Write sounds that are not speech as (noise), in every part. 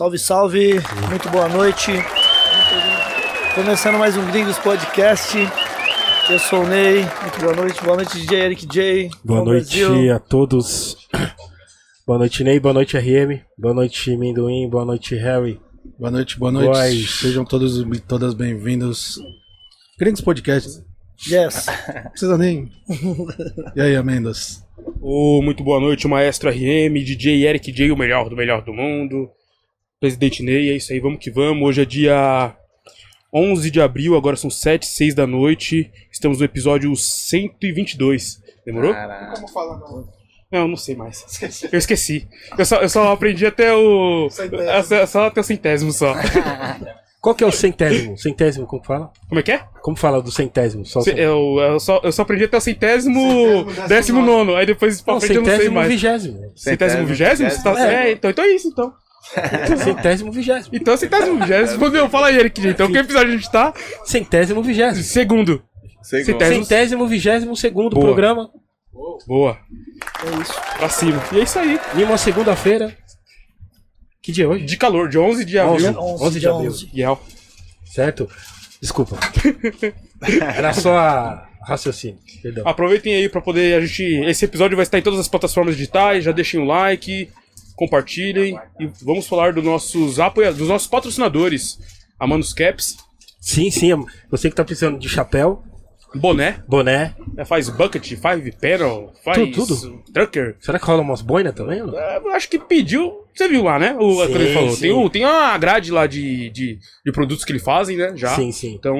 Salve, salve, muito boa noite. Começando mais um Gringos Podcast. Eu sou o Ney, muito boa noite. Boa noite, DJ Eric J. Boa Bom noite Brasil. a todos. (clears throat) Boa noite, Ney. Boa noite, RM. Boa noite, Minduim. Boa noite, Harry. Boa noite, boa noite. Boas. Sejam todos e todas bem-vindos. Grandes podcasts. Yes. Não precisa nem. E aí, Amendas? Ô, muito boa noite, Maestro RM, DJ Eric J, o melhor do melhor do mundo. Presidente Ney, é isso aí, vamos que vamos. Hoje é dia 11 de abril, agora são 7, 6 da noite. Estamos no episódio 122. Demorou? Como fala, não? Não, não sei mais. Eu esqueci. Eu só, eu só aprendi até o. Só, só até o centésimo só. (laughs) Qual que é o centésimo? Centésimo, como fala? Como é que é? Como fala do centésimo? Só Ce- Eu, eu, só, eu só aprendi até o centésimo, Centésimo, décimo nono. Aí depois pra Não, frente eu não sei centésimo mais. vigésimo. Centésimo vigésimo? Você tá- É. É, então, então é isso então. (laughs) Centésimo vigésimo. Então centésimo vigésimo. Meu, fala aí, Eric. Então, que episódio a gente tá? Centésimo vigésimo. Segundo. Centésimo. Centésimo vigésimo segundo Boa. programa. Boa. É isso. Pra cima. E é isso aí. Em uma segunda-feira. Que dia é hoje? De calor, de 11 de abril. 11. 11, 11 de dia abril. 11. Yel. Certo? Desculpa. (laughs) Era só a raciocínio. Perdão. Aproveitem aí pra poder a gente. Esse episódio vai estar em todas as plataformas digitais. Já deixem o like, compartilhem. E vamos falar dos nossos apoia... dos nossos patrocinadores. A Manus Caps, Sim, sim. Você que tá precisando de chapéu, boné, boné. né, faz bucket, five panel, faz Tudo, tudo. trucker. Será que rola umas boinas também? É, eu acho que pediu. Você viu lá, né? O Sim, ele falou. sim. Tem, o, tem uma grade lá de, de, de produtos que ele fazem, né? Já. Sim, sim. Então,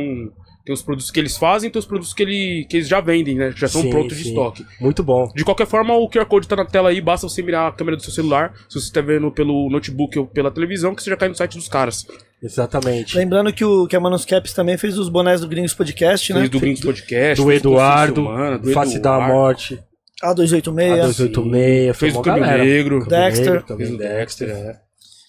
tem os produtos que eles fazem tem os produtos que, ele, que eles já vendem, né? Que já são Sim, prontos de sim. estoque. Muito bom. De qualquer forma, o QR Code tá na tela aí, basta você mirar a câmera do seu celular. Se você está vendo pelo notebook ou pela televisão, que você já cai no site dos caras. Exatamente. Lembrando que, o, que a Manus Caps também fez os bonés do Gringos Podcast, né? Fez do Gringos Podcast, do Eduardo, Humana, do Face da Morte, A a 286. 286, Fez o Câmbio. Negro. Dexter. Negro também, Fez o Dexter. Dexter, é.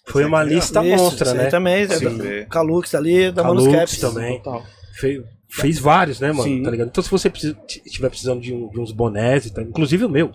Foi uma lista monstra, né? também. é Sim. da- Calux ali, da Manus Calux Caps. também. Total. Fez, fez vários, né, mano? Sim. Tá ligado? Então, se você precisa- t- tiver precisando de, um- de uns bonés e tal, inclusive o meu,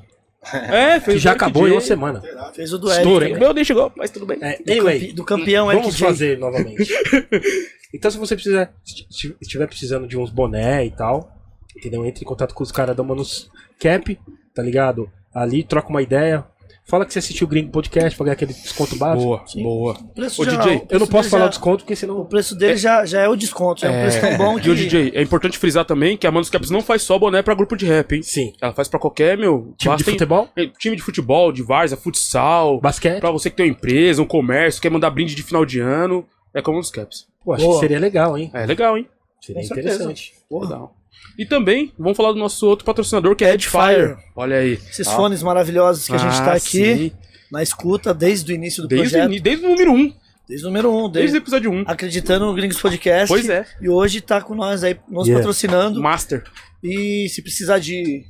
É, fez que o já acabou em uma semana. Fez o do. Estoura, O meu nem chegou, mas tudo bem. É, Do, anyway, campe- do campeão Eric vamos J. fazer novamente. (laughs) então, se você precisa, se estiver precisando de uns boné e tal, entendeu? Entre em contato com os caras da Manus Cap, tá ligado? Ali, troca uma ideia. Fala que você assistiu o Gringo Podcast pra ganhar aquele desconto básico. Boa, boa. O preço Ô, já- DJ, o Eu não posso falar já- o desconto, porque O senão. preço dele já, já é o desconto. É um preço tão bom que. E o DJ, é importante frisar também que a Manus Caps não faz só boné pra grupo de rap, hein? Sim. Ela faz pra qualquer, meu. Time de em- futebol? é, Time de futebol, de várzea, futsal. Basquete. Pra você que tem uma empresa, um comércio, quer mandar brinde de final de ano, é com a Manus Caps. Pô, acho Boa. que seria legal, hein? É legal, hein? Seria Com interessante. Legal. E também, vamos falar do nosso outro patrocinador, que é. Edifier. Olha aí. Esses fones maravilhosos que a gente Ah, tá aqui sim. na escuta desde o início do Desde, o projeto. ini- desde o número 1, um, Desde o número 1, um, desde o episódio 1. Um. acreditando no Gringos Podcast. Pois é. E hoje tá com nós aí, nos Yeah. patrocinando. Master. E se precisar de.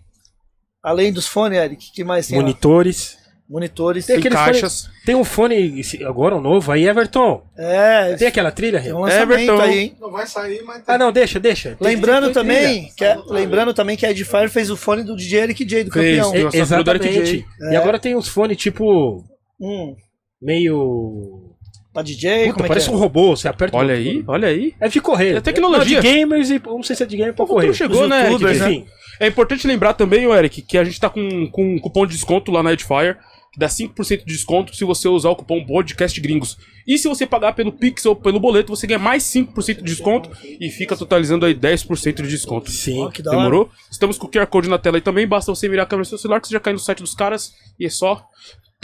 Além dos fones, Eric, que mais tem? lá? Monitores. Tem Tem aqueles caixas. Tem um fone agora um novo aí, Everton. É, Tem aquela trilha, tem um lançamento Everton. aí, hein? Não vai sair, mas. Ah, não, deixa, deixa. Tem- Lembrando tem- tem também, que é, lembrando também que a Edifier fez o fone do DJ Eric J, do Fez, campeão. É, Derek exatamente. J. E agora tem uns fones tipo Hum, meio pra DJ, Puta, como é parece que um é? robô, você aperta o Olha botão. aí, olha aí. É de correr. É tecnologia. Não, de gamers e não sei se é de gamer pra correr. chegou, Os né, Eric? youtubers, né? Enfim, É importante lembrar também, Eric, que a gente tá com, com um cupom de desconto lá na Edifier, que dá 5% de desconto se você usar o cupom Podcast Gringos. E se você pagar pelo Pix ou pelo boleto, você ganha mais 5% de desconto e fica totalizando aí 10% de desconto. sim. Que da hora. Demorou? Estamos com o QR Code na tela aí também, basta você virar a câmera do seu celular que você já cai no site dos caras e é só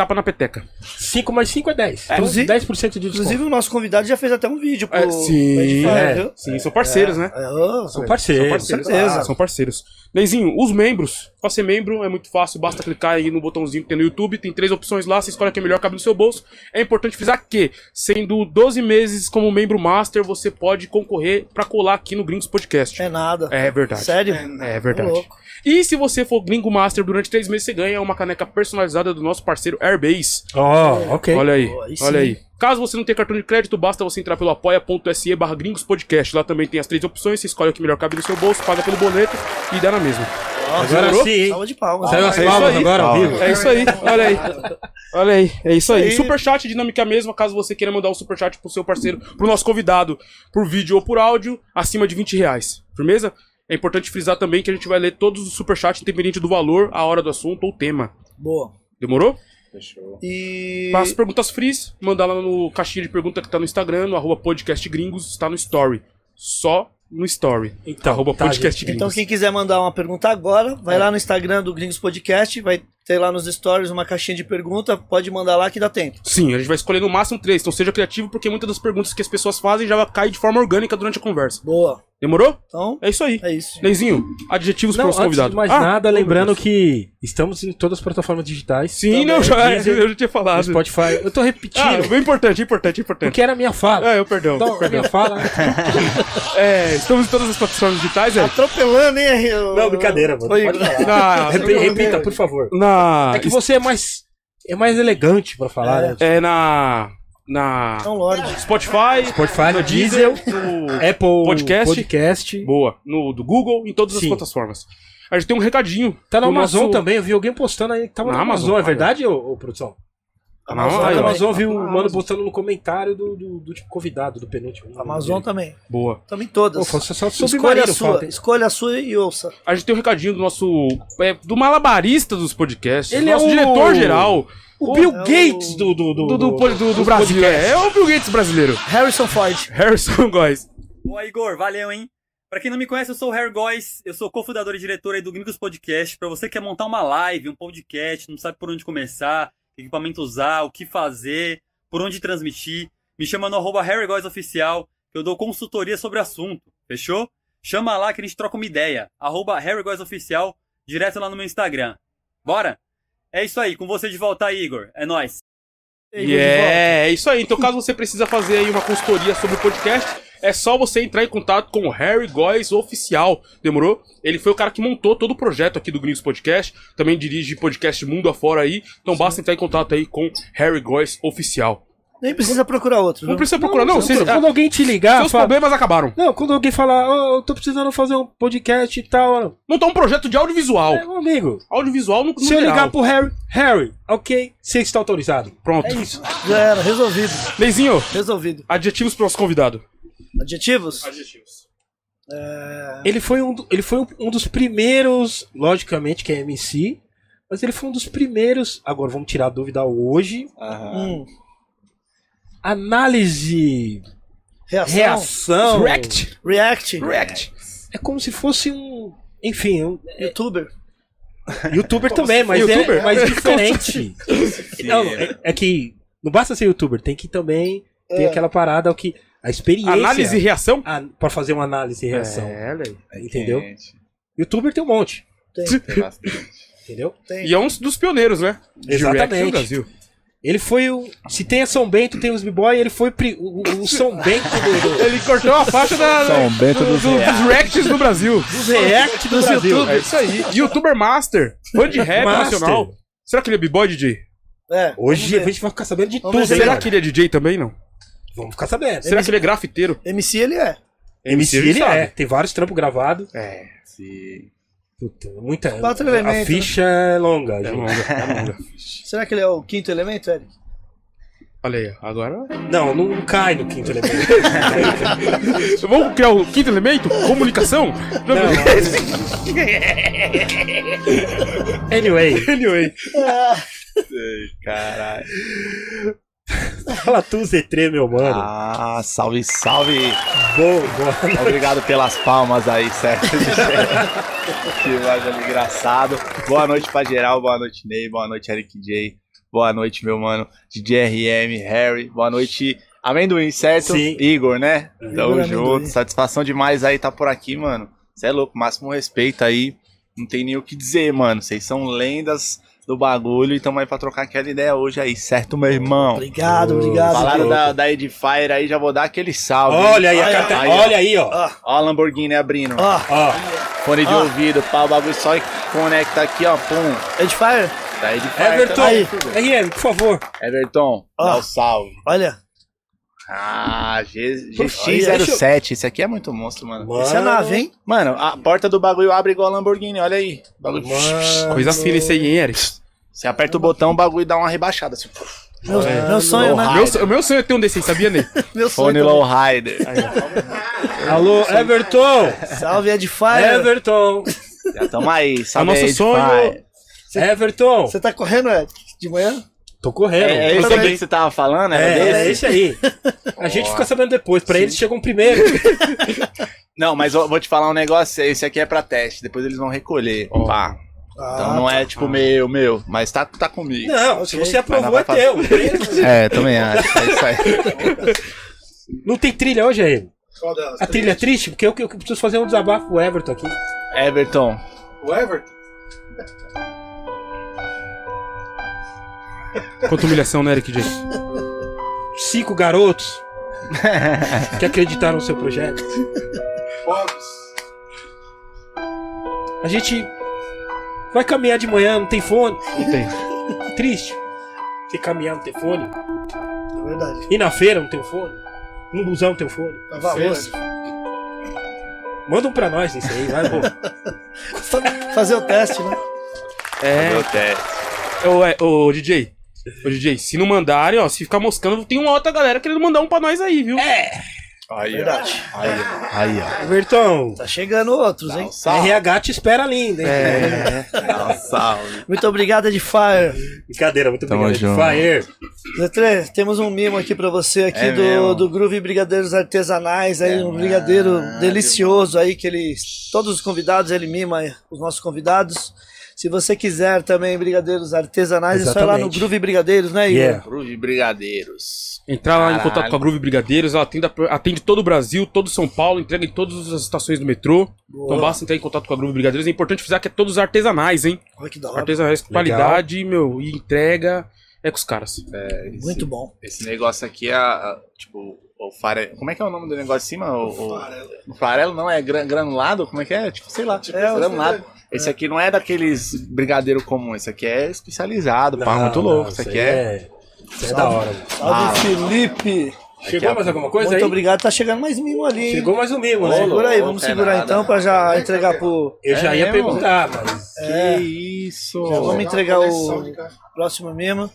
tapa na peteca. 5 mais 5 é 10. Então, Inclusive- 10% de desconto. Inclusive, o nosso convidado já fez até um vídeo pro É, sim, é. Sim, são parceiros, né? É, ô, São parceiros. São parceiros. certeza. Ah, são parceiros. Neizinho, os membros. Pra ser membro é muito fácil, basta clicar aí no botãozinho que tem no YouTube. Tem três opções lá, você escolhe a que melhor cabe no seu bolso. É importante frisar que, sendo 12 meses como membro master, você pode concorrer pra colar aqui no Gringos Podcast. É nada. É verdade. Sério? É verdade. Louco. E se você for Gringo Master durante três meses, você ganha uma caneca personalizada do nosso parceiro Airbase. Ó, ok. Olha aí, sim. olha aí. Caso você não tenha cartão de crédito, basta você entrar pelo apoia.se barra gringospodcast. Lá também tem as três opções, você escolhe o que melhor cabe no seu bolso, paga pelo boleto e dá na mesma. Nossa, Agora sim, hein? Salva de palmas. Saiu Ah, as é isso palmas aí. agora. É isso aí, olha aí. Olha aí, é isso aí. Isso aí. Superchat, dinâmica mesma, caso você queira mandar um superchat pro seu parceiro, pro nosso convidado, por vídeo ou por áudio, acima de 20 reais. Firmeza? É importante frisar também que a gente vai ler todos os superchats, independente do valor, a hora do assunto ou o tema. Boa. Demorou? E. Para as perguntas frias, mandar lá no caixinha de pergunta que tá no Instagram, no arroba podcastgringos, está no story. Só no story. Então, arroba tá, podcastgringos. Então, quem quiser mandar uma pergunta agora, vai lá no Instagram do Gringos Podcast, vai ter lá nos stories uma caixinha de pergunta, pode mandar lá que dá tempo. Sim, a gente vai escolher no máximo três, então seja criativo, porque muitas das perguntas que as pessoas fazem já caem de forma orgânica durante a conversa. Boa. Demorou? Então, É isso aí. é isso. Neizinho, adjetivos para Não, os antes convidados. de mais Ah, nada, lembrando que estamos em todas as plataformas digitais. Sim, não, já, Deezer, eu já tinha falado. Spotify. Eu tô repetindo, Ah, bem importante, importante, importante. porque era a minha fala. Ah, eu perdão. Então, a minha fala... né? (laughs) É, estamos em todas as plataformas digitais, é? Atropelando, hein? eu- Não, brincadeira, mano. Foi- Pode falar. Na, Repi- Repita, por favor. na, É que você é mais... É mais elegante pra falar, É. né? é na, na Então, Lorde. Spotify, Spotify, no Diesel, Deezer, no (laughs) Apple Podcast. Podcast. Boa, no do Google, em todas as Sim. plataformas. A gente tem um recadinho. Tá na do Amazon nosso- também, eu vi alguém postando aí que tava Na na, Amazon, Amazon, é olha. verdade, ô, ô, produção? Tá na Amazon Amazon, também. Amazon viu o mano Amazon. postando no comentário do, do, do tipo convidado, do penúltimo. Amazon também. Boa. Também todas. Pô, só, só Escolha a submarino sua. falta, hein? Escolha a sua e ouça. A gente tem um recadinho do nosso. é, do malabarista dos podcasts. Ele nosso é o- diretor-geral. O Bill é o- Gates do, do, do, Do, do, do, do, dos Brasil. É, é o Bill Gates brasileiro. Harrison Ford. (laughs) Harrison Góes. Boa, Igor, valeu, hein? Pra quem não me conhece, eu sou o Harry Góes, eu sou cofundador e diretor aí do Gringos Podcast. Pra você que quer montar uma live, um podcast, não sabe por onde começar, que equipamento usar, o que fazer, por onde transmitir, me chama no arroba Harry Góes Oficial, que eu dou consultoria sobre o assunto, fechou? Chama lá que a gente troca uma ideia, arroba Harry Góes Oficial, direto lá no meu Instagram. Bora? É isso aí, com você de volta aí, Igor. É nóis. É, é isso aí. Então, caso você precisa fazer aí uma consultoria sobre o podcast, é só você entrar em contato com o Harry Góes Oficial. Demorou? Ele foi o cara que montou todo o projeto aqui do Gringos Podcast. Também dirige podcast mundo afora aí. Então basta entrar em contato aí com Harry Góes Oficial. Nem precisa procurar outro. Não viu? precisa procurar, não. Vocês, Quando alguém te ligar, seus fala, problemas acabaram. Não, quando alguém falar, oh, eu tô precisando fazer um podcast e tal. Montar um projeto de audiovisual. É, meu amigo. Audiovisual no, no Se eu geral. ligar pro Harry, Harry, ok, você está autorizado. Pronto. É isso. Já era. Resolvido. Leizinho, Resolvido. adjetivos pro nosso convidado. Adjetivos? Adjetivos. Ele foi, um, ele foi um, um dos primeiros, logicamente que é MC, mas ele foi um dos primeiros. Agora vamos tirar a dúvida hoje. Hum. Análise, Reação. reação. React. React. React. É como se fosse um. Enfim, um Youtuber. youtuber também, mas youtuber? (laughs) (laughs) é mais diferente. Não, é, é que não basta ser youtuber, tem que também ter É. aquela parada o que a experiência Análise e reação. a, pra fazer uma análise e reação. É, aí. Entendeu? Gente, Youtuber tem um monte, Tem. (laughs) tem bastante. entendeu? Tem. E é um dos pioneiros, né? De Exatamente. React no Brasil. Ele foi o. Se tem a São Bento, tem os B-Boy, ele foi pri- o, o São Bento do, do- Ele cortou a faixa da, São Bento do- dos do- dos reacts do Brasil. dos React do Dos Brasil. É isso aí. Youtuber Master. Fã de rap Master. nacional. Será que ele é b-boy, DJ? É, Hoje a gente vai ficar sabendo de Vamos tudo, ver Será cara? que ele é DJ também, não? Vamos ficar sabendo. Será que ele é grafiteiro? MC ele é. MC ele ele sabe. é, tem vários trampos gravados. É. Sim. Puta, muita. Quatro a elementos, ficha é longa, É longa, é longa. Será que ele é o quinto elemento, Eric? Olha aí, agora. Não, não cai no quinto elemento. (laughs) Vamos criar o quinto elemento? Comunicação? anyway, Anyway. Caralho. (laughs) fala tu, Z3, meu mano. Ah, salve, salve. Boa, boa. Obrigado pelas palmas aí, certo? (laughs) que bagulho engraçado. Boa noite pra geral, boa noite Ney, boa noite Eric J. Boa noite, meu mano DJ RM, Harry. Boa noite, Amendoim, certo? Sim. Igor, né? Tamo Igor junto. Amendoim. Satisfação demais aí tá por aqui, mano. Você é louco, máximo respeito aí. Não tem nem o que dizer, mano. Vocês são lendas do bagulho e tamo aí pra trocar aquela ideia hoje aí, certo, meu irmão? Obrigado, obrigado. Falaram da, da Edifier aí, já vou dar aquele salve. Olha aí, a Olha carta- aí, ó. olha aí, ó. Ó, Ó a Lamborghini abrindo. ó, Ó, Fone de ó. ouvido, pá, o bagulho só conecta aqui, ó, pum. Edifier, Da Edifier Everton, também, filho. RM, por favor. Everton, Ó. dá o salve. olha. Ah, G- Olha, GX07. Esse aqui é muito monstro, mano. Mano, Essa é a nave, hein? Mano, a porta do bagulho abre igual a Lamborghini, olha aí. Bagulho- Mano. Coisa fina esse aí, hein, Eric? Você aperta o botão, o bagulho dá uma rebaixada. Assim. Meu, meu sonho, né? Meu, meu sonho é ter um desse aí, sabia, Ney? (laughs) Meu Fone sonho. low rider. Alô, Everton! Salve, Ed Fire. Everton! Já tamo aí, sabe nosso aí, sonho- pai. Everton! Você tá correndo, Ed? De manhã? Tô correndo. É, é esse aqui que você tava falando? Era É, desse? é esse aí. A gente fica sabendo depois. Pra eles chegam primeiro. (laughs) Não, mas eu vou te falar um negócio. Esse aqui é pra teste. Depois eles vão recolher. Pá. Então não é tipo meu, meu. Mas tá, tá comigo. Não, se você aprovou, é teu. (laughs) É, também acho. É isso aí. (laughs) Não tem trilha hoje aí? A trilha é triste? Porque eu, eu preciso fazer um desabafo pro Everton aqui. Everton. O Everton? Quanta humilhação, né, Eric J? Cinco garotos (laughs) que acreditaram no seu projeto. Pobres. A gente vai caminhar de manhã, não tem fone. Não tem. Triste. Você caminhar, não tem fone. É verdade. Ir na feira, não tem fone. No busão, não tem fone. Lavar louça. Manda um pra nós isso aí, vai, pô. (laughs) Fazer o teste, né? É. Meu teste. Ô, é, ô, DJ. Ô, DJ, se não mandarem, ó, se ficar moscando, tem uma outra galera querendo mandar um pra nós aí, viu? É. Aí, ó. Verdade. Aí, ó. Aí, ó. Everton, Tá chegando outros, hein? Salve. RH te espera linda, hein? É. Dá um salve. Muito obrigado, Ed Fire. Brincadeira, muito Tamo obrigado. junto. Fire. Zetre, temos um mimo aqui pra você aqui É do, mesmo? do Groove Brigadeiros Artesanais, aí um brigadeiro delicioso aí que ele todos os convidados ele mima os nossos convidados. Se você quiser também brigadeiros artesanais, é só ir lá no. Groove Brigadeiros, né, Igor? Yeah. Groove Brigadeiros. Entrar lá em Caralho. contato com a Groove Brigadeiros, ela atende, atende todo o Brasil, todo São Paulo, entrega em todas as estações do metrô. Então basta entrar em contato com a Groove Brigadeiros. É importante frisar que é todos artesanais, hein? Olha que da hora. Artesanais com Legal. qualidade, meu, e entrega é com os caras. Esse, Muito bom. Esse negócio aqui é, a- tipo, o farelo. Como é que é o nome do negócio em cima? O, o, o farelo não é gran- granulado? Como é que é? Tipo, sei lá. Tipo, É, granulado. Esse aqui não é daqueles brigadeiro comum, esse aqui é especializado, pá, muito Não, louco. não, Isso aqui é. Isso é da hora. mano. Salve, Ah. Felipe. Chegou a- mais alguma coisa Muito aí? obrigado. Tá chegando mais mimo ali, hein? Chegou mais um mimo, né? Segura aí, vamos é segurar nada. então pra já entregar pro. Eu já É ia mesmo? perguntar, mas. É, Que isso! já vamos entregar o próximo mimo.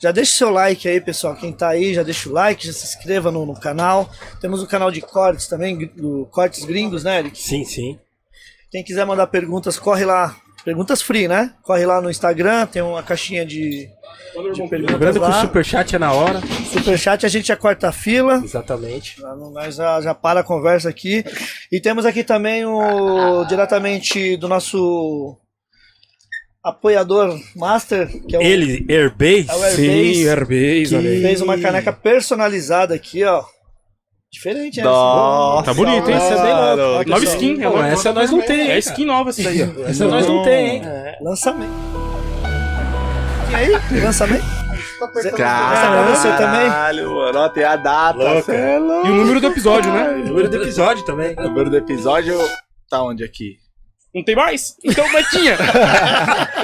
Já deixa o seu like aí, pessoal. Quem tá aí, já deixa o like, já se inscreva no, no canal. Temos o canal de cortes também, do Cortes Gringos, né, Eric? Sim, sim. Quem quiser mandar perguntas, corre lá. Perguntas free, né? Corre lá no Instagram, tem uma caixinha de, de perguntas Lembrando que o superchat é na hora. Superchat a gente já corta a fila. Exatamente. Nós já, já para a conversa aqui. E temos aqui também o diretamente do nosso apoiador master, que é o Ele, Airbase. É o Airbase. Sim, Airbase, que fez uma caneca personalizada aqui, ó. Diferente, né? Nossa, Tá bonito, hein? Essa é bem mano. Nova pessoal. skin, é Pô, nova- essa nós não tem, É skin nova essa daí, ó. Essa nós não tem, hein? É, lançamento. E aí? Lançamento? Essa é pra Caralho, você também? mano. Ó, tem a data. Louca. é louco. E o número do episódio, né? Número do episódio também. O número do episódio tá onde aqui? Não tem mais? Então mas tinha.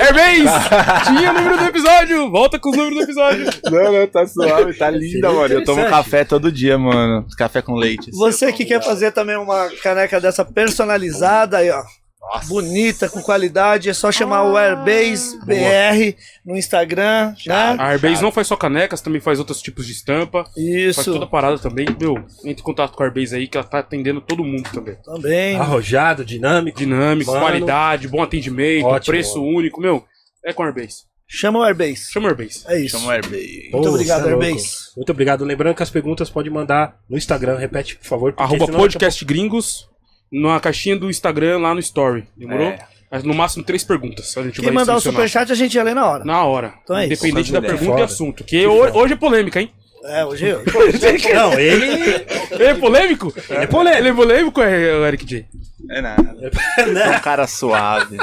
Airbase! Tinha o número do episódio! Volta com os números do episódio. Não, não, tá suave, tá linda, Seria mano. Eu tomo café todo dia, mano. Café com leite. Você que quer fazer também uma caneca dessa personalizada aí, ó. Nossa. Bonita, com qualidade, é só chamar o Airbase BR no Instagram, né? A Airbase não faz só canecas, também faz outros tipos de estampa. Faz Isso, toda a parada também. Meu, entre em contato com a Airbase aí, que ela tá atendendo todo mundo também. também. Arrojado, dinâmico. Dinâmico, Mano. qualidade, bom atendimento, Ótimo, preço mano. único. Meu, é com a Airbase. Chama o Airbase. Chama a Airbase. É isso. Chama o Airbase. Muito obrigado, é louco. Airbase. Muito obrigado. Lembrando que as perguntas pode mandar no Instagram. Repete, por favor. Arroba podcast gringos na caixinha do Instagram lá no Story. Demorou? É. Mas no máximo três perguntas. A gente Quem vai mandar o superchat a gente ia ler na hora. Na hora. Então é isso. Independente da Poucas pergunta e assunto. Que ho- hoje é polêmica, hein? É, hoje (laughs) eu. Não, ele. Ele é polêmico? Ele é polêmico. Ele é polêmico, é, o Eric J. É nada. (laughs) É um cara suave.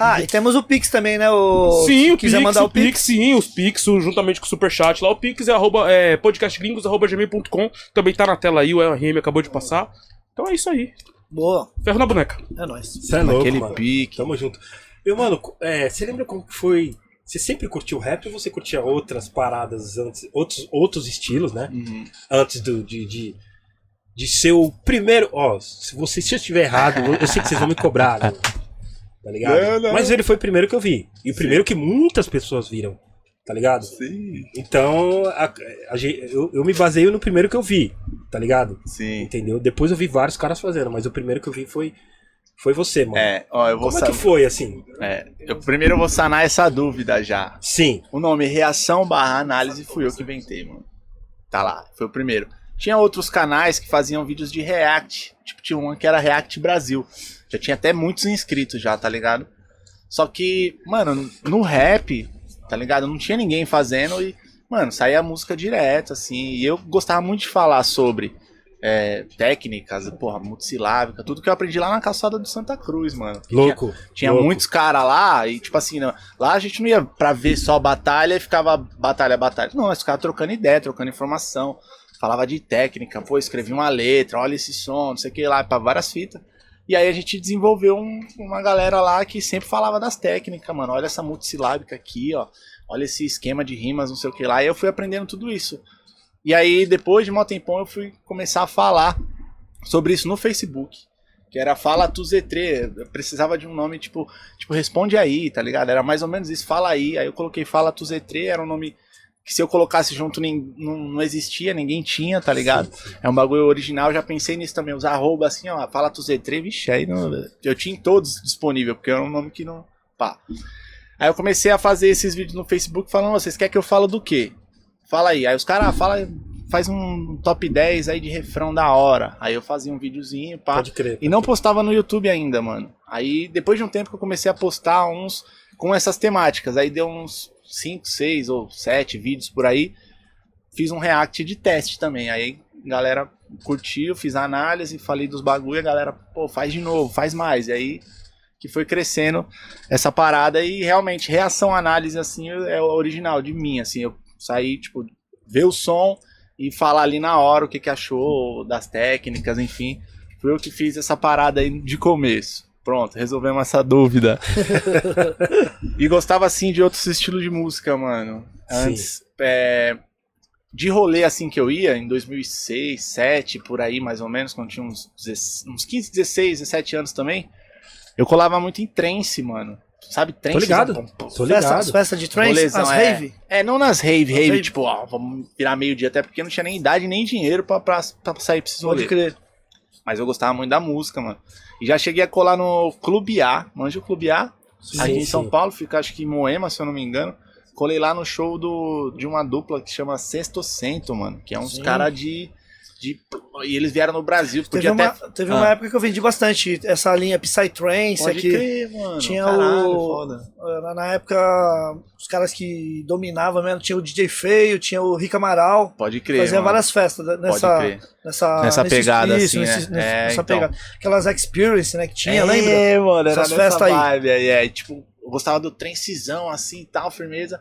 Ah, e temos o Pix também, né? O... Sim, o Se quiser Pix, mandar o Pix, sim, os Pix, o- juntamente com o Superchat lá. O Pix é, arroba, é podcastgringos.gmail.com. Também tá na tela aí, o RM acabou de passar. Então é isso aí. Boa, Ferro na boneca. é nóis. Você é louco, Aquele mano. pique. Tamo junto. Meu, mano, é, você lembra como que foi Você sempre curtiu rap ou você curtia outras paradas antes, outros, outros estilos, né? Uhum. Antes do, de, de, de ser o primeiro. Ó, se você se eu estiver errado, eu- eu sei que vocês vão me cobrar, né? Tá ligado? Não, não. Mas ele foi o primeiro que eu vi. E o primeiro que muitas pessoas viram. Tá ligado? Sim. Então, a- a eu, eu me baseio no primeiro que eu vi, tá ligado? Sim. Entendeu? Depois eu vi vários caras fazendo, mas o primeiro que eu vi foi, foi você, mano. É, ó, eu vou Como é que foi, assim? é, eu primeiro eu vou sanar essa dúvida já. Sim. O nome Reação barra Análise fui eu que inventei, mano. Tá lá, foi o primeiro. Tinha outros canais que faziam vídeos de React. Tipo, tinha um que era React Brasil. Já tinha até muitos inscritos já, tá ligado? Só que, mano, no rap, tá ligado? Não tinha ninguém fazendo e, mano, saía a música direto, assim. E eu gostava muito de falar sobre é, técnicas, porra, multissilábica, tudo que eu aprendi lá na calçada do Santa Cruz, mano. Que tinha- Louco. tinha louco. muitos caras lá e, tipo assim, não- lá a gente não ia pra ver só batalha e ficava batalha, batalha. Não, nós ficava trocando ideia, trocando informação. Falava de técnica, pô, escrevi uma letra, olha esse som, não sei o que lá, pra várias fitas. E aí a gente desenvolveu um- uma galera lá que sempre falava das técnicas, mano. Olha essa multissilábica aqui, ó. Olha esse esquema de rimas, não sei o que lá. E eu fui aprendendo tudo isso. E aí, depois de um tempão, eu fui começar a falar sobre isso no Facebook. Que era Fala Tu Z3. Eu precisava de um nome tipo, tipo, responde aí, tá ligado? Era mais ou menos isso, fala aí. Aí eu coloquei Fala Tu Z3, era um nome que se eu colocasse junto nem, não, não existia, ninguém tinha, tá ligado? É um bagulho original, já pensei nisso também, os arroba assim, ó, Fala Tu Z3, vixe, aí não, eu tinha em todos disponível, porque era um nome que não, pá. Aí eu comecei a fazer esses vídeos no Facebook falando, "Ô, vocês querem que eu falo do quê? Fala aí. Aí os caras, ah, fala, faz um top 10 aí de refrão da hora. Aí eu fazia um videozinho, pá. Pode crer. E não postava no YouTube ainda, mano. Aí depois de um tempo que eu comecei a postar uns com essas temáticas. Aí deu uns 5, 6 ou 7 vídeos por aí. Fiz um react de teste também. Aí a galera curtiu, fiz a análise, falei dos bagulho, a galera, pô, faz de novo, faz mais. E aí que foi crescendo essa parada e realmente reação análise assim é o original de mim, assim, eu saí, tipo, ver o som e falar ali na hora o que que achou das técnicas, enfim. Fui eu que fiz essa parada aí de começo. Pronto, resolvemos essa dúvida. (laughs) e gostava assim de outros estilos de música, mano. Antes, é, de rolê assim que eu ia, em 2006, 2007, por aí mais ou menos, quando tinha uns, 16 uns 15, 16, 17 anos também, eu colava muito em trance, mano. Sabe, trance? ligado. Pum, pum, Tô Festa, ligado. as festas de trance, Rolezão, as é. rave. É, não nas rave, rave, rave. tipo, ó, vamos virar meio-dia, até porque não tinha nem idade nem dinheiro pra, pra, pra sair pra esses Pode crer. Mas eu gostava muito da música, mano. E já cheguei a colar no Clube A, manja o Clube A? aqui em São sim. Paulo, fica acho que em Moema, se eu não me engano. Colei lá no show do, de uma dupla que chama Sexto Cento, mano. Que é uns Sim. caras de, de. E eles vieram no Brasil. Teve, uma, até. teve Ah. uma época que eu vendi bastante essa linha Psytrance Pode aqui. crer, mano. Tinha Caralho, o- foda. Na- Na época, os caras que dominavam mesmo, tinha o DJ Feio, tinha o Rick Amaral. Pode crer. Fazia mano. várias festas né, Pode nessa, crer. nessa, Nessa pegada isso, assim, nesse- né? nesse- É, nessa então. pegada. Aquelas experience, né, que tinha, é, lembra? mano, era Essas festas aí. vibe aí. É, tipo, eu gostava do trencizão assim e tal, firmeza.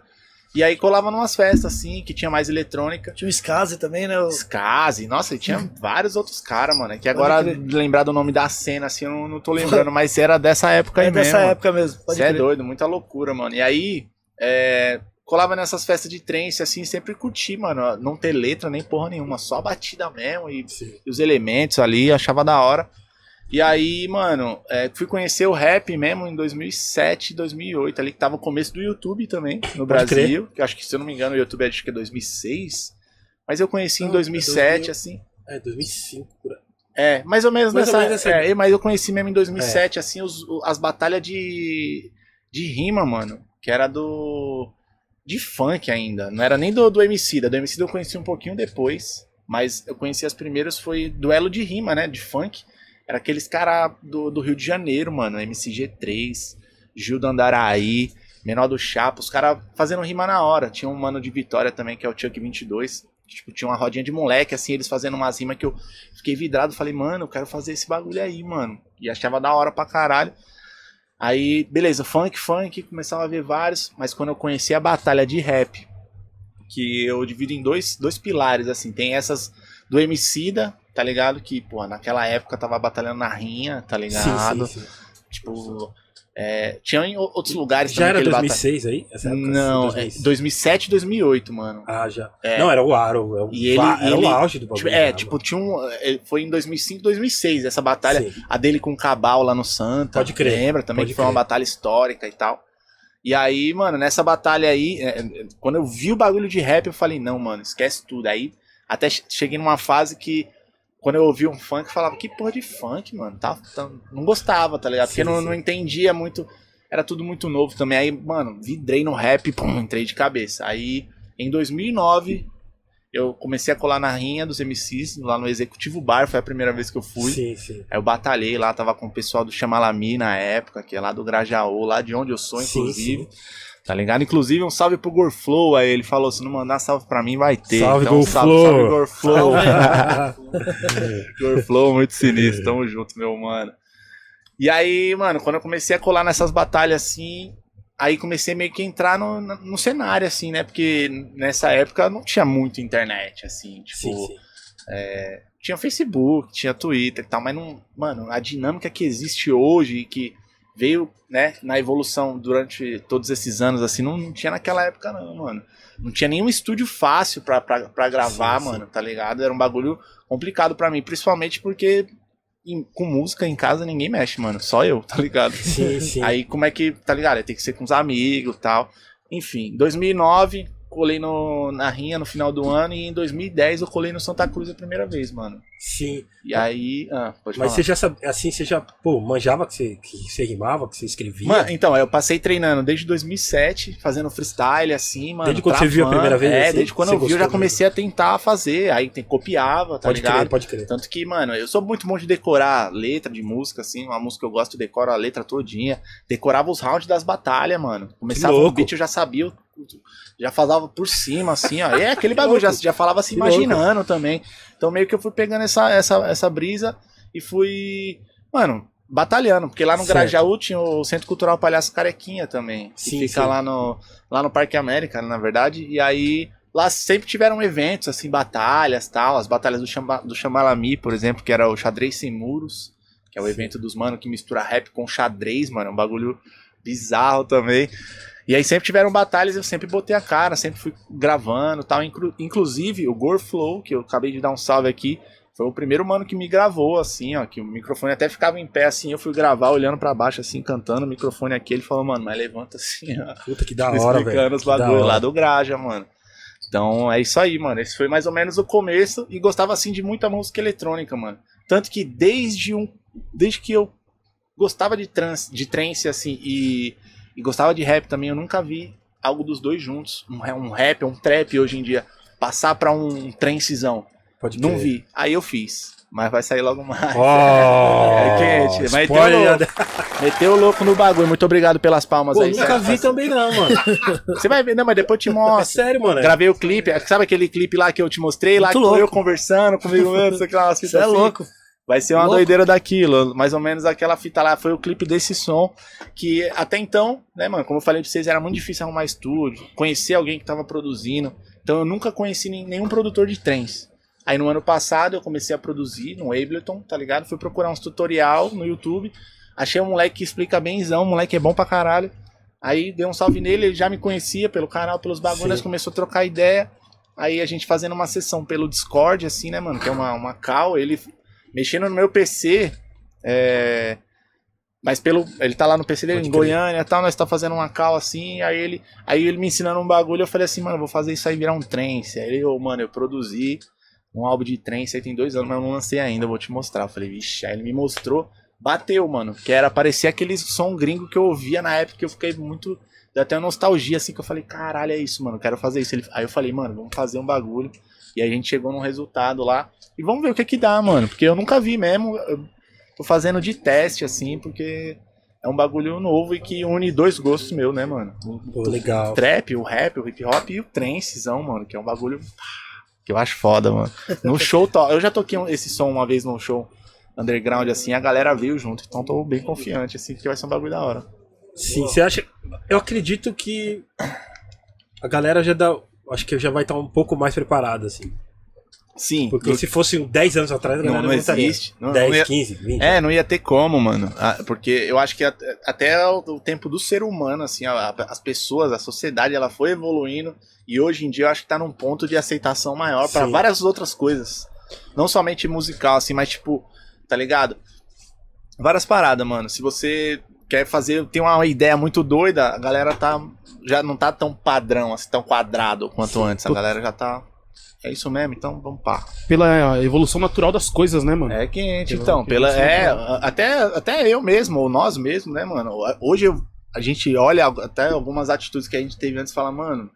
E aí colava numas festas assim, que tinha mais eletrônica. Tinha o Skazi também, né? o- Skazi, nossa, e tinha (laughs) vários outros caras, mano. Que agora, lembrar do nome da cena, assim, eu não, não tô lembrando, mas era dessa época aí É dessa mesmo. época mesmo. Pode Você é doido, muita loucura, mano. E aí, é, colava nessas festas de trance, assim, sempre curti, mano. Não ter letra nem porra nenhuma, só batida mesmo e, e os elementos ali, achava da hora. E aí, mano, é, fui conhecer o rap mesmo em 2007, 2008, ali que tava o começo do YouTube também, no Pode crer. Brasil. Que eu acho que, se eu não me engano, o YouTube é acho que é 2006. Mas eu conheci em Não, é 2007, 2000. assim. É, 2005. por aí. É, mais ou menos Mais ou nessa. menos essa- é, mas eu conheci mesmo em 2007, assim, os- as batalhas de, de rima, mano. Que era do. De funk ainda. Não era nem do, do MC. Da do MC eu conheci um pouquinho depois. Mas eu conheci as primeiras, foi duelo de rima, né? De funk. Era aqueles caras do, do Rio de Janeiro, mano. MCG3, Gil do Andaraí, Menor do Chapa. Os caras fazendo rima na hora. Tinha um mano de Vitória também, que é o Chuck 22. que, Tipo, tinha uma rodinha de moleque, assim, eles fazendo umas rimas que eu fiquei vidrado. Falei, mano, eu quero fazer esse bagulho aí, mano. E achava da hora pra caralho. Aí, beleza, funk, funk, começava a ver vários. Mas quando eu conheci a batalha de rap, que eu divido em dois, dois pilares, assim. Tem essas do Emicida, tá ligado? Que, pô, naquela época tava batalhando na rinha, tá ligado? Sim, sim, sim. Tipo, É, tinha em outros lugares Já era que ele bata- 2006 aí? Essa época, Não, assim, é 2006? 2007, 2008, mano. Ah, já. É. Não, era o aro. Era, o, E ele- era ele- o auge do Tipo, bagulho. é, já, tipo, tinha um. ele- Foi em 2005, 2006, essa batalha. Sim. A dele com o Cabal lá no Santa. Pode crer, Lembra também pode que foi uma crer. batalha histórica e tal. E aí, mano, nessa batalha aí, é, é, quando eu vi o bagulho de rap, eu falei, não, mano, esquece tudo. Aí até che- cheguei numa fase que, quando eu ouvi um funk, eu falava, que porra de funk, mano? Tá, tá- não gostava, tá ligado? Porque Sim, não, sim. não entendia muito. Era tudo muito novo também. Aí, mano, vidrei no rap, pum, entrei de cabeça. Aí, em 2009, eu comecei a colar na rinha dos MCs, lá no Executivo Bar, foi a primeira vez que eu fui. Sim, sim. Aí eu batalhei lá, tava com o pessoal do Chamalami na época, que é lá do Grajaú, lá de onde eu sou, Sim, inclusive. Tá ligado? Inclusive, um salve pro Gorflow. Aí ele falou: se não mandar salve pra mim, vai ter. Salve, então, salve, Gorflow. salve, Gorflow. (laughs) Gorflow, muito sinistro. Tamo junto, meu mano. E aí, mano, quando eu comecei a colar nessas batalhas assim, aí comecei meio que a entrar no, no cenário, assim, né? Porque nessa época não tinha muito internet, assim, tipo. sim, sim. Tinha Facebook, tinha Twitter e tal, mas não. Mano, a dinâmica que existe hoje e que veio, né, na evolução durante todos esses anos, assim, não, não tinha naquela época, não, mano. Não tinha nenhum estúdio fácil pra, pra, pra gravar, Sim, sim. mano, tá ligado? Era um bagulho complicado pra mim, principalmente porque em- com música em casa ninguém mexe, mano. Só eu, tá ligado? Sim, sim. Aí como é que, tá ligado? Tem que ser com os amigos e tal. Enfim, 2009 colei no, na Rinha no final do ano e em 2010 eu colei no Santa Cruz a primeira vez, mano. Sim. E aí, ah, Mas falar. você já sabia, assim, você já, pô, manjava que você, que você rimava, que você escrevia? Então, eu passei treinando desde 2007, fazendo freestyle, assim, mano. Desde quando você viu a primeira vez, É, assim, desde quando eu vi, eu já comecei a tentar fazer. Aí tem, copiava, tá pode ligado? crer, pode crer. Tanto que, mano, eu sou muito bom de decorar letra de música, assim, uma música que eu gosto, eu decoro a letra todinha. Decorava os rounds das batalhas, mano. Começava o beat, eu já sabia, já falava por cima, assim, ó. É aquele (laughs) bagulho, já, já falava se Que louco. imaginando também. Então meio que eu fui pegando essa, essa, essa brisa e fui, mano, batalhando. Porque lá no Certo. Grajaú tinha o Centro Cultural Palhaço Carequinha também. Que Sim, fica sim. lá no, lá no Parque América, na verdade. E aí lá sempre tiveram eventos, assim, batalhas tal. As batalhas do, Chamba, do Chamalami, por exemplo, que era o Xadrez Sem Muros, que é o Sim. evento dos mano que mistura rap com xadrez, mano. É um bagulho bizarro também. E aí sempre tiveram batalhas, eu sempre botei a cara, sempre fui gravando tal. Inclu- inclusive, o Gorflow, que eu acabei de dar um salve aqui, foi o primeiro mano que me gravou, assim, ó, que o microfone até ficava em pé, assim, eu fui gravar olhando pra baixo, assim, cantando o microfone aqui, ele falou, mano, mas levanta assim, ó. Puta que da hora, explicando velho. os Que da bagulho hora. lá do Graja, mano. Então é isso aí, mano. Esse foi mais ou menos o começo e gostava assim de muita música eletrônica, mano. Tanto que desde um desde que eu gostava de trance, de trance assim e, e gostava de rap também, eu nunca vi algo dos dois juntos, um, um rap, um trap hoje em dia passar pra um trancezão. Pode Não vi. Aí eu fiz, mas vai sair logo mais. Oh, (laughs) É quente, mas spoiler o já- Meteu o louco no bagulho. Muito obrigado pelas palmas Pô, aí. nunca vi também não, mano. (laughs) Você vai ver, não, mas depois eu te É mostro. sério, mano. Gravei o clipe, sabe aquele clipe lá que eu te mostrei, lá Muito que tô eu louco. conversando comigo mesmo, lá, Você é assim. louco. Vai ser uma Louco. doideira daquilo, mais ou menos aquela fita lá, foi o clipe desse som, que até então, né, mano, como eu falei pra vocês, era muito difícil arrumar estúdio, conhecer alguém que tava produzindo, então eu nunca conheci nenhum produtor de trens. Aí no ano passado eu comecei a produzir no Ableton, tá ligado? Fui procurar uns tutorial no YouTube, achei um moleque que explica benzão, um moleque é bom pra caralho. Aí dei um salve nele, ele já me conhecia pelo canal, pelos bagulhos, começou a trocar ideia. Aí a gente fazendo uma sessão pelo Discord, assim, né, mano? Que é uma, uma call, ele mexendo no meu PC. É... Mas pelo. Ele tá lá no PC dele, Pode em. Goiânia e tal, nós tá fazendo uma call assim, aí ele. Aí ele me ensinando um bagulho, eu falei assim, mano, eu vou fazer isso aí virar um trance. Aí ele, ô, mano, eu produzi um álbum de trance aí tem dois anos, mas eu não lancei ainda, eu vou te mostrar. Eu falei, vixe, aí ele me mostrou, bateu, mano. Que era parecer aquele som gringo que eu ouvia na época que eu fiquei muito. Deu até uma nostalgia, assim, que eu falei, caralho, é isso, mano, eu quero fazer isso. Ele- aí eu falei, mano, vamos fazer um bagulho. E a gente chegou num resultado lá. E vamos ver o que que dá, mano. Porque eu nunca vi mesmo. Eu tô fazendo de teste, assim, porque é um bagulho novo e que une dois gostos meus, né, mano? O Pô, legal. trap, o rap, o hip hop e o trancezão, mano, que é um bagulho que eu acho foda, mano. No show, to- eu já toquei esse som uma vez num show underground, assim, a galera veio junto, então tô bem confiante, assim, que vai ser um bagulho da hora. Sim, você acha. Eu acredito que a galera já dá. Acho que já vai estar um pouco mais preparada, assim. Sim. Porque do- se fosse um 10 anos atrás, a não, não existe. Não, 10, não ia- 15, 20. É, não ia ter como, mano. Ah, Porque eu acho que at- até o tempo do ser humano, assim, as pessoas, a sociedade, ela foi evoluindo. E hoje em dia eu acho que tá num ponto de aceitação maior Sim. várias outras coisas. Não somente musical, assim, mas tipo, tá ligado? Várias paradas, mano. Se você quer fazer, tem uma ideia muito doida, a galera tá. Já não tá tão padrão, assim, tão quadrado quanto antes. A galera já tá. É isso mesmo, então vamos pá. Pela evolução natural das coisas, né, mano? É quente, então. pela Pela, é, até, até eu mesmo, ou nós mesmos, né, mano? Hoje eu- a gente olha até algumas atitudes que a gente teve antes e fala, mano,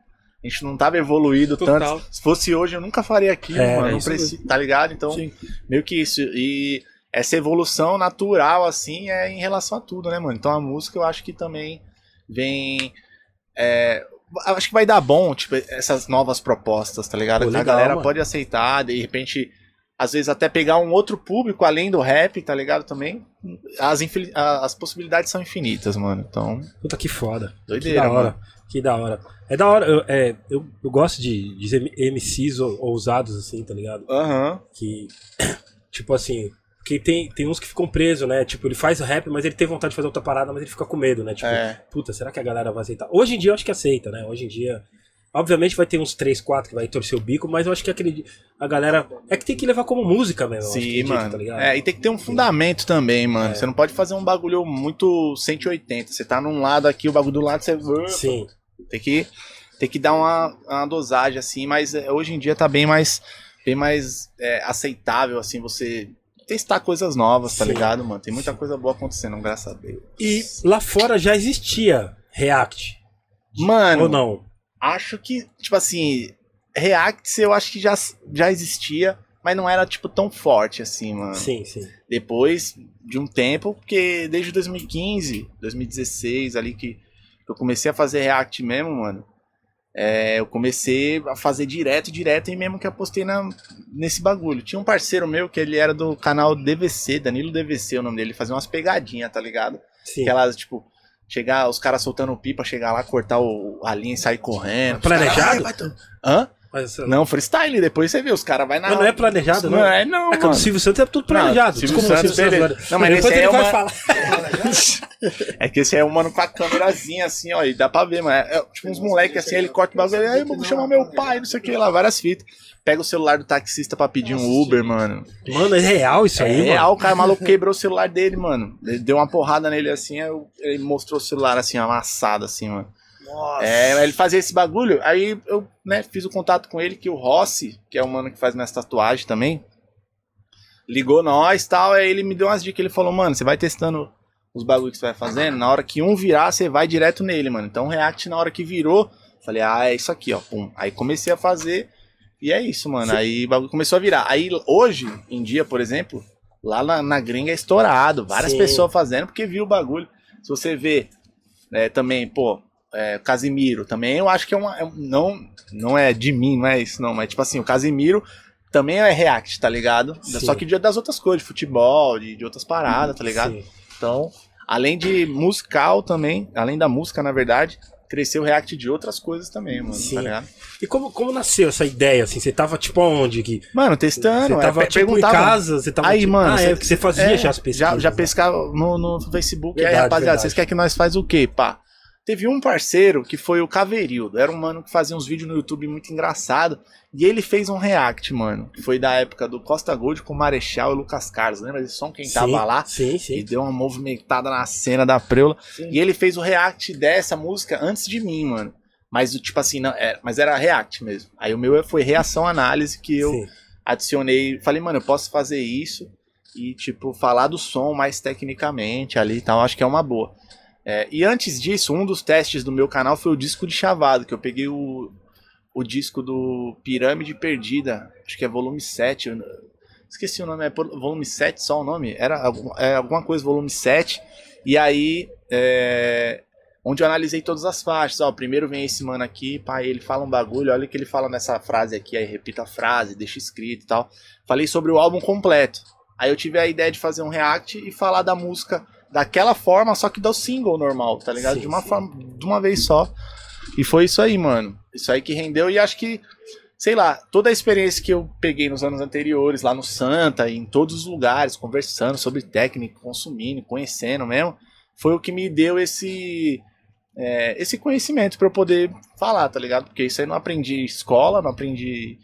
a gente não tava evoluído Total. tanto. Se fosse hoje, eu nunca faria aquilo, É, mano. é preci- tá ligado? Então, Sim. meio que isso. E essa evolução natural, assim, é em relação a tudo, né, mano? Então a música eu acho que também vem. é, acho que vai dar bom, tipo, essas novas propostas, tá ligado? Pô, que a legal, galera mano. pode aceitar, de repente, às vezes até pegar um outro público além do rap, tá ligado? Também. As, infin- as possibilidades são infinitas, mano. Então, Puta que foda. Que doideira, da hora. mano. Que da hora. É da hora. Eu, é, eu, eu gosto de, de MCs ou- ousados, assim, tá ligado? Aham. Que. (coughs) Tipo assim. Que tem, tem uns que ficam presos, né? Tipo, ele faz rap, mas ele tem vontade de fazer outra parada, mas ele fica com medo, né? Tipo, É. puta, será que a galera vai aceitar? Hoje em dia eu acho que aceita, né? Hoje em dia. Obviamente vai ter uns 3, 4 que vai torcer o bico, mas eu acho que aquele, a galera. É que tem que levar como música mesmo. Sim, acredito, mano. Tá ligado? é, e tem que ter um fundamento também, mano. É. Você não pode fazer um bagulho muito 180. Você tá num lado aqui, o bagulho do lado, você. Sim. Tem que, tem que dar uma, uma dosagem, assim, mas é, hoje em dia tá bem mais, bem mais é, aceitável, assim, você testar coisas novas, tá Sim. ligado, mano? Tem muita coisa boa acontecendo, graças a Deus. E lá fora já existia React. Mano, Ou não? acho que, tipo assim, React eu acho que já, já existia, mas não era, tipo, tão forte, assim, mano. Sim, sim. Depois de um tempo, porque desde 2015, 2016, ali que eu comecei a fazer React mesmo, mano. É, eu comecei a fazer direto, direto, e mesmo que eu postei na, nesse bagulho. Tinha um parceiro meu que ele era do canal DVC, Danilo DVC, o nome dele, ele fazia umas pegadinhas, tá ligado? Sim. Aquelas, tipo, chegar, os caras soltando pipa, chegar lá, cortar o, a linha e sair correndo. Planejado? Caras, Hã? Mas, Não, freestyle, depois você vê, os caras vai na. mas não é planejado, não. Não é, não. É que o mano. Silvio Santos é tudo planejado. Não, Silvio Desculpa, Santos, Silvio agora. Não, mas Depois esse ele é vai uma- falar. (laughs) É que esse é um mano com a câmerazinha assim, ó, e dá pra ver, mano. É, tipo uns moleques assim, ele corta o bagulho, aí eu vou chamar meu pai, não sei o que lá, várias fitas. Pega o celular do taxista pra pedir um Uber, mano. Mano, é real isso aí, É mano. real, o cara maluco quebrou o celular dele, mano. Ele deu uma porrada nele assim, ele mostrou o celular assim, amassado assim, mano. Nossa. É, ele fazia esse bagulho, aí eu, né, fiz o contato com ele, que o Rossi, que é o mano que faz minhas tatuagens também, ligou nós e tal, aí ele me deu umas dicas, ele falou, mano, você vai testando os bagulhos que você vai fazendo, na hora que um virar, você vai direto nele, mano. Então o React, na hora que virou, falei, ah, é isso aqui, ó, pum. Aí comecei a fazer, e é isso, mano, aí o bagulho começou a virar. Aí hoje, em dia, por exemplo, lá na, na gringa é estourado, várias Sim. pessoas fazendo, porque viu o bagulho. Se você vê é, também, pô, é, Casimiro também, eu acho que é uma. é não, não é de mim, não é isso, não. Mas, tipo assim, o Casimiro também é React, tá ligado? Sim. Só que das outras coisas, de futebol, de, de outras paradas, tá ligado? Sim. Então, além de musical também, além da música, na verdade, cresceu o React de outras coisas também, mano, Sim. tá ligado? E como, como nasceu essa ideia, assim? Você tava, tipo, aonde? Que Mano, testando, você é, tava, pe- tipo, em casa, você tava... Aí, tipo, mano, Ah, você- é, você fazia É, já as pesquisas. Já, já né? pescava no, no Facebook. aí, Verdade, rapaziada, verdade. vocês querem que nós faz o quê, pá? Teve um parceiro que foi o Caverildo. Era um mano que fazia uns vídeos no YouTube muito engraçado. E ele fez um react, mano. Que foi da época do Costa Gold com o Marechal e Lucas Carlos. Lembra desse som? Quem Sim, tava lá? Sim, E sim. deu uma movimentada na cena da preula. Sim. E ele fez o react dessa música antes de mim, mano. Mas, tipo assim, não, é, mas era react mesmo. Aí o meu foi reação análise que eu Sim. adicionei, falei, mano, eu posso fazer isso e, tipo, falar do som mais tecnicamente ali e tal, acho que é uma boa. É, e antes disso, um dos testes do meu canal foi o disco de chavado, que eu peguei o, o disco do Pirâmide Perdida, acho que é volume 7, eu esqueci o nome, é volume 7 só o nome? Era é, alguma coisa, volume 7, e aí, é, onde eu analisei todas as faixas, ó, primeiro vem esse mano aqui, pá, ele fala um bagulho, olha o que ele fala nessa frase aqui, aí repita a frase, deixa escrito e tal. Falei sobre o álbum completo. Aí eu tive a ideia de fazer um react e falar da música daquela forma, só que do single normal, tá ligado? Sim, de uma sim. forma, de uma vez só. E foi isso aí, mano. Isso aí que rendeu e acho que sei lá, toda a experiência que eu peguei nos anos anteriores, lá no Santa, em todos os lugares, conversando sobre técnica, consumindo, conhecendo mesmo, foi o que me deu esse é, esse conhecimento para eu poder falar, tá ligado? Porque isso aí não aprendi em escola, não aprendi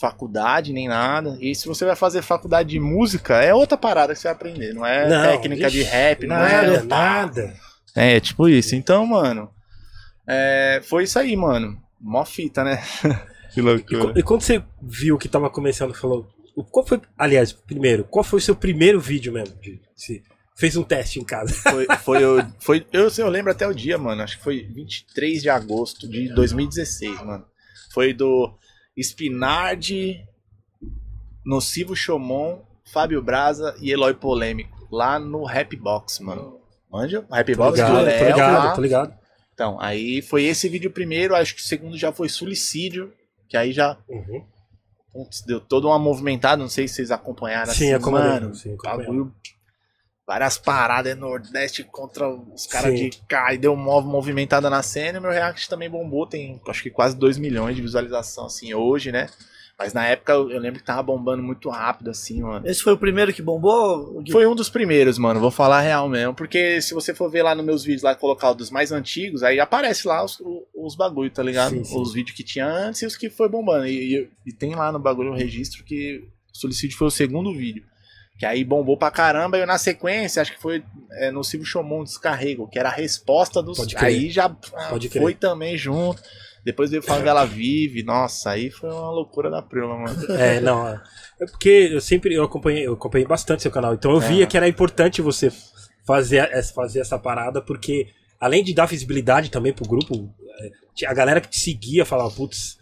faculdade nem nada. E se você vai fazer faculdade de música, é outra parada que você vai aprender, não é Não, técnica de ixi, rap, não Nada, é nada. é, tipo isso. Então, mano, é, foi isso aí, mano. Mó fita, né? (laughs) que E, loucura. co- e quando você viu que tava começando, falou. Qual foi. Aliás, primeiro, qual foi o seu primeiro vídeo mesmo? De, se fez um teste em casa. (laughs) Foi, foi, o- foi eu, eu lembro até o dia, mano. Acho que foi 23 de agosto de 2016, mano. Foi do Spinardi, Nocivo Chomon, Fábio Braza e Eloy Polêmico. Lá no Rap Box, mano. Manja? Rap Tô Box do ligado, tô Léo, ligado, lá. tô ligado. Então, aí foi esse vídeo primeiro. Acho que o segundo já foi Suicídio. Que aí já Uhum. putz, deu toda uma movimentada. Não sei se vocês acompanharam Sim, assim, mano. sim. Bagulho. Várias paradas Nordeste contra os caras de cá e deu uma movimentada na cena. E meu react também bombou, tem acho que quase 2 milhões de visualização assim hoje, né? Mas na época eu lembro que tava bombando muito rápido, assim, mano. Esse foi o primeiro que bombou? Foi um dos primeiros, mano. Vou falar real mesmo. Porque se você for ver lá nos meus vídeos, lá colocar o dos mais antigos, aí aparece lá os, o- os bagulho, tá ligado? Sim, sim. Os vídeos que tinha antes e os que foi bombando. E, e- e tem lá no bagulho um registro que o Solicídio foi o segundo vídeo. Que aí bombou pra caramba. E eu, na sequência, acho que foi é, no Silvio Chomon Descarrego, que era a resposta dos. Aí já foi também junto. Depois veio Favela Vive. Nossa, aí foi uma loucura da prima, mano. É, não. é é porque eu sempre eu acompanhei, eu acompanhei bastante seu canal. Então eu via É. que era importante você fazer, essa- fazer essa parada, porque além de dar visibilidade também pro grupo, é, a galera que te seguia falava, putz,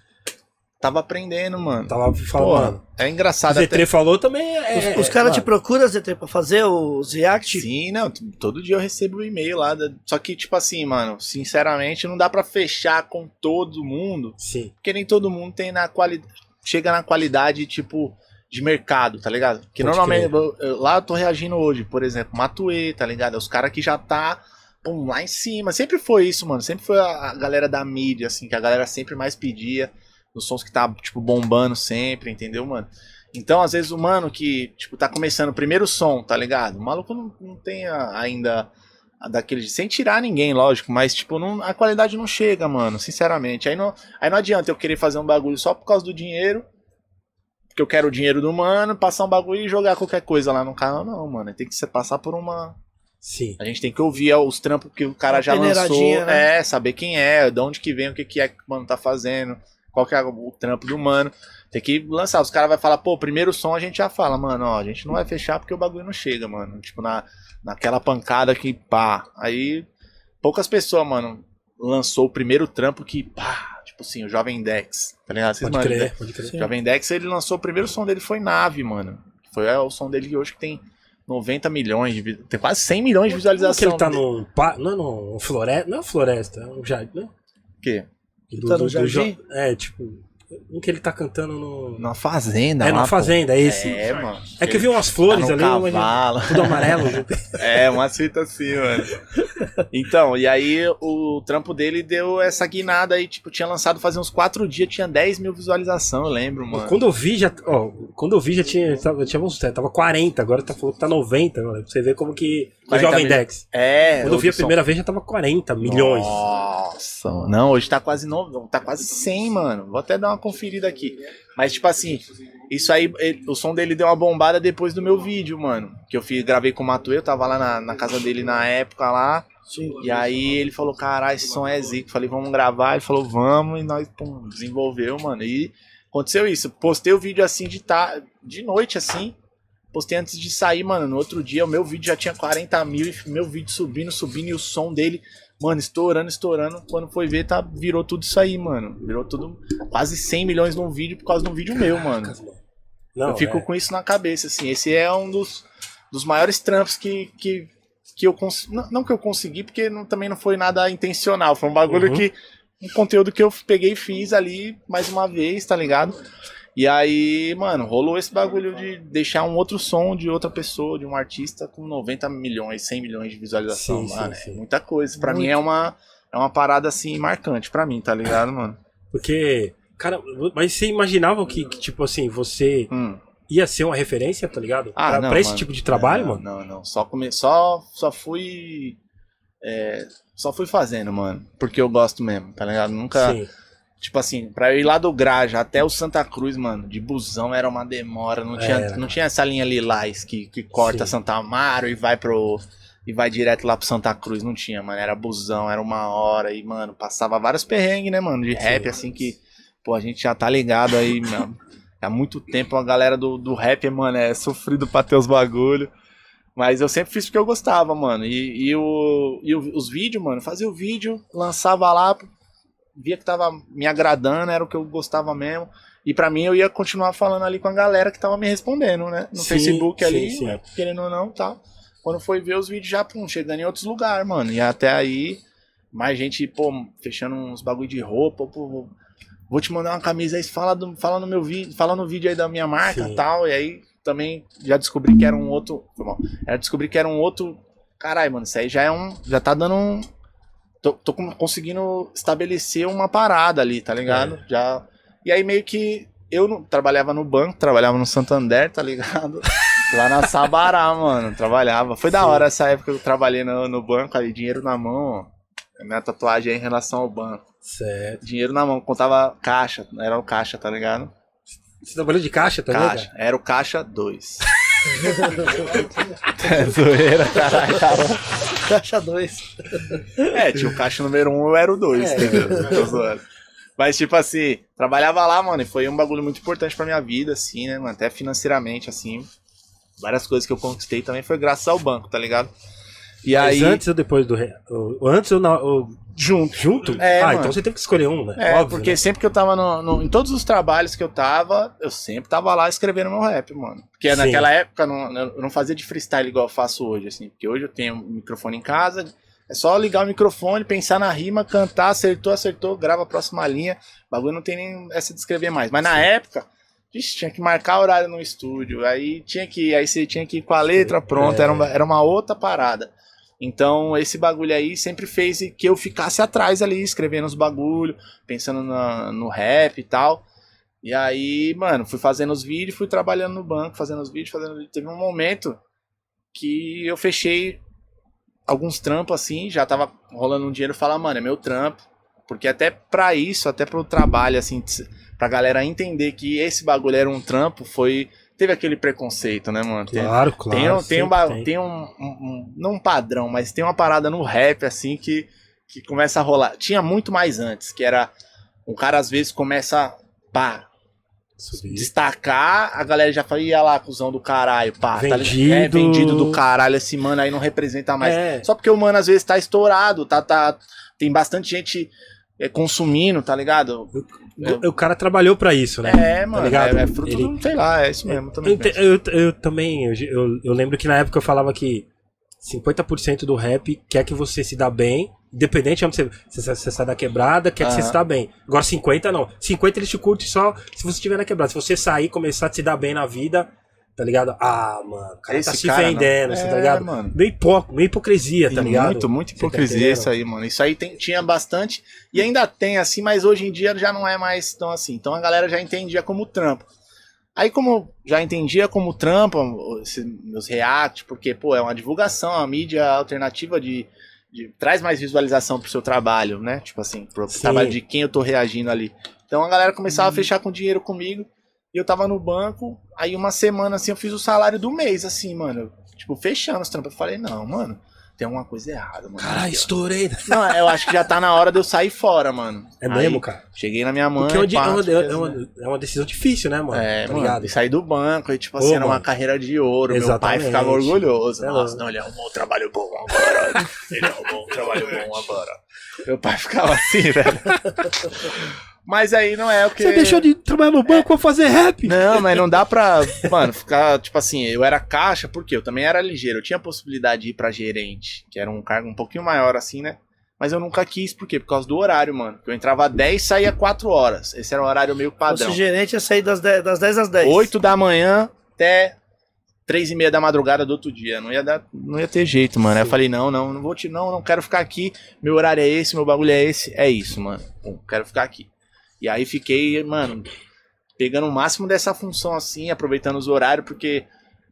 Tava aprendendo, mano. tava falando, Pô, é O engraçado até. Z3 falou também. É, Os, os caras te mano, procuram, ZT, pra fazer os react? Sim, não, todo dia eu recebo um e-mail lá. da- Só que, tipo assim, mano, sinceramente, não dá pra fechar com todo mundo, Sim. porque nem todo mundo tem na qualidade. Chega na qualidade, tipo, de mercado, tá ligado? Porque Pode normalmente, eu- eu- lá eu tô reagindo hoje, por exemplo, Matuê, tá ligado? É Os caras que já tá. Pum, lá em cima. Sempre foi isso, mano. Sempre foi a, a galera da mídia, assim, que a galera sempre mais pedia. Nos sons que tá, tipo, bombando sempre, entendeu, mano? Então, às vezes, o mano que, tipo, tá começando o primeiro som, tá ligado? O maluco não, não tem a- ainda a daquele. Sem tirar ninguém, lógico, mas, tipo, não, a qualidade não chega, mano, sinceramente. Aí não, aí não adianta eu querer fazer um bagulho só por causa do dinheiro. Porque eu quero o dinheiro do mano, passar um bagulho e jogar qualquer coisa lá no canal. Não, mano. Tem que ser passar por uma. Sim. A gente tem que ouvir os trampos que o cara Uma já lançou. né? É, saber quem é, de onde que vem, o que, que é que o mano tá fazendo, qual que é o trampo do mano. Tem que lançar. Os caras vão falar, pô, primeiro som a gente já fala, mano, ó, a gente não vai fechar porque o bagulho não chega, mano. Tipo, na, naquela pancada que pá. Aí, poucas pessoas, mano, lançou o primeiro trampo que, pá, tipo assim, o Jovem Dex, tá ligado? Vocês Pode manjam, crer, né? pode crer. Sim. Jovem Dex, ele lançou o primeiro som dele foi Nave, mano. Foi é, o som dele que hoje que tem 90 milhões de tem quase 100 milhões de visualizações. que ele tá num. pa- Não é num floresta. Não é floresta, é um jardim, né? quê? Do, Tá no do- do jardim? É, tipo. Um que ele tá cantando no. Na fazenda, é, na pô. fazenda, é esse. É, mano. É que eu vi umas Tá flores no ali, eu imaginei- cavalo. tudo amarelo. (laughs) É, uma fita assim, mano. Então, e aí o trampo dele deu essa guinada aí, tipo, tinha lançado fazia uns quatro dias, tinha 10 mil visualizações, eu lembro, mano. Quando eu vi, já. Ó, quando eu vi, já tinha. Tava, tinha uns, tava 40, agora tá falando que tá 90, mano. Pra você ver como que. O 40 Jovem mil- Dex. É, Quando eu vi a primeira vez já tava 40 milhões. Nossa, mano. não, hoje tá quase no, tá quase 100, mano. Vou até dar uma conferida aqui. Mas tipo assim, isso aí, ele- o som dele deu uma bombada depois do meu vídeo, mano. Que eu fiz, gravei com o Matuê, eu tava lá na, na casa dele na época lá. Sim. E aí ele falou, caralho, esse som é zico. Falei, vamos gravar. Ele falou, vamos. E nós, pum, desenvolveu, mano. E aconteceu isso. Postei o vídeo assim de, ta... de noite, assim. Postei antes de sair, mano. No outro dia, o meu vídeo já tinha 40 mil. E meu vídeo subindo, subindo. E o som dele, mano, estourando, estourando. Quando foi ver, tá, virou tudo isso aí, mano. Virou tudo quase 100 milhões num vídeo por causa de um vídeo meu, mano. Não, eu fico é. com isso na cabeça, assim. Esse é um dos, dos maiores trampos que, que, que eu consegui. Não, não que eu consegui, porque não- também não foi nada intencional. Foi um bagulho Uhum. que. Um conteúdo que eu peguei e fiz ali mais uma vez, tá ligado? E aí, mano, rolou esse bagulho de deixar um outro som de outra pessoa, de um artista com 90 milhões, 100 milhões de visualização. Sim, mano, sim, é sim. muita coisa. Pra mim é uma, é uma parada assim marcante, pra mim, tá ligado, mano? Porque Cara, mas você imaginava que, que, tipo assim, você Hum. ia ser uma referência, tá ligado? Ah, pra, não, pra esse mano. tipo de trabalho, não, mano? Não, não. Só, come... só, só fui. é, só fui fazendo, mano. Porque eu gosto mesmo, tá ligado? Nunca. Sim. Tipo assim, pra eu ir lá do Graja até o Santa Cruz, mano, de busão era uma demora. Não tinha, Era, não tinha essa linha lilás que, que corta Sim. Santa Amaro e vai pro. E vai direto lá pro Santa Cruz. Não tinha, mano. Era busão, era uma hora. E, mano, passava vários perrengues, né, mano? De rap, Sim. assim, que. Pô, a gente já tá ligado aí, (laughs) mano. Há muito tempo a galera do, do rap, mano, é sofrido pra ter os bagulho. Mas eu sempre fiz porque eu gostava, mano. E, e, o, e os vídeos, mano, fazia o vídeo, lançava lá, via que tava me agradando, era o que eu gostava mesmo. E pra mim eu ia continuar falando ali com a galera que tava me respondendo, né? No Sim, Facebook sim, ali, sim. né? querendo ou não, tal. Quando foi ver os vídeos já, pum, chegando em outros lugares, mano. E até aí, mais gente, pô, fechando uns bagulho de roupa, pô, vou- vou te mandar uma camisa aí, fala, do, fala no meu vídeo, fala no vídeo aí da minha marca Sim. tal. E aí também já descobri que era um outro. Foi mal. Já descobri que era um outro. Caralho, mano, isso aí já é um. Já tá dando um. Tô, tô conseguindo estabelecer uma parada ali, tá ligado? Já. E aí meio que. Eu não, trabalhava no banco, trabalhava no Santander, tá ligado? Lá na Sabará, (laughs) mano, trabalhava. Foi da Sim. hora essa época que eu trabalhei no, no banco, ali, dinheiro na mão. Minha tatuagem aí em relação ao banco. Certo. Dinheiro na mão, contava caixa, era o caixa, tá ligado? Você trabalhou de caixa também, Caixa, cara? era o caixa 2. (laughs) (laughs) é zoeira, caralho. Caixa 2. É, tinha o caixa número 1, um, eu era o 2, É. entendeu? Mas, tipo assim, trabalhava lá, mano, e foi um bagulho muito importante pra minha vida, assim, né, mano? Até financeiramente, assim. Várias coisas que eu conquistei também foi graças ao banco, tá ligado? E Mas aí. antes ou depois do. re- Antes ou, na, ou Junto. junto? É, ah, mano. então você teve que escolher um, né? É, Óbvio, porque né? sempre que eu tava no, no- Em todos os trabalhos que eu tava, eu sempre tava lá escrevendo meu rap, mano. Porque Sim. naquela época não- eu não fazia de freestyle igual eu faço hoje, assim. Porque hoje eu tenho um microfone em casa, é só ligar o microfone, pensar na rima, cantar, acertou, acertou, grava a próxima linha. O bagulho não tem nem essa de escrever mais. Mas na época. Vixe, tinha que marcar horário no estúdio, aí tinha que, aí você tinha que ir com a letra pronta, É. era, uma, era uma outra parada. Então, esse bagulho aí sempre fez que eu ficasse atrás ali, escrevendo os bagulho, pensando na- no rap e tal. E aí, mano, fui fazendo os vídeos, fui trabalhando no banco, fazendo os vídeos, fazendo. Teve um momento que eu fechei alguns trampos assim, já tava rolando um dinheiro, falar, mano, é meu trampo. Porque até pra isso, até pro trabalho, assim, pra galera entender que esse bagulho era um trampo, foi. Teve aquele preconceito, né, mano? Tem- Claro, claro. tem, um- tem, um, ba- tem. tem um, um- Não um padrão, mas tem uma parada no rap, assim, que, que começa a rolar. Tinha muito mais antes, que era. Um cara às vezes começa. Pá, Subir. destacar, a galera já fala, ia lá, cuzão do caralho, pá, tá? Vendido. É, vendido do caralho, esse mano aí não representa mais. É. Só porque o mano às vezes tá estourado, tá, tá, tem bastante gente é, consumindo, tá ligado? O, o cara trabalhou pra isso, né? É, mano, ligado? é, é fruto Ele- do, sei lá, é isso mesmo. Eu, Também ente- eu, eu também, eu, eu- eu lembro que na época eu falava que 50% do rap quer que você se dá bem, independente de onde você, você, você sai da quebrada, quer que você se dá bem. Agora 50 não. 50 eles te curtem só se você estiver na quebrada. Se você sair e começar a se dar bem na vida, tá ligado? Ah, mano, o cara tá Esse se cara, vendendo, não. você É, tá ligado? mano. Meio, hipo, meio hipocrisia, tá E ligado? Muito, muito tá hipocrisia entendendo? isso aí, mano. Isso aí tem- tinha bastante. E ainda tem, assim, mas hoje em dia já não é mais tão assim. Então a galera já entendia como trampo. Aí, como já entendia como trampo, meus react, porque, pô, é uma divulgação, a mídia alternativa de, de- traz mais visualização pro seu trabalho, né? Tipo assim, pro Sim. trabalho de quem eu tô reagindo ali. Então a galera começava a fechar com dinheiro comigo. E eu tava no banco, aí uma semana assim eu fiz o salário do mês, assim, mano. Tipo, fechando os trampos. Eu falei, não, mano, tem alguma coisa errada, mano. Caralho, estourei. Não, eu acho que já tá na hora de eu sair fora, mano. É Aí, mesmo, cara? Cheguei na minha mãe. Porque é uma, di- pá, é, uma, tipo, é uma- é uma decisão difícil, né, mano? é, tá mano, ligado? e sair do banco, e tipo assim, Ô, era uma carreira de ouro. Meu pai Exatamente. ficava orgulhoso. É Nossa, não, ele arrumou um trabalho bom agora. ele arrumou um trabalho bom agora. Meu pai ficava assim, velho. Mas aí não é o que. Você deixou de trabalhar no banco pra fazer rap? Não, mas não dá pra, (laughs) mano, ficar, tipo assim, eu era caixa, porque eu também era ligeiro, eu tinha a possibilidade de ir pra gerente, que era um cargo um pouquinho maior assim, né? Mas eu nunca quis, por quê? Por causa do horário, mano. Eu entrava 10 e saía 4 horas. Esse era o horário meio padrão. O gerente ia sair das 10, das 10 às 10. 8 da manhã até 3 e meia da madrugada do outro dia. Não ia, dar, não ia ter jeito, mano. Aí eu falei, não, não, não vou te. Não, não quero ficar aqui. Meu horário é esse, meu bagulho é esse. É isso, mano. Pum, quero ficar aqui. E aí fiquei, mano, pegando o máximo dessa função assim, aproveitando os horários, porque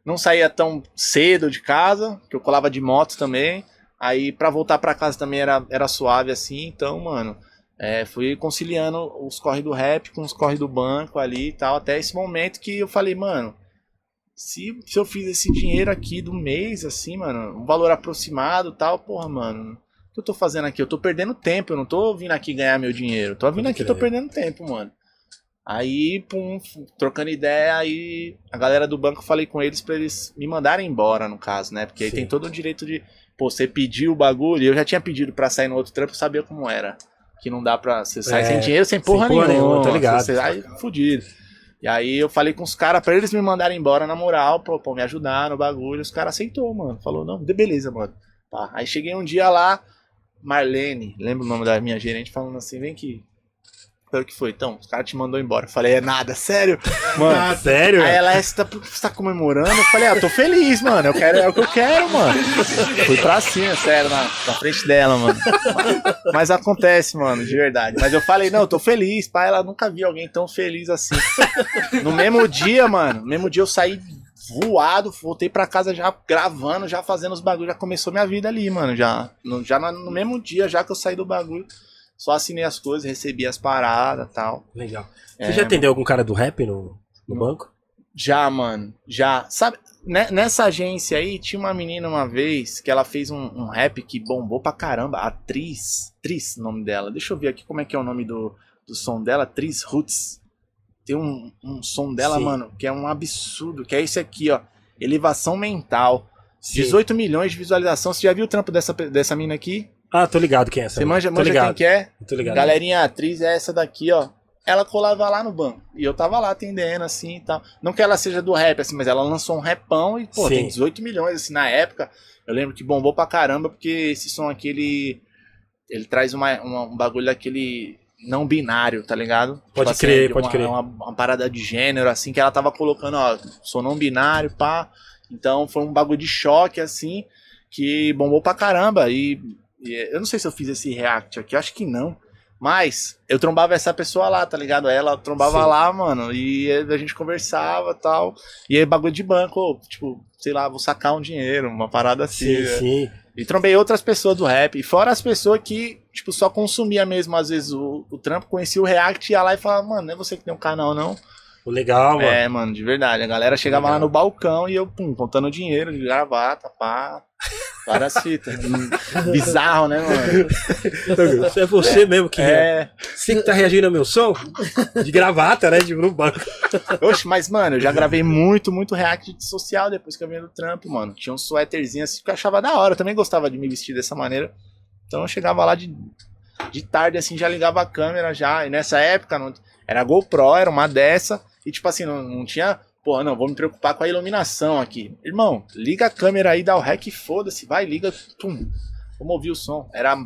não saía tão cedo de casa, que eu colava de moto também. Aí pra voltar pra casa também era, era suave assim, então, mano, é, fui conciliando os corre do rap com os corre do banco ali e tal, até esse momento que eu falei, mano, se, se eu fiz esse dinheiro aqui do mês, assim, mano, um valor aproximado tal, porra, mano, que eu tô fazendo aqui? Eu tô perdendo tempo, eu não tô vindo aqui ganhar meu dinheiro. Tô vindo aqui, tô perdendo tempo, mano. Aí, pum, trocando ideia, aí a galera do banco, falei com eles pra eles me mandarem embora, no caso, né? Porque aí Sim. tem todo o direito de, pô, você pediu o bagulho, e eu já tinha pedido pra sair no outro trampo, eu sabia como era. Que não dá pra. Você sai É, sem dinheiro, sem sem porra, porra nenhuma. nenhuma, tá ligado. Você sai fudido. E aí eu falei com os caras pra eles me mandarem embora na moral, pô, pô, me ajudar no bagulho. Os caras aceitou, mano. Falou, não, de beleza, mano. Tá. Aí cheguei um dia lá, Marlene, lembra o nome da minha gerente, falando assim, vem aqui. Foi o que foi? Então, os caras te mandou embora. Eu falei, é nada, sério? Mano. Ah, sério? Aí ela, você tá, você tá comemorando? Eu falei, ah, tô feliz, mano. Eu quero, é o que eu quero, mano. Fui pra cima, sério, na, na frente dela, mano. Mas acontece, mano, de verdade. Mas eu falei, não, eu tô feliz, pai. Ela nunca viu alguém tão feliz assim. No mesmo dia, mano, no mesmo dia eu saí voado, voltei pra casa já gravando, já fazendo os bagulhos, já começou minha vida ali, mano. Já no, já no, mesmo dia, já que eu saí do bagulho, só assinei as coisas, recebi as paradas tal. Legal. Você É, já atendeu algum cara do rap no, no banco? Já, mano, já. Sabe, né- nessa agência aí, tinha uma menina uma vez que ela fez um, um rap que bombou pra caramba. Atriz, Tris, o nome dela. Deixa eu ver aqui como é que é o nome do, do som dela. Tris Roots. Tem um, um som dela, Sim. mano, que é um absurdo. Que é esse aqui, ó. Elevação mental. Sim. 18 milhões de visualização. Você já viu o trampo dessa, dessa mina aqui? Ah, tô ligado quem é essa. Você manja, manja quem ligado. que é? Tô ligado. Galerinha, atriz é essa daqui, ó. Ela colava lá no banco. E eu tava lá atendendo, assim e tal. Não que ela seja do rap, assim, mas ela lançou um rapão e, pô, Sim. tem 18 milhões, assim, na época. Eu lembro que bombou pra caramba, porque esse som aqui, ele, ele traz uma, uma- um bagulho daquele não binário, tá ligado? Pode crer, de pode uma, crer. Uma, uma parada de gênero, assim, que ela tava colocando, ó, sou não binário, pá. Então foi um bagulho de choque, assim, que bombou pra caramba. E, e eu não sei se eu fiz esse react aqui, acho que não. Mas eu trombava essa pessoa lá, tá ligado? Ela trombava Sim. lá, mano, e a gente conversava e tal. E aí bagulho de banco, tipo, sei lá, vou sacar um dinheiro, uma parada assim. Sim, né? sim. E trombei outras pessoas do rap. E fora as pessoas que, tipo, só consumia mesmo, às vezes, o, o trampo, conhecia o React, ia lá e falava, mano, não é você que tem um canal, não. O legal, mano. É, mano, de verdade. A galera chegava lá no balcão e eu, pum, contando dinheiro de gravata, pá. Várias fitas. (laughs) Bizarro, né, mano? É você mesmo que É. Você que tá reagindo ao meu som? De gravata, né? Tipo, no banco. Oxe, mas, mano, eu já gravei muito, muito react social depois que eu vim do trampo, mano. Tinha um suéterzinho assim que eu achava da hora. Eu também gostava de me vestir dessa maneira. Então eu chegava lá de, de tarde, assim, já ligava a câmera já. E nessa época não, era GoPro, era uma dessa. E tipo assim, não, não tinha. Pô, não, vou me preocupar com a iluminação aqui. Irmão, liga a câmera aí, dá o rec e foda-se. Vai, liga, tum. Vamos ouvir o som. Era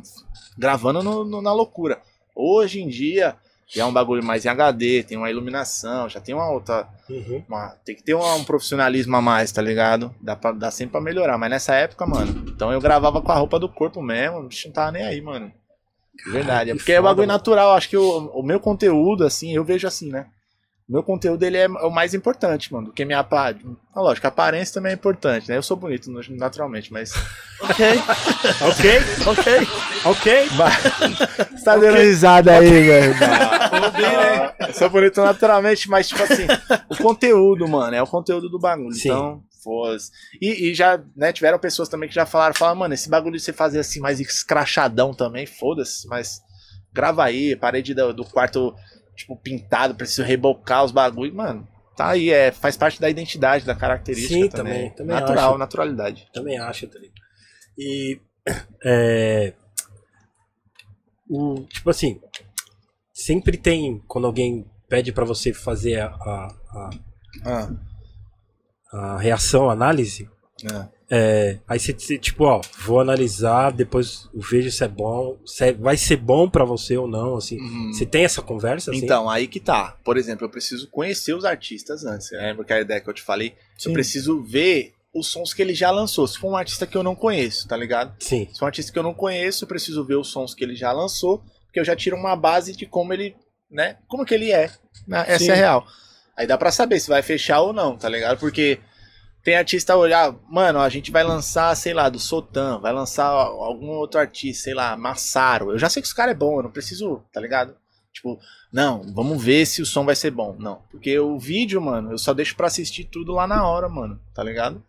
gravando no- no- na loucura. Hoje em dia, já é um bagulho mais em HD, tem uma iluminação, já tem uma outra. Uhum. uma- tem que ter uma- um profissionalismo a mais, tá ligado? Dá, pra, dá sempre pra melhorar. Mas nessa época, mano, então eu gravava com a roupa do corpo mesmo, o bicho não tava nem aí, mano. De verdade. É que porque é um foda, bagulho mano. natural. Acho que o, o meu conteúdo, assim, eu vejo assim, né? Meu conteúdo, ele é o mais importante, mano, do que minha aparência. Lógico, a aparência também é importante, né? Eu sou bonito naturalmente, mas. (laughs) Ok, Ok, ok. ok. (laughs) Você tá dando risada aí, velho. (laughs) Eu sou bonito naturalmente, mas, tipo assim, o conteúdo, mano, é o conteúdo do bagulho. Sim. Então, foda-se. E, e já, né, tiveram pessoas também que já falaram, falaram, mano, esse bagulho de você fazer assim, mais escrachadão também, foda-se, mas grava aí, parede do, do quarto, tipo, pintado, preciso rebocar os bagulhos, mano. Tá aí, é, faz parte da identidade, da característica Sim, também. também, Natural, acho. naturalidade. Também acho, tá ligado? E. (clears throat) É. O, tipo assim. Sempre tem. Quando alguém pede pra você fazer a, a, a, Ah, a reação, a análise. É, aí você, tipo, ó, vou analisar, depois vejo se é bom, se é- vai ser bom pra você ou não, assim. Uhum. Você tem essa conversa, assim? Então, aí que tá. Por exemplo, eu preciso conhecer os artistas antes. Lembra que a ideia que eu te falei? Sim. Eu preciso ver os sons que ele já lançou. Se for um artista que eu não conheço, tá ligado? Sim, Se for um artista que eu não conheço, eu preciso ver os sons que ele já lançou, porque eu já tiro uma base de como ele né, como que ele é. né? Essa Sim. é a real. Aí dá pra saber se vai fechar ou não, tá ligado? Porque tem artista olhar, mano, a gente vai lançar, sei lá, do Sotan, vai lançar algum outro artista, sei lá, Massaro. Eu já sei que esse cara é bom, eu não preciso, tá ligado? Tipo, não, vamos ver se o som vai ser bom. Não, porque o vídeo, mano, eu só deixo pra assistir tudo lá na hora, mano, tá ligado?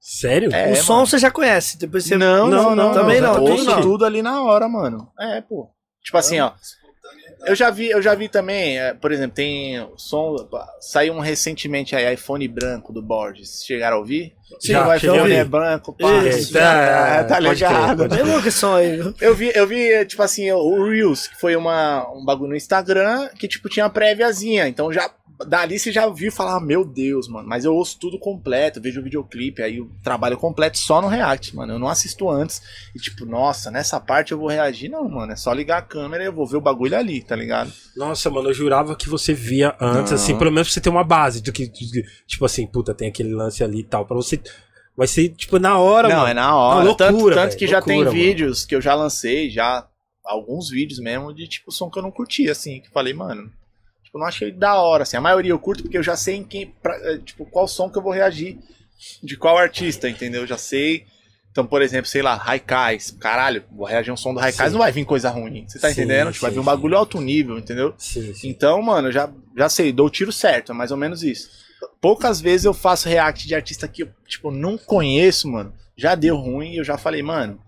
Sério? É, o som mano. você já conhece, depois você... Não, não, não. Também não, Eu tudo ouço não. tudo ali na hora, mano. É, pô. Tipo assim, ó. Eu já vi, eu já vi também, é, por exemplo, tem o som. Saiu um recentemente aí, iPhone branco do Borges. Chegaram a ouvir? Sim, o já iPhone cheguei a é branco, pá. Isso, tá, tá pode crer, ligado. pode Bem louco esse som aí. Eu vi, eu vi, tipo assim, o Reels, que foi uma, um bagulho no Instagram que, tipo, tinha uma préviazinha. Então já. Dali você já viu falar, meu Deus, mano. Mas eu ouço tudo completo, vejo o videoclipe, aí eu trabalho completo só no React, mano. Eu não assisto antes. E tipo, nossa, nessa parte eu vou reagir. Não, mano. É só ligar a câmera e eu vou ver o bagulho ali, tá ligado? Nossa, mano, eu jurava que você via antes, Não. assim, pelo menos pra você ter uma base do que, tipo assim, puta, tem aquele lance ali e tal, pra você. Vai ser, tipo, na hora, não, mano. é na hora. Uma loucura, tanto tanto que já tem loucura, mano. vídeos que eu já lancei, já. Alguns vídeos mesmo, de tipo som que eu não curti, assim. Que falei, mano. Tipo, não achei da hora, assim. A maioria eu curto porque eu já sei em quem. pra- eh, tipo, qual som que eu vou reagir. De qual artista, entendeu? Eu já sei. Então, por exemplo, sei lá, Raikais. Caralho, vou reagir a um som do Raikais, Sim. não vai vir coisa ruim. Você tá Sim, entendendo? Tipo, vai sim, vir um sim. bagulho alto nível, entendeu? Sim, sim. Então, mano, eu já, já sei, dou o tiro certo, é mais ou menos isso. Poucas vezes eu faço react de artista que eu, tipo, não conheço, mano. Já deu ruim e eu já falei, mano,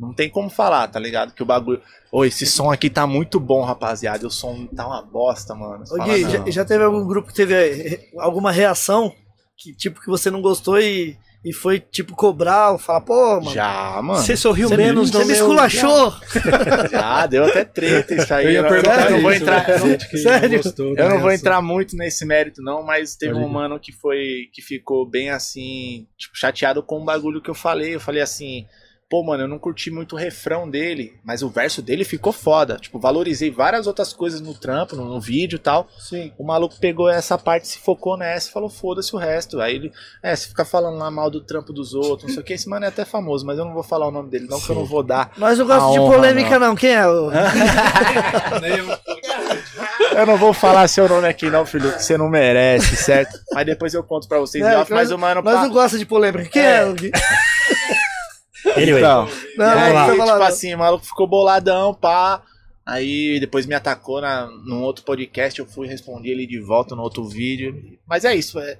não tem como falar, tá ligado? Que o bagulho. Ô, esse som aqui tá muito bom, rapaziada. O som tá uma bosta, mano. Ô, Gui, já, já teve algum grupo que teve eh, alguma reação que, tipo, que você não gostou e, e foi, tipo, cobrar, falar, pô, mano, Já, mano. Você sorriu menos me, você me esculachou. (laughs) Já, deu até treta isso aí. Eu ia não- perguntar eu não vou entrar. né? não- Sério? gostou Eu não vou entrar muito nesse mérito, não, mas teve Pode um ir. mano que foi. que ficou bem assim, tipo, chateado com o bagulho que eu falei. Eu falei assim, pô, mano, eu não curti muito o refrão dele, mas o verso dele ficou foda. Tipo, valorizei várias outras coisas no trampo, no, no vídeo e tal. Sim. O maluco pegou essa parte, se focou nessa e falou, foda-se o resto. Aí ele, é, se ficar falando lá mal do trampo dos outros, não sei o que, esse mano é até famoso, mas eu não vou falar o nome dele, não, que eu não vou dar. Mas eu gosto A de honra, polêmica, não. Quem é? o- (laughs) Eu não vou falar seu nome aqui, não, filho, que você não merece, certo? Mas depois eu conto pra vocês. É, off, mas o mano. Nós pa- não gosta de polêmica. Quem é? o Gui? (laughs) Anyway, Então, Não, não aí, precisa tipo não. assim, o maluco ficou boladão, pá. Aí depois me atacou na, num outro podcast, eu fui responder ele de volta no outro vídeo. Mas é isso, é,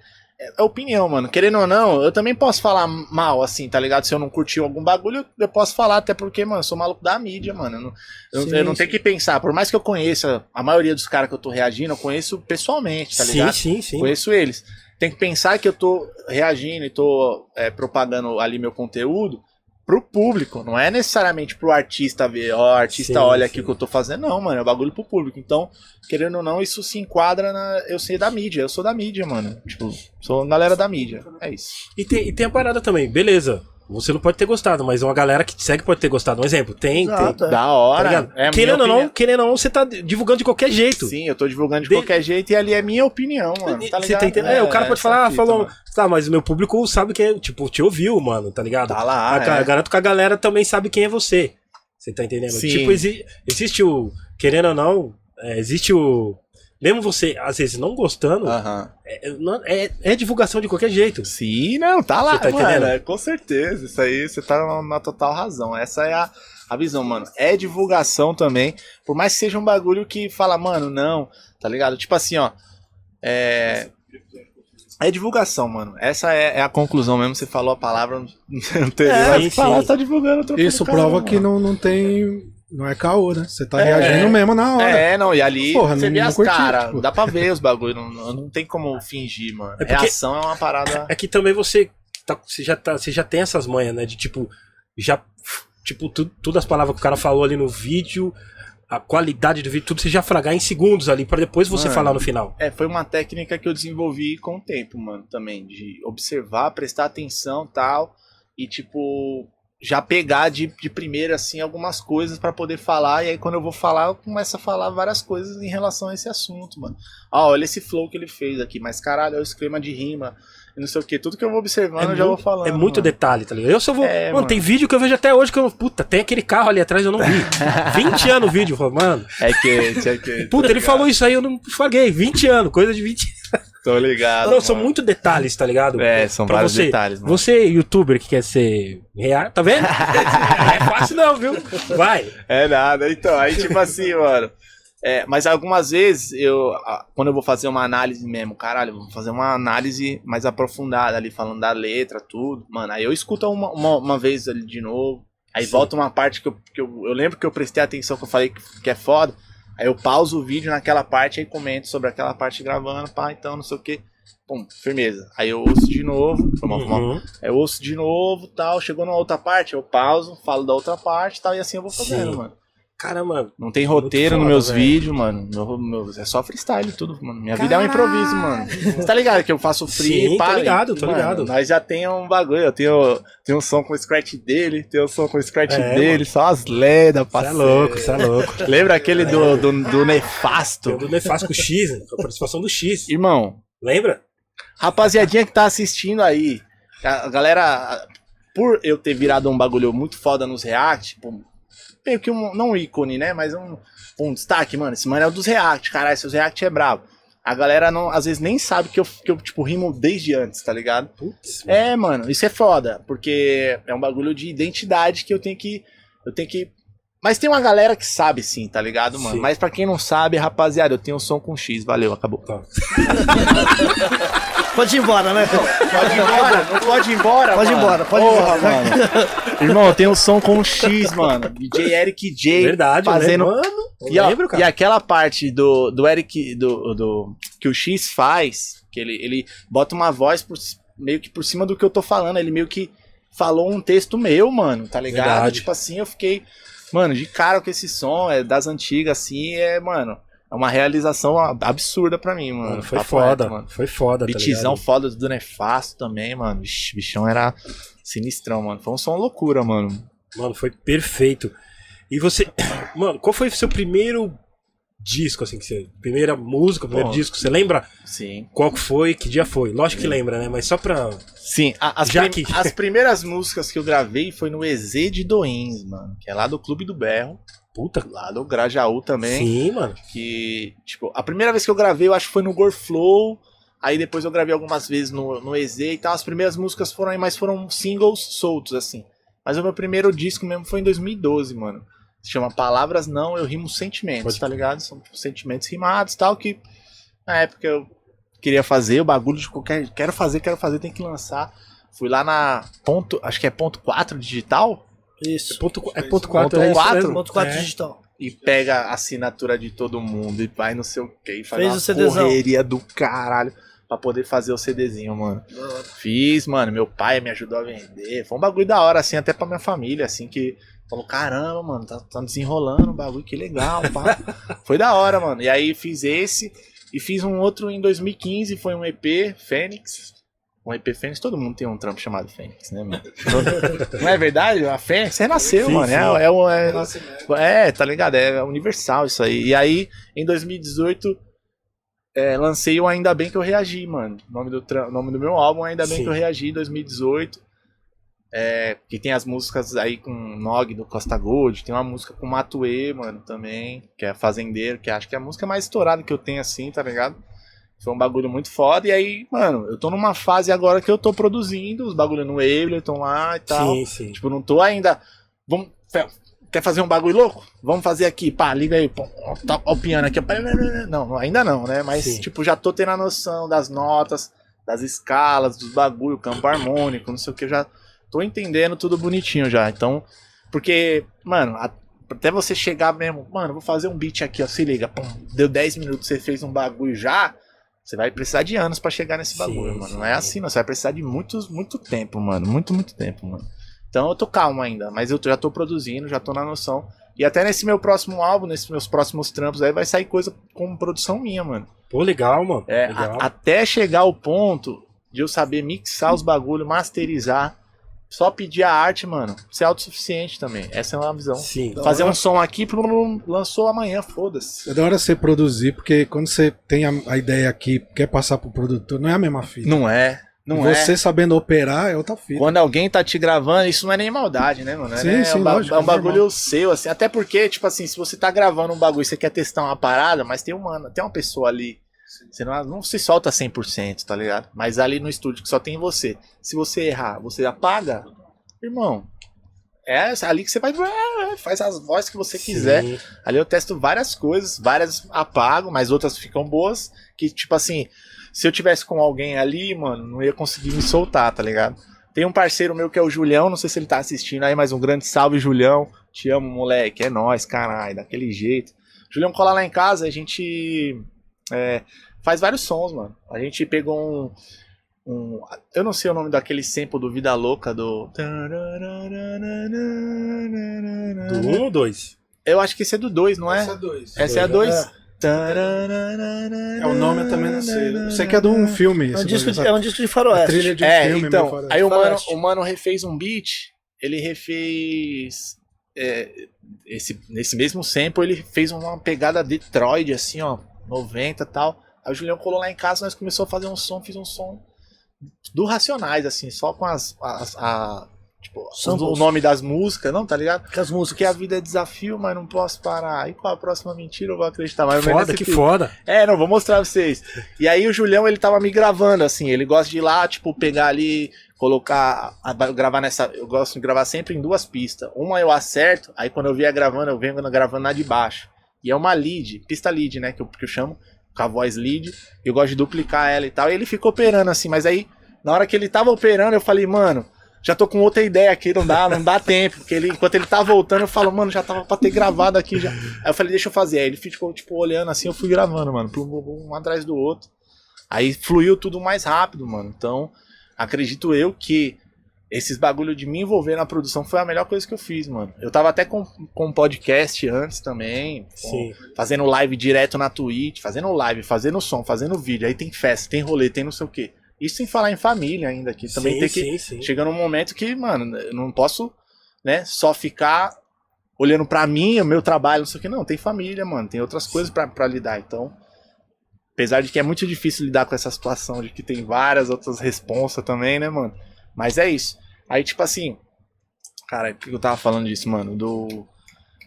é opinião, mano. Querendo ou não, eu também posso falar mal, assim, tá ligado? Se eu não curti algum bagulho, eu posso falar, até porque, mano, eu sou maluco da mídia, mano. Eu não, eu, Sim, eu não sim. tenho que pensar, por mais que eu conheça a maioria dos caras que eu tô reagindo, eu conheço pessoalmente, tá sim, ligado? sim, sim. Conheço eles. Tem que pensar que eu tô reagindo e tô é, propagando ali meu conteúdo pro público, não é necessariamente pro artista ver, ó, artista Sim, olha sim. aqui o que eu tô fazendo, não, mano, é bagulho pro público. Então, querendo ou não, isso se enquadra na. Eu sei da mídia, eu sou da mídia, mano. Tipo, sou galera da mídia. É isso. E tem, e tem a parada também, beleza. Você não pode ter gostado, mas uma galera que te segue pode ter gostado. Um exemplo, tem, Exato, tem. é. Da Tá hora. ligado? é querendo ou não, querendo ou não, você tá divulgando de qualquer jeito. Sim, eu tô divulgando de De- qualquer jeito e ali é minha opinião, mano. Tá Você ligado? tá entendendo? É, o cara pode essa falar, ah, falou. mano. Tá, mas o meu público sabe quem é, tipo, te ouviu, mano, tá ligado? Tá lá, A- é. Garanto que a galera também sabe quem é você. Você tá entendendo? Sim. Tipo, exi- existe o. Querendo ou não, é, existe o. Mesmo você, às vezes, não gostando, é, não- é- é divulgação de qualquer jeito. Sim, não, tá lá, Você tá mano, entendendo? é, com certeza. Isso aí você tá na, na total razão. Essa é a, a visão, mano. É divulgação também. Por mais que seja um bagulho que fala, mano, não, tá ligado? Tipo assim, ó. É. É divulgação, mano. Essa é, é a conclusão mesmo. Você falou a palavra (laughs) anterior. É, sim, falar, sim. tá divulgando Isso prova cara, que mano. não, não tem. Não é caô, né? Você tá É. reagindo mesmo na hora. É, não, e ali Porra, você não- vê não as curti, caras, tipo. dá pra ver os bagulhos, não, não tem como fingir, mano. É porque- Reação é uma parada. É que também você, tá, você, já tá, você já tem essas manhas, né? De tipo, já. Tipo, tu, todas as palavras que o cara falou ali no vídeo, a qualidade do vídeo, tudo você já fragar em segundos ali, pra depois você Mano. falar no final. É, foi uma técnica que eu desenvolvi com o tempo, mano, também. De observar, prestar atenção tal. E, tipo, já pegar de, de primeira, assim, algumas coisas pra poder falar. E aí, quando eu vou falar, eu começo a falar várias coisas em relação a esse assunto, mano. Ah, olha esse flow que ele fez aqui. Mas, caralho, olha o esquema de rima. e não sei o que. Tudo que eu vou observando, É eu já vou muito- falando. É muito mano. detalhe, tá ligado? Eu só vou. É, mano, mano. tem vídeo que eu vejo até hoje que eu. Puta, tem aquele carro ali atrás, eu não vi. (laughs) 20 anos o vídeo. Mano, É que, é que. puta, ele falou isso aí, eu não faguei. 20 anos, coisa de 20 Tô ligado. Não, são mano. muito detalhes, tá ligado? É, são Pra vários você, detalhes, mano. Você, youtuber que quer ser real, tá vendo? (laughs) É fácil não, viu? Vai. É nada, então. Aí, tipo assim, mano. É, mas algumas vezes, eu, quando eu vou fazer uma análise mesmo, caralho, vou fazer uma análise mais aprofundada ali, falando da letra, tudo. Mano, aí eu escuto uma, uma, uma vez ali de novo. Aí Sim. volta uma parte que, eu, que eu, eu lembro que eu prestei atenção, que eu falei que, que é foda. Aí eu pauso o vídeo naquela parte, aí comento sobre aquela parte gravando, pá, então, não sei o que. Pum, firmeza. Aí eu ouço de novo, foi mal, foi mal. Uhum. Eu ouço de novo, tal, chegou numa outra parte, eu pauso, falo da outra parte, tal, e assim eu vou fazendo, Sim. mano. Caramba, Não tem roteiro nos meus velho. vídeos, mano. Meu- meu- é só freestyle tudo, mano. Minha vida é um improviso, mano. Você tá ligado que eu faço free, Sim, tô pá, ligado, tô mano, ligado. Nós já tem um bagulho, eu tenho, tenho um som com o scratch dele, tenho um som com o scratch É, dele, mano. só as lendas, você é parceiro. louco, você é louco. (laughs) Lembra aquele do, do, do Tem o Nefasto? do Nefasto com o X, né? Com a participação do X. Irmão, Lembra? rapaziadinha que tá assistindo aí, a a galera, por eu ter virado um bagulho muito foda nos react, tipo, meio que um, não um ícone, né, mas um, um destaque, mano, esse mano é o dos react, caralho, seus react é brabo. A galera não, às vezes nem sabe que eu, que eu, tipo, rimo desde antes, tá ligado? Putz, É, mano, isso é foda, porque é um bagulho de identidade que eu tenho que, eu tenho que... Mas tem uma galera que sabe sim, tá ligado, mano? Sim. Mas pra quem não sabe, rapaziada, eu tenho um som com X, valeu, acabou. Tá. (laughs) Pode ir embora, né? Pode ir embora, não pode ir embora, Pode ir embora, pode ir Porra, embora. mano. (laughs) Irmão, eu tenho um som com X, mano. DJ Eric J. Verdade, fazendo. eu lembro, mano. E, ó, lembro, e cara. aquela parte do, do Eric, do, do. que o X faz, que ele, ele bota uma voz por, meio que por cima do que eu tô falando. Ele meio que falou um texto meu, mano, tá ligado? Verdade. Tipo assim, eu fiquei, mano, de cara com esse som, é das antigas, assim, é, mano, é uma realização absurda pra mim, mano. Mano, foi Papo foda, reto, mano. Foi foda, tá Beatzão ligado? foda do Nefasto também, mano. Vixe, bichão era sinistrão, mano. Foi um som loucura, mano. Mano, foi perfeito. E você. (coughs) Mano, qual foi o seu primeiro disco, assim, que você. Primeira música, primeiro disco? Você lembra Sim. qual que foi, que dia foi? Lógico que lembra, né? Mas só pra. Sim, a- as, Já prim- que- as primeiras músicas que eu gravei foi no EZ de Doins, mano. Que é lá do Clube do Berro. Puta. Lá do Grajaú também. Sim, mano. Que, tipo, a primeira vez que eu gravei, eu acho que foi no Gorflow. Aí depois eu gravei algumas vezes no, no EZ e tal. As primeiras músicas foram aí, mas foram singles soltos, assim. Mas o meu primeiro disco mesmo foi em 2012, mano. Se chama Palavras Não, Eu Rimo Sentimentos, Pode tá ligado? São tipo, sentimentos rimados e tal, que na época eu queria fazer, o bagulho de qualquer. Quero fazer, quero fazer, tem que lançar. Fui lá na ponto, acho que é ponto 4 digital, Isso. Ponto, é ponto 4, Ponto é. Ponto 4 É. digital. e pega a assinatura de todo mundo e vai no seu que e faz Fez uma o CDzão. correria do caralho pra poder fazer o CDzinho, mano. Fiz, mano, meu pai me ajudou a vender. Foi um bagulho da hora, assim, até pra minha família, assim, que falou, caramba, mano, tá, tá desenrolando o bagulho, que legal, pá. (laughs) Foi da hora, mano. E aí fiz esse e fiz um outro em 2015, foi um EP, Fênix. Um EP Fênix, todo mundo tem um trampo chamado Fênix, né, mano? (laughs) Não é verdade? A Fênix renasceu, Sim, mano. sim. É, é, um- é, é, tá ligado? É universal isso aí. E aí, em 2018, é, lancei o Ainda Bem Que Eu Reagi, mano. O nome do, nome do meu álbum é Ainda Bem Sim. Que Eu Reagi, em 2018. É, que tem as músicas aí com Nog do Costa Gold, tem uma música com Matue, mano, também, que é Fazendeiro, que acho que é a música mais estourada que eu tenho assim, tá ligado? Foi um bagulho muito foda. E aí, mano, eu tô numa fase agora que eu tô produzindo os bagulhos no Ableton lá e tal. Sim, sim. Tipo, não tô ainda. Vamos. Quer fazer um bagulho louco? Vamos fazer aqui, pá, liga aí, pô, ó, tá, ó o piano aqui. Não, ainda não, né? Mas, Sim. tipo, já tô tendo a noção das notas, das escalas, dos bagulho, campo harmônico, não sei o que, já tô entendendo tudo bonitinho já. Então, porque, mano, até você chegar mesmo, mano, vou fazer um beat aqui, ó, se liga, pum, deu 10 minutos, você fez um bagulho já, você vai precisar de anos pra chegar nesse Sim, bagulho, mano. sim. Não é assim, não. Você vai precisar de muitos, muito tempo, mano. Muito, muito tempo, mano. Então eu tô calmo ainda, mas eu já tô produzindo, já tô na noção. E até nesse meu próximo álbum, nesses meus próximos trampos aí, vai sair coisa com produção minha, mano. Pô, legal, mano. É, legal. a- até chegar ao ponto de eu saber mixar os bagulho, masterizar, só pedir a arte, mano, ser autossuficiente também. Essa é uma visão. Sim. Fazer um som aqui, plum, lançou amanhã, foda-se. É da hora você produzir, porque quando você tem a, a ideia aqui, quer passar pro produtor, não é a mesma fita. Não é. Não Você é. sabendo operar é outra fita. Quando alguém tá te gravando, isso não é nem maldade, né, mano? É, Sim, né? sim, é um, lógico, é um é bagulho normal. seu, assim. Até porque, tipo assim, se você tá gravando um bagulho e você quer testar uma parada, mas tem uma, tem uma pessoa ali. Você não, não se solta 100%, tá ligado? Mas ali no estúdio que só tem você. Se você errar, você apaga, irmão. É ali que você vai. é, Faz as vozes que você quiser. Sim. Ali eu testo várias coisas, várias apago, mas outras ficam boas. Que, tipo assim, se eu tivesse com alguém ali, mano, não ia conseguir me soltar, tá ligado? Tem um parceiro meu que é o Julião, não sei se ele tá assistindo aí, mas um grande salve, Julião. Te amo, moleque. É nóis, caralho, daquele jeito. Julião cola lá em casa, a gente é, faz vários sons, mano. A gente pegou um. um- eu não sei o nome daquele sample do Vida Louca do. Do 1 ou 2? Eu acho que esse é do 2, não é? Essa é dois. Essa é a 2? É o nome eu também não sei. Sei que é de um filme. É um disco, bagulho, é um disco de faroeste. trilha de É, filme. então, aí o mano, o mano refez um beat, ele refez é, esse, nesse mesmo sample, ele fez uma pegada Detroit, assim, ó, 90 e tal. Aí o Julião colou lá em casa, nós começou a fazer um som, fiz um som do Racionais, assim, só com as, as a, tipo, o, o nome das músicas, não, tá ligado? Com as músicas. Porque a vida é desafio, mas não posso parar. E qual a próxima mentira eu vou acreditar? Mais Foda, que pique. foda. É, não, vou mostrar pra vocês. E aí o Julião, ele tava me gravando, assim, ele gosta de ir lá, tipo, pegar ali, colocar, a- gravar nessa, eu gosto de gravar sempre em duas pistas. Uma eu acerto, aí quando eu vier gravando, eu venho gravando na de baixo. E é uma lead, pista lead, né, que eu, que eu chamo, com a voz lead, eu gosto de duplicar ela e tal, e ele fica operando assim, mas aí, na hora que ele tava operando, eu falei, mano, já tô com outra ideia aqui, não dá, não dá tempo, porque ele, enquanto ele tá voltando, eu falo, mano, já tava pra ter gravado aqui já. Aí eu falei, deixa eu fazer. Aí ele ficou, tipo, olhando assim, eu fui gravando, mano, um, um atrás do outro. Aí fluiu tudo mais rápido, mano. Então, acredito eu que esses bagulho de me envolver na produção foi a melhor coisa que eu fiz, mano. Eu tava até com, com um podcast antes também, com- fazendo live direto na Twitch, fazendo live, fazendo som, fazendo vídeo. Aí tem festa, tem rolê, tem não sei o quê. Isso sem falar em família ainda, que também sim, tem que sim, sim. Chega num momento que, mano, eu não posso, né, só ficar olhando pra mim, o meu trabalho, não sei o que. Não, tem família, mano, tem outras coisas pra lidar. Então, apesar de que é muito difícil lidar com essa situação de que tem várias outras responsas também, né, mano? Mas é isso. Aí, tipo assim, cara, por que eu tava falando disso, mano? Do.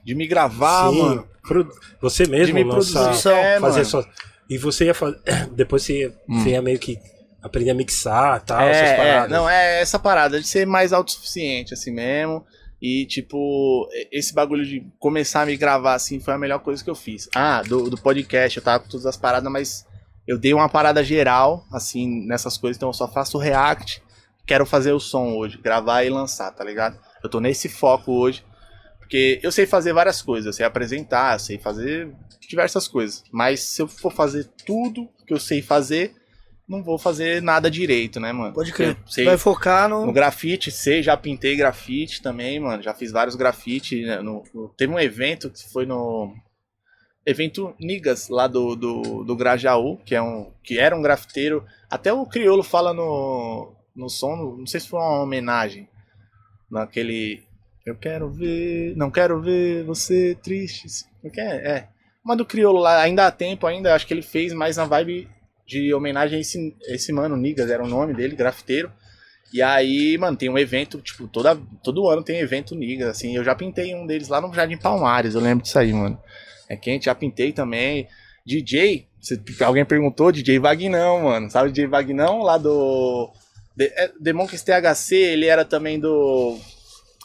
De me gravar, Sim, mano. pro- Você De mesmo me lançar, produzir. É, fazer só. E você ia fazer. (coughs) Depois você ia, Hum. você ia meio que aprender a mixar tal, é, essas é, paradas. não, é essa parada de ser mais autossuficiente, assim mesmo. E, tipo, esse bagulho de começar a me gravar, assim, foi a melhor coisa que eu fiz. Ah, do, do podcast, eu tava com todas as paradas, mas eu dei uma parada geral, assim, nessas coisas, então eu só faço react. Quero fazer o som hoje, gravar e lançar, tá ligado? Eu tô nesse foco hoje. Porque eu sei fazer várias coisas, eu sei apresentar, eu sei fazer diversas coisas. Mas se eu for fazer tudo que eu sei fazer, não vou fazer nada direito, né, mano? Pode crer. Sei Vai focar no. no grafite, sei, já pintei grafite também, mano. Já fiz vários grafite. né, no- no- teve um evento que foi no. Evento Nigas, lá do, do, do Grajaú, que, é um, que era um grafiteiro. Até o Criolo fala no, no som, não sei se foi uma homenagem. Naquele. Eu quero ver. Não quero ver você triste. Que é? É. Uma do Criolo lá, ainda há tempo, ainda, acho que ele fez mais na vibe de homenagem a esse, esse mano, Nigas, era o nome dele, grafiteiro. E aí, mano, tem um evento, tipo, toda, todo ano tem evento Nigas, assim. Eu já pintei um deles lá no Jardim Palmares, eu lembro disso aí, mano. É quente, já pintei também. DJ, se alguém perguntou, DJ Vagnão, mano. Sabe o DJ Vagnão lá do. É, Demonques THC, ele era também do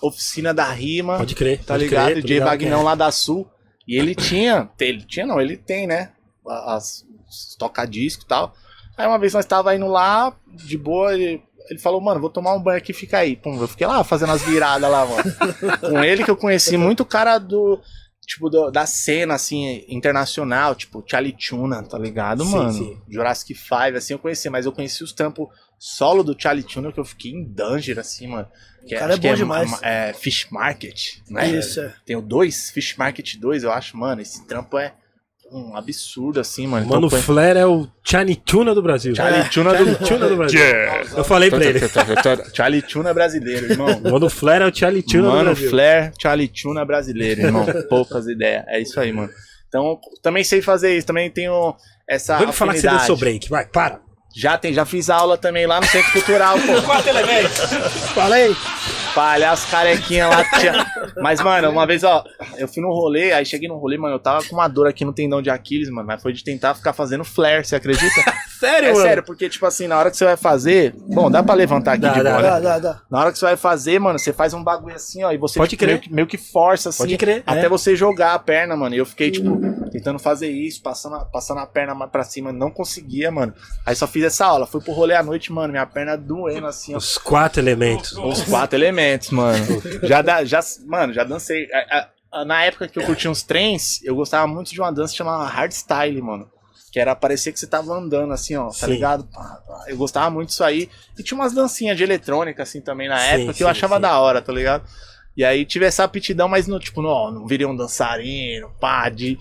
Oficina da Rima. Pode crer. Tá pode ligado? Crer, DJ Vagnão quem é. lá da Sul. E ele tinha. Ele tinha, não, ele tem, né? As, os toca-disco e tal. Aí uma vez nós tava indo lá, de boa, ele, ele falou, mano, vou tomar um banho aqui, fica aí. Pum, eu fiquei lá fazendo as viradas lá, mano. (laughs) Com ele que eu conheci muito cara do. Tipo, do- da cena, assim, internacional, tipo, Charlie Tuna, tá ligado, Sim, mano? sim. Jurassic 5, assim, eu conheci, mas eu conheci os trampos solo do Charlie Tuna que eu fiquei em danger, assim, mano. Que cara acho é bom que demais. É, Fish Market, né? Isso, é. Tenho dois, Fish Market 2, eu acho, mano, esse trampo é um absurdo, assim, mano. Mano, o Então, Flair é o Chani Tuna do Brasil. Charlie Tuna Charlie do... Tuna do Brasil. Eu falei pra ele. (laughs) Charlie Tuna brasileiro, irmão. Mano, o Flair é o Charlie Tuna do Mano, Brasil. Flair, Charlie Tuna brasileiro, irmão. (laughs) Poucas ideias. É isso aí, mano. Então, também sei fazer isso. Também tenho essa Vamos falar que você afinidade. dançou break, vai, para. Já tem, já fiz aula também lá no Centro Cultural, pô. (laughs) Quatro elementos. Falei! Palhaço carequinha lá. Tinha... Mas, mano, uma vez, ó, eu fui no rolê, aí cheguei no rolê, mano, eu tava com uma dor aqui no tendão de Aquiles, mano. Mas foi de tentar ficar fazendo flare, você acredita? (laughs) Sério, é mano? sério, porque, tipo assim, na hora que você vai fazer. Bom, dá pra levantar aqui Dá, de dá, boa, Dá, né? dá, dá. Na hora que você vai fazer, mano, você faz um bagulho assim, ó, e você Pode tipo, crer. Meio, que, meio que força, assim, Pode crer, até é. você jogar a perna, mano. E eu fiquei, tipo, tentando fazer isso, passando a, passando a perna mais pra cima, não conseguia, mano. Aí só fiz essa aula, fui pro rolê à noite, mano, minha perna doendo, assim, ó. Os quatro elementos. Os quatro elementos, mano. Já, dá, já, mano, já dancei. A- a- Na época que eu curtia uns trens, eu gostava muito de uma dança chamada hardstyle, mano. Que era parecer que você tava andando, assim, ó, tá Sim. ligado? Pá, pá. Eu gostava muito disso aí. E tinha umas dancinhas de eletrônica, assim, também na Sim, época, que eu achava da hora, tá ligado? E aí tive essa aptidão, mas no, tipo, não, não virei um dançarino, pá, de.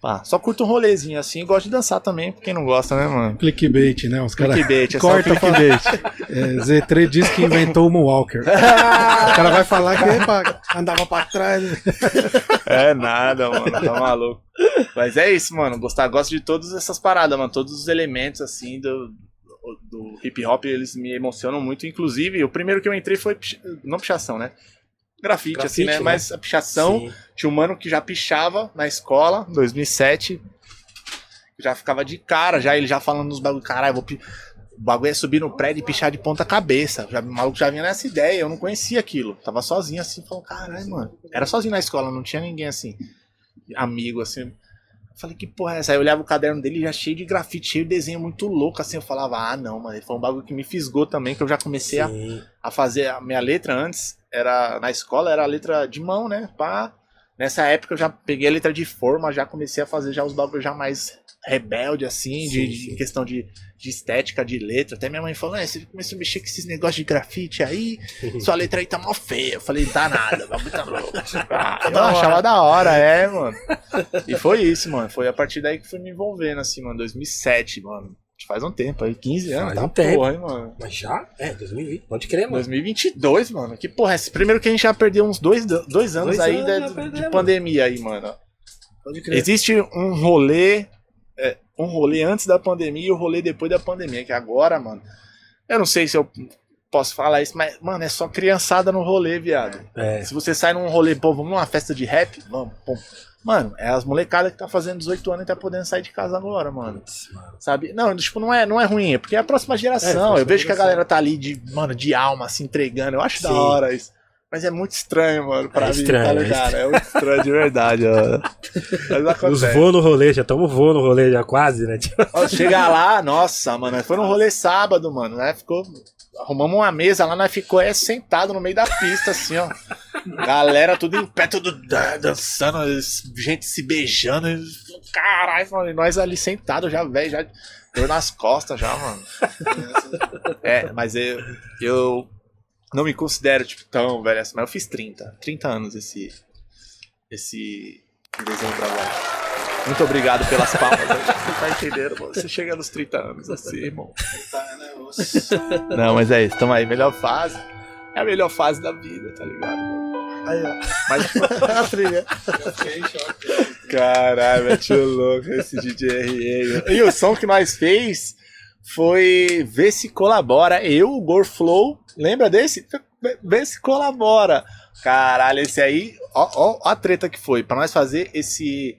Pá, só curto um rolezinho assim e gosto de dançar também, pra quem não gosta, né, mano? Clickbait, né? Os caras. Clickbait, é só Corta pra- clickbait. (laughs) É, Z3 diz que inventou o Moonwalker. o cara vai falar que epa, andava pra trás. (laughs) É nada, mano, tá maluco. Mas é isso, mano. Gostar, gosto de todas essas paradas, mano. Todos os elementos, assim, do, do hip hop, eles me emocionam muito. Inclusive, o primeiro que eu entrei foi. Não pichação, né? Grafite, assim, Grafite, né? né? Mas a pichação. Sim. Tinha um mano que já pichava na escola, em 2007. Já ficava de cara, já ele já falando nos bagulho, caralho, vou. O bagulho é subir no prédio e pichar de ponta cabeça. Já, o maluco já vinha nessa ideia, eu não conhecia aquilo. Tava sozinho assim, falou, caralho, mano. Era sozinho na escola, não tinha ninguém assim, amigo assim. Eu Falei, que porra é essa? Aí eu olhava o caderno dele já cheio de grafite, cheio de desenho muito louco, assim. Eu falava, ah, não, mano. Foi um bagulho que me fisgou também, que eu já comecei a a fazer a minha letra antes era na escola era a letra de mão, né? Pá. Nessa época eu já peguei a letra de forma, já comecei a fazer já os bagulhos já mais rebelde assim, de, Sim, de sim. questão de, de estética de letra. Até minha mãe falou: "É, você começou a mexer com esses negócios de grafite aí, (laughs) sua letra aí tá mó feia". Eu falei: "Tá nada, bagulho tá louco". Ah, eu achava da hora, é, mano. E foi isso, mano. Foi a partir daí que fui me envolvendo assim, mano, 2007, mano. Faz um tempo aí, 15 anos, Faz tá um tempo. porra, hein, mano. Mas já? É, 2020. Pode crer, mano. 2022, mano. Que porra é essa? Primeiro que a gente já perdeu uns dois, dois anos Dois aí anos já de, perdemos. pandemia aí, mano. Pode crer. Existe um rolê, é, um rolê antes da pandemia e o rolê depois da pandemia, que agora, mano, eu não sei se eu posso falar isso, mas, mano, é só criançada no rolê, viado. É. Se você sai num rolê, pô, vamos numa festa de rap, vamos, pô. Mano, é as molecadas que tá fazendo 18 anos e tá podendo sair de casa agora, mano. Sabe? Não, tipo, não é, não é ruim, é porque é a próxima geração. É, a próxima eu vejo que a geração. galera tá ali de, mano, de alma, se entregando. Eu acho da Sim. hora isso. Mas é muito estranho, mano, pra É mim, estranho, tá é ligado? É muito estranho de verdade, ó. Mas Os acontece. voos no rolê, já estamos voando no rolê já quase, né? Tipo, Ó, Chega lá, nossa, mano, foi num rolê sábado, mano, né? Ficou. Arrumamos uma mesa lá, nós ficou é, sentado no meio da pista, assim, ó. Galera tudo em pé, tudo dan- dançando, gente se beijando. Caralho, mano, e nós ali sentados já, velho, já dor nas costas já, mano. É, mas eu, eu não me considero, tipo, tão velho assim, mas eu fiz 30. 30 anos esse. Esse dezembro agora. Muito obrigado pelas palmas. né? (laughs) Você tá entendendo? mano? Você chega nos 30 anos assim, irmão. Não, mas é isso. Tamo aí, melhor fase. É a melhor fase da vida, tá ligado? Aí, ó. Mas (laughs) A trilha. Caralho, mete o louco esse DJ RN. E o som que nós fez foi Vê se colabora. Eu, o Gorflow, lembra desse? Vê- Vê se colabora. Caralho, esse aí, ó, ó a treta que foi. Pra nós fazer esse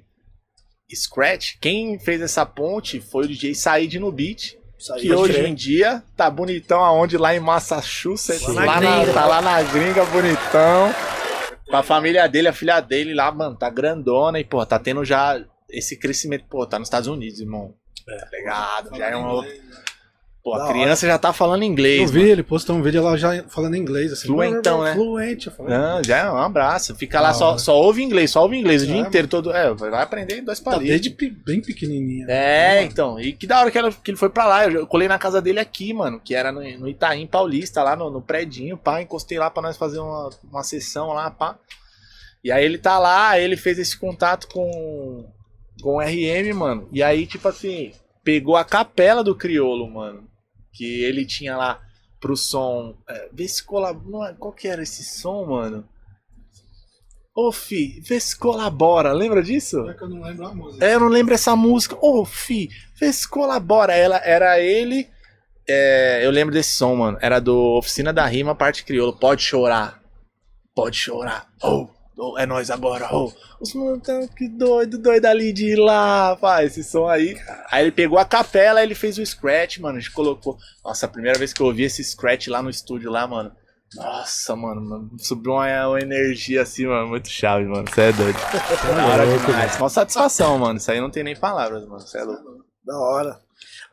scratch, quem fez essa ponte foi o DJ Said no beat. Saiu. Que hoje em dia tá bonitão aonde? Lá em Massachusetts. Lá Lá na tá lá na gringa, bonitão. Com a família dele, a filha dele lá, mano, tá grandona e, pô, tá tendo já esse crescimento. Pô, tá nos Estados Unidos, irmão. Tá ligado? Já é uma. Pô, Da a criança já tá falando Eu inglês. vi, ele postou um vídeo lá já falando inglês. Assim, Fluentão, né? Fluente. Eu falei, Não, já é um abraço. Fica lá, só, só ouve inglês, só ouve inglês o dia É, inteiro. Todo, é, vai aprender em dois tá palitos. desde pe- bem pequenininha. É, então. E que da hora que, ela- que ele foi pra lá. Eu, eu colei na casa dele aqui, mano. Que era no, no Itaim Paulista, lá no, no predinho, pá. Encostei lá pra nós fazer uma, uma sessão lá, pá. E aí ele tá lá, ele fez esse contato com, com o RM, mano. E aí, tipo assim, pegou a capela do Criolo, mano. Que ele tinha lá pro som. É, vê se colabora. Qual que era esse som, mano? Ô, fi, vê se colabora. Lembra disso? É que eu não lembro a música. É, eu não lembro essa música. Ô, fi, vê se colabora. Ela, era ele é, eu lembro desse som, mano. Era do Oficina da Rima, parte crioulo. Pode chorar. Pode chorar. Oh, oh, é nós agora. Oh. Os mano tão que doido, doido ali de ir lá, pá, esse som aí. Aí ele pegou a capela, ele fez o scratch, mano. A gente colocou. Nossa, a primeira vez que eu ouvi esse scratch lá no estúdio lá, mano. Nossa, mano, mano, subiu uma, uma energia assim, mano, muito chave, mano. Você é doido. Da hora demais. Uma satisfação, mano. Isso aí não tem nem palavras, mano. Você é louco. Da hora.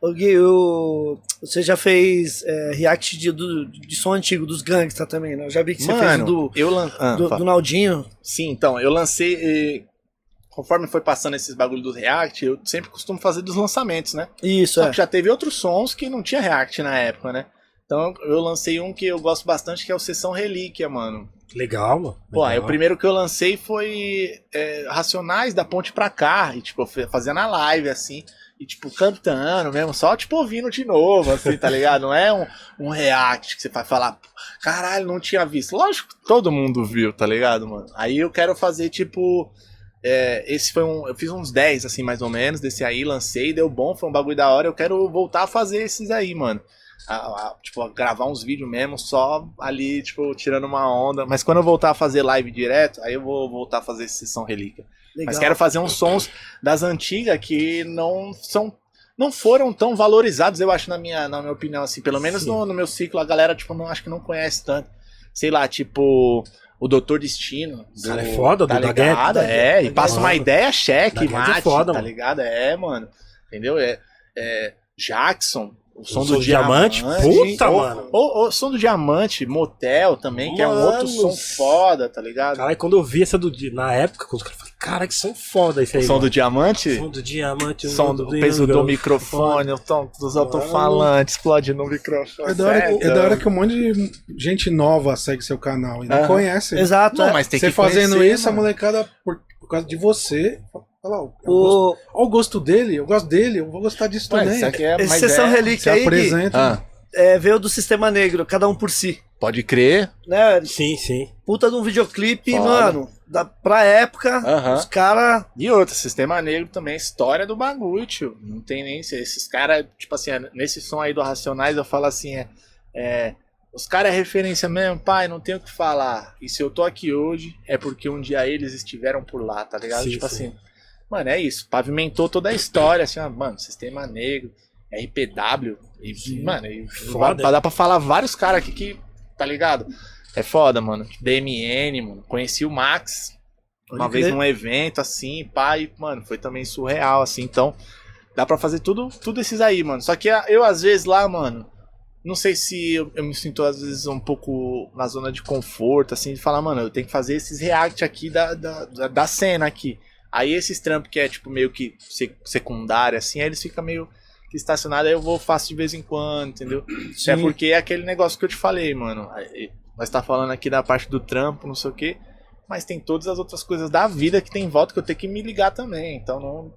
Ô Gui, o- você já fez é, react de, do- de som antigo, dos gangsta também, né? Eu já vi que você fez do, eu lan... ah, do, do Naldinho. Sim, então, eu lancei. eh, Conforme foi passando esses bagulho do React, eu sempre costumo fazer dos lançamentos, né? Isso, Só é. que já teve outros sons que não tinha React na época, né? Então eu lancei um que eu gosto bastante, que é o Sessão Relíquia, mano. Legal, mano. Pô, aí Legal. o primeiro que eu lancei foi é, Racionais da Ponte pra cá. E, tipo, fazia na live, assim. E, tipo, cantando mesmo, só, tipo, ouvindo de novo, assim, tá ligado? Não é um, um react que você vai falar, caralho, não tinha visto. Lógico que todo mundo viu, tá ligado, mano? Aí eu quero fazer, tipo. é, esse foi um. Eu fiz uns 10, assim, mais ou menos, desse aí, lancei, deu bom, foi um bagulho da hora. Eu quero voltar a fazer esses aí, mano. A- a- tipo, a gravar uns vídeos mesmo, só ali, tipo, tirando uma onda. Mas quando eu voltar a fazer live direto, aí eu vou voltar a fazer sessão relíquia. Legal. Mas quero fazer uns sons das antigas que não são. Não foram tão valorizados, eu acho, na minha, na minha opinião, assim. Pelo menos no, no meu ciclo, a galera, tipo, não, acho que não conhece tanto. Sei lá, tipo, o Doutor Destino. Cara, é foda, tá do ligado? Guedes. É, e passa uma ideia Da cheque, Guedes é mate, foda, tá mano. ligado? É, mano. Entendeu? É, é Jackson, o som O do som do diamante? diamante. Puta, ou, mano. Ou, ou som do diamante, motel também, que é um outro Mano. som foda, tá ligado? Caralho, quando eu vi essa do dia, na época, quando os caras falaram, cara, que som foda esse aí. o som mano. do diamante? som do diamante, o som do, o peso do microfone, o tom dos alto-falantes, explode no microfone. É da, hora, é da hora que um monte de gente nova segue seu canal e não Aham. conhece. Exato. Não, é. mas tem Você que fazendo conhecer, isso, a mano. molecada, por, por causa de você, ó, eu gosto- O, ó o gosto dele, eu gosto dele, eu vou gostar disso Ué, também. aqui é, esse mas Sessão é- Relíquia aí, Gui, apresenta. Ah, é, veio do Sistema Negro, cada um por si. pode crer. Né? Sim, sim. Puta de um videoclipe, Foda. mano. Da, pra época, Aham. os caras. E outro, Sistema Negro também, história do bagulho, tio. Não tem nem. Esses caras, tipo assim, é, nesse som aí do Racionais, eu falo assim, é. é, os caras é referência mesmo, pai, não tenho o que falar. E se eu tô aqui hoje, é porque um dia eles estiveram por lá, tá ligado? Sim, tipo sim. assim, mano, é isso. Pavimentou toda a história, assim, ó, mano, Sistema Negro, RPW, e, mano, e Foda, dá, dá pra falar vários caras aqui que, tá ligado? É foda, mano. DMN, mano. Conheci o Max, Pode uma vez crer. num evento assim, pai, mano, foi também surreal, assim, então dá pra fazer tudo, tudo esses aí, mano. Só que ah, eu, às vezes, lá, mano, não sei se eu, eu me sinto, às vezes, um pouco na zona de conforto, assim, de falar, mano, eu tenho que fazer esses react aqui da, da, da cena aqui. Aí esses trampos que é, tipo, meio que sec- secundário, assim, aí eles ficam meio que estacionados, aí eu vou, faço de vez em quando, entendeu? É porque é aquele negócio que eu te falei, mano. Nós tá falando aqui da parte do trampo, não sei o quê. Mas tem todas as outras coisas da vida que tem em volta que eu tenho que me ligar também. Então não,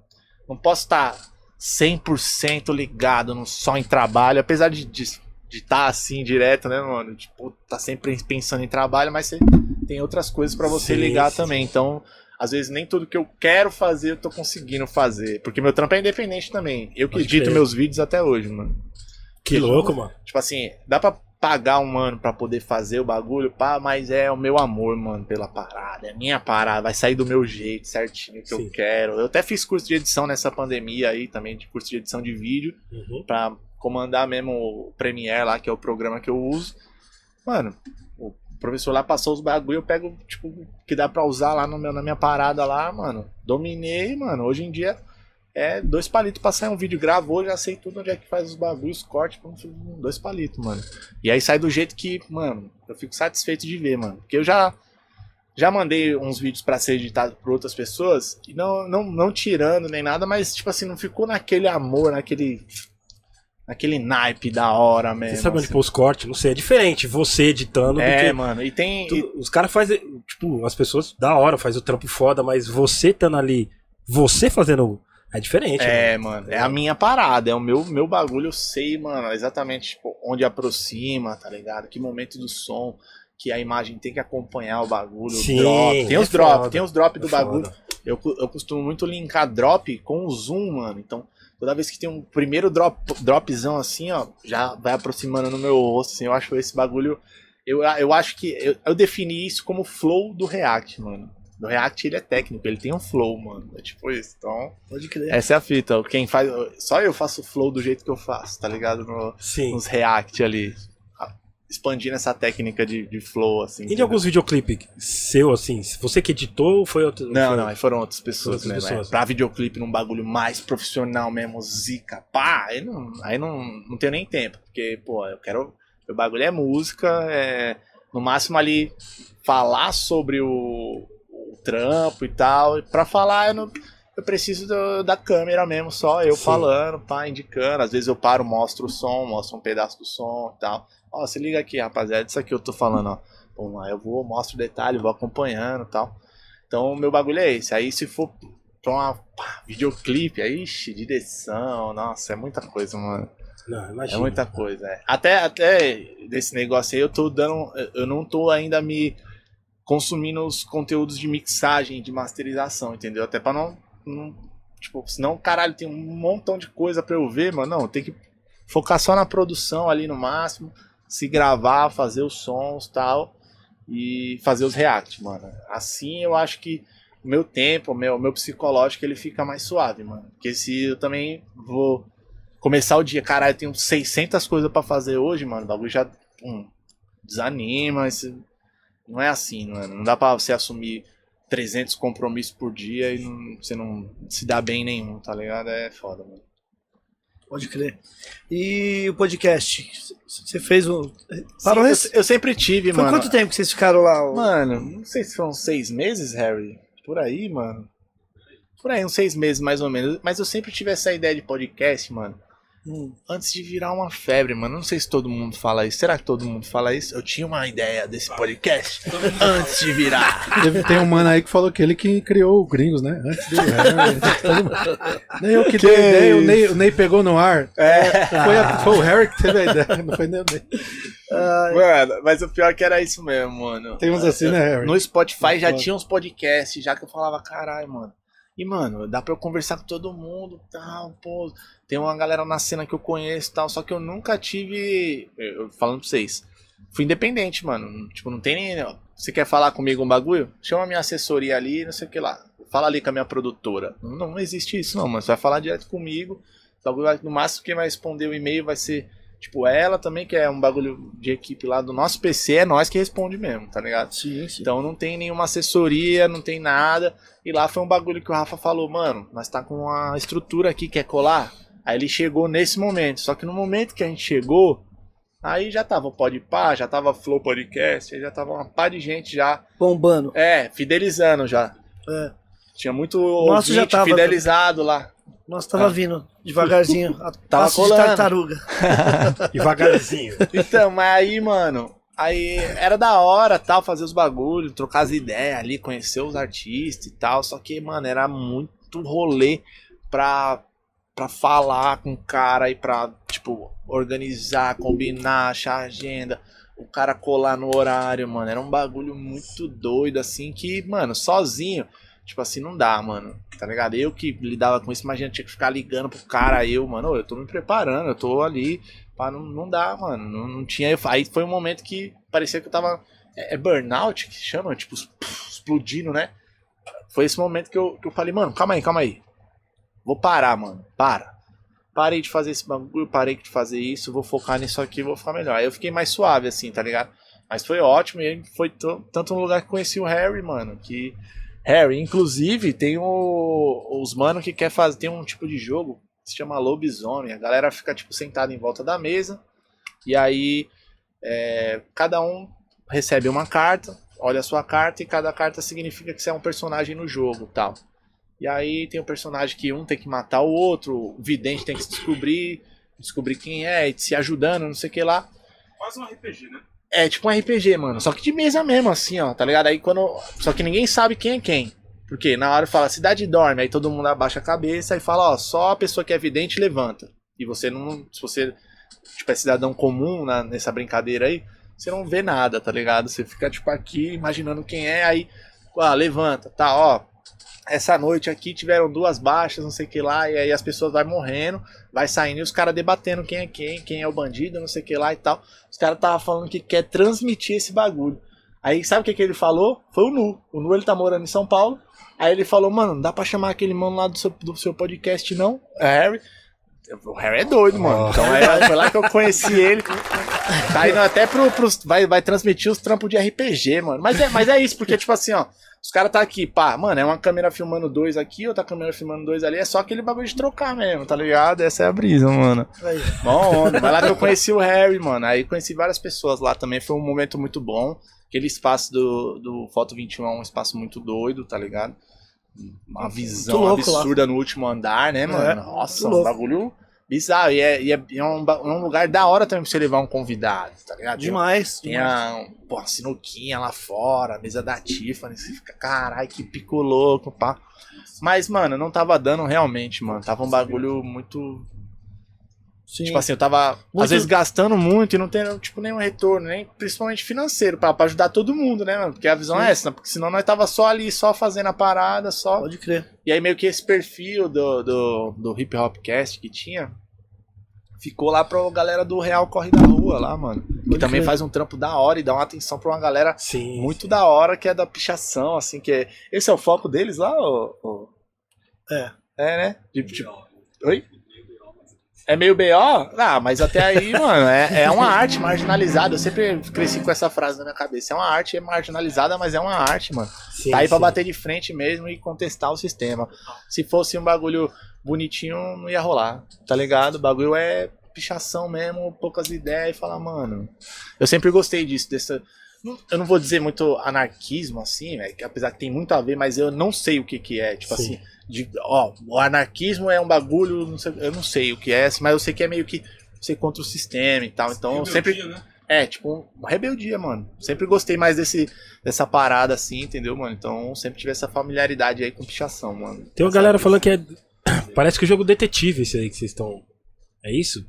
não posso estar 100% ligado no, só em trabalho. Apesar de estar de, estar assim direto, né, mano? Tipo, tá sempre pensando em trabalho, mas você tem outras coisas pra você Sim, ligar sim. também. Então, às vezes nem tudo que eu quero fazer eu tô conseguindo fazer. Porque meu trampo é independente também. Eu que Pode edito crer. meus vídeos até hoje, mano. Que louco, mano. Tipo assim, dá pra pagar um mano pra poder fazer o bagulho, pá, mas é o meu amor, mano, pela parada. É minha parada, vai sair do meu jeito, certinho, que Sim. eu quero. Eu até fiz curso de edição nessa pandemia aí também, de curso de edição de vídeo, Uhum. pra comandar mesmo o Premiere lá, que é o programa que eu uso. Mano, professor lá passou os bagulho, eu pego, tipo, que dá pra usar lá no meu, na minha parada lá, mano. Dominei, mano. Hoje em dia é dois palitos pra sair um vídeo. Gravou, já sei tudo onde é que faz os bagulhos, corte, dois palitos, mano. E aí sai do jeito que, mano, eu fico satisfeito de ver, mano. Porque eu já já mandei uns vídeos pra ser editado por outras pessoas, e não, não, não tirando nem nada, mas tipo assim, não ficou naquele amor, naquele naquele naipe da hora mesmo. Você sabe onde assim. pôr os cortes? Não sei, é diferente você editando do É, que. mano, e tem. tu- e- os caras fazem. Tipo, as pessoas da hora, faz o trampo foda, mas você estando ali, você fazendo. É diferente. É, mano. mano, é a minha parada, é o meu, meu bagulho, eu sei, mano, exatamente tipo, onde aproxima, tá ligado? Que momento do som, que a imagem tem que acompanhar o bagulho, Sim, o drop. Tem é os drop, foda. tem os drop do É bagulho. foda. Eu, eu costumo muito linkar drop com o zoom, mano. Então, toda vez que tem um primeiro drop, dropzão assim, ó, já vai aproximando no meu rosto, assim, eu acho esse bagulho. Eu, eu acho que. Eu, eu defini isso como flow do React, mano. Do React ele é técnico, ele tem um flow, mano. É tipo isso. Então, Pode crer. essa é a fita. Quem faz. Só eu faço flow do jeito que eu faço, tá ligado? No- Sim. nos React ali. Expandindo essa técnica de, de flow, assim. E de alguns videoclipes seu, assim, você que editou ou foi outro? Não, foi- não, aí foram outras pessoas Outras mesmo. pessoas. É. Pra videoclipe num bagulho mais profissional mesmo, zica, pá, aí não, aí não, não tenho nem tempo. Porque, pô, eu quero. Meu bagulho é música, é. No máximo ali falar sobre o, o trampo e tal. E pra falar, eu, não, eu preciso do- da câmera mesmo, só eu Sim. falando, pá, indicando. Às vezes eu paro, mostro o som, mostro um pedaço do som e tal. Ó, se liga aqui, rapaziada, isso aqui eu tô falando, ó. Vamos lá, eu vou, mostro o detalhe, vou acompanhando e tal. Então, meu bagulho é esse. Aí, se for pra uma pá, videoclipe, aí, ixi, direção, nossa, é muita coisa, mano. Não, É imagina. muita coisa, é. Até, até desse negócio aí, eu tô dando. Eu não tô ainda me consumindo os conteúdos de mixagem, de masterização, entendeu? Até pra não. Não tipo, senão, caralho, tem um montão de coisa pra eu ver, mano. Não, tem que focar só na produção ali no máximo, se gravar, fazer os sons tal. E fazer os react, mano. Assim eu acho que o meu tempo, o meu, meu psicológico, ele fica mais suave, mano. Porque se eu também vou começar o dia, caralho, eu tenho 600 coisas pra fazer hoje, mano, o bagulho já hum, desanima. Isso não é assim, mano. Não dá pra você assumir 300 compromissos por dia e não- você não se dá bem em nenhum, tá ligado? É foda, mano. Pode crer. E o podcast? Você fez um. Parou Sim, eu, eu sempre tive, Foi mano. quanto tempo que vocês ficaram lá? Mano, não sei se foram seis meses, Harry. Por aí, mano. Por aí, uns seis meses mais ou menos. Mas eu sempre tive essa ideia de podcast, mano. Antes de virar uma febre, mano. Não sei se todo mundo fala isso. Será que todo mundo fala isso? Eu tinha uma ideia desse podcast antes de virar. Teve- tem um mano aí que falou que ele que criou o Gringos, né? Antes dele. É, nem eu que, Que dei a ideia, o? Ney, o Ney pegou no ar. É. Foi, a- foi o Harry que teve a ideia, não foi nem o Ney. Mano, mas o pior é que era isso mesmo, mano. Tem uns assim, né, Harry? No Spotify já tinha uns podcasts, já que eu falava, caralho, mano. E, mano, dá pra eu conversar com todo mundo tal, pô. Tem uma galera na cena que eu conheço tal, só que eu nunca tive. Eu, falando pra vocês. Fui independente, mano. Tipo, não tem nem. ó, Você quer falar comigo um bagulho? Chama minha assessoria ali, não sei o que lá. Fala ali com a minha produtora. Não, não existe isso, não, mano. Você vai falar direto comigo. No máximo quem vai responder o e-mail vai ser, tipo, ela também, que é um bagulho de equipe lá do nosso PC, é nós que responde mesmo, tá ligado? Sim, sim. Então não tem nenhuma assessoria, não tem nada. E lá foi um bagulho que o Rafa falou, mano, nós tá com uma estrutura aqui, quer colar? Aí ele chegou nesse momento. Só que no momento que a gente chegou, aí já tava o Podpah, já tava Flow Podcast, aí já tava uma pá de gente já, Bombando. é, fidelizando já. É. Tinha muito Nossa, ouvinte já tava- fidelizado lá. Nossa, tava Ah. vindo devagarzinho. (laughs) A Tava passo de colando. tartaruga. (laughs) Devagarzinho. Então, mas aí, mano, aí era da hora, tal, fazer os bagulhos, trocar as ideias ali, conhecer os artistas e tal, só que, mano, era muito rolê pra, pra falar com o cara e pra, tipo, organizar, combinar, achar agenda, o cara colar no horário, mano, era um bagulho muito doido, assim, que, mano, sozinho, tipo assim, não dá, mano, tá ligado? Eu que lidava com isso, imagina, tinha que ficar ligando pro cara, eu, mano, eu tô me preparando, eu tô ali, Pá, não, não dá, mano. Não, não tinha. Aí foi um momento que parecia que eu tava. É, é burnout que chama? Tipo, explodindo, né? Foi esse momento que eu, que eu falei, mano, calma aí, calma aí. Vou parar, mano. Para. Parei de fazer esse bagulho, parei de fazer isso, vou focar nisso aqui, vou ficar melhor. Aí eu fiquei mais suave, assim, tá ligado? Mas foi ótimo, e foi to- tanto no lugar que conheci o Harry, mano, que. Harry, inclusive, tem o, os mano que quer fazer. Tem um tipo de jogo que se chama lobisomem. A galera fica, tipo, sentada em volta da mesa. E aí é, cada um recebe uma carta, olha a sua carta, e cada carta significa que você é um personagem no jogo tal. E aí tem um personagem que um tem que matar o outro, o vidente tem que se descobrir, descobrir quem é, e se ajudando, não sei o que lá. Quase um RPG, né? É tipo um RPG, mano. Só que de mesa mesmo, assim, ó, tá ligado? Aí quando. Só que ninguém sabe quem é quem. Porque na hora fala cidade dorme, aí todo mundo abaixa a cabeça e fala, ó, só a pessoa que é vidente levanta. E você não. Se você, tipo, é cidadão comum na- nessa brincadeira aí, você não vê nada, tá ligado? Você fica, tipo, aqui imaginando quem é, aí, ah, levanta, tá, ó. Essa noite aqui tiveram duas baixas, não sei o que lá, e aí as pessoas vai morrendo, vai saindo e os caras debatendo quem é quem, quem é o bandido, não sei o que lá e tal. Os caras tava falando que quer transmitir esse bagulho. Aí sabe o que, que ele falou? Foi o Nu. O Nu ele tá morando em São Paulo. Aí ele falou, mano, não dá pra chamar aquele mano lá do seu, do seu podcast, não? É Harry. O Harry é doido, mano. Então aí foi lá que eu conheci ele. Tá indo até pro, pros. Vai, vai transmitir os trampos de RPG, mano. Mas é, mas é isso, porque, tipo assim, ó. Os caras tá aqui, pá, mano, é uma câmera filmando dois aqui, outra câmera filmando dois ali, é só aquele bagulho de trocar mesmo, tá ligado? Essa é a brisa, mano. Aí. Bom, onda. Mas lá que eu conheci o Harry, mano. Aí conheci várias pessoas lá também, foi um momento muito bom. Aquele espaço do, do Foto 21 é um espaço muito doido, tá ligado? Uma visão louco lá. absurda no último andar, né, mano? É, Nossa, um bagulho bizarro. E é, e é, é um, é um lugar da hora também pra você levar um convidado, tá ligado? Demais. Tem demais. a pô, a sinuquinha lá fora, a mesa da Tiffany, você fica, caralho, que pico louco, pá. Mas, mano, não tava dando realmente, mano. Tava um bagulho muito. Sim. Tipo assim, eu tava, Muito- às vezes, gastando muito e não tendo, tipo, nenhum retorno, nem principalmente financeiro, pra, pra ajudar todo mundo, né, mano? Porque a visão Sim. é essa, né? porque senão nós tava só ali, só fazendo a parada, só. Pode crer. E aí meio que esse perfil do, do, do Hip Hop Cast que tinha ficou lá pra galera do Real Corre da Rua lá, mano. Que também crer. faz um trampo da hora e dá uma atenção pra uma galera Sim. muito da hora que é da pichação, assim, que é. Esse é o foco deles lá, ô? ô? É. É, né? Tipo, tipo- Oi? É meio BO? Ah, mas até aí, (laughs) mano, é, é uma arte marginalizada. Eu sempre cresci com essa frase na minha cabeça. É uma arte é marginalizada, mas é uma arte, mano. Sim, Tá aí pra sim. bater de frente mesmo e contestar o sistema. Se fosse um bagulho bonitinho, não ia rolar, tá ligado? O bagulho é pichação mesmo, poucas ideias e falar, mano. Eu sempre gostei disso, dessa. não- Eu não vou dizer muito anarquismo, assim, que apesar que tem muito a ver, mas eu não sei o que que é. Tipo Sim. assim, de, ó, o anarquismo é um bagulho, não sei- eu não sei o que é, mas eu sei que é meio que ser contra o sistema e tal. Então eu sempre. né? É, tipo, uma rebeldia, mano. Sempre gostei mais desse, dessa parada assim, entendeu, mano? Então sempre tive essa familiaridade aí com pichação, mano. Tem uma galera falando que é. (coughs) Parece que o jogo detetive esse aí que vocês estão. É isso?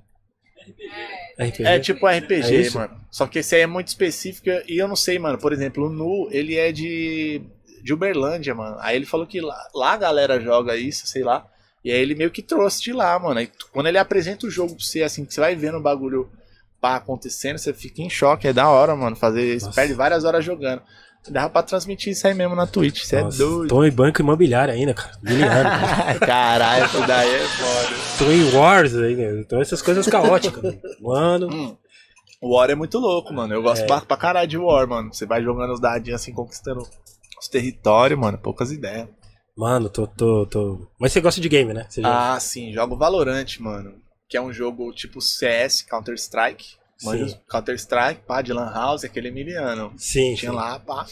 RPG? É tipo É RPG, isso? mano. Só que esse aí é muito específico e eu não sei, mano. Por exemplo, o Nu, ele é de, de Uberlândia, mano. Aí ele falou que lá, lá a galera joga isso, sei lá. E aí ele meio que trouxe de lá, mano. Aí quando ele apresenta o jogo pra você, assim, que você vai vendo o bagulho pá, acontecendo, você fica em choque. É da hora, mano. Fazer. Perde várias horas jogando. Dava pra transmitir isso aí mesmo na Twitch. Você é doido. Tô em banco imobiliário ainda, cara. Miliano. cara. (laughs) Caralho, isso daí é foda. Tô em Wars ainda. Então essas coisas caóticas. mano. Mano, O War é muito louco, mano. Eu gosto É. pra, pra caralho de War, mano. Você vai jogando os dadinhos assim, conquistando os territórios, mano. Poucas ideias. mano, tô, tô, tô. Mas você gosta de game, né? Você Ah, sim. Jogo Valorant, mano. Que é um jogo tipo CS, Counter-Strike. Manja. Counter-Strike, pá, de Lan House, aquele emiliano. Sim, Tinha sim. lá, pá.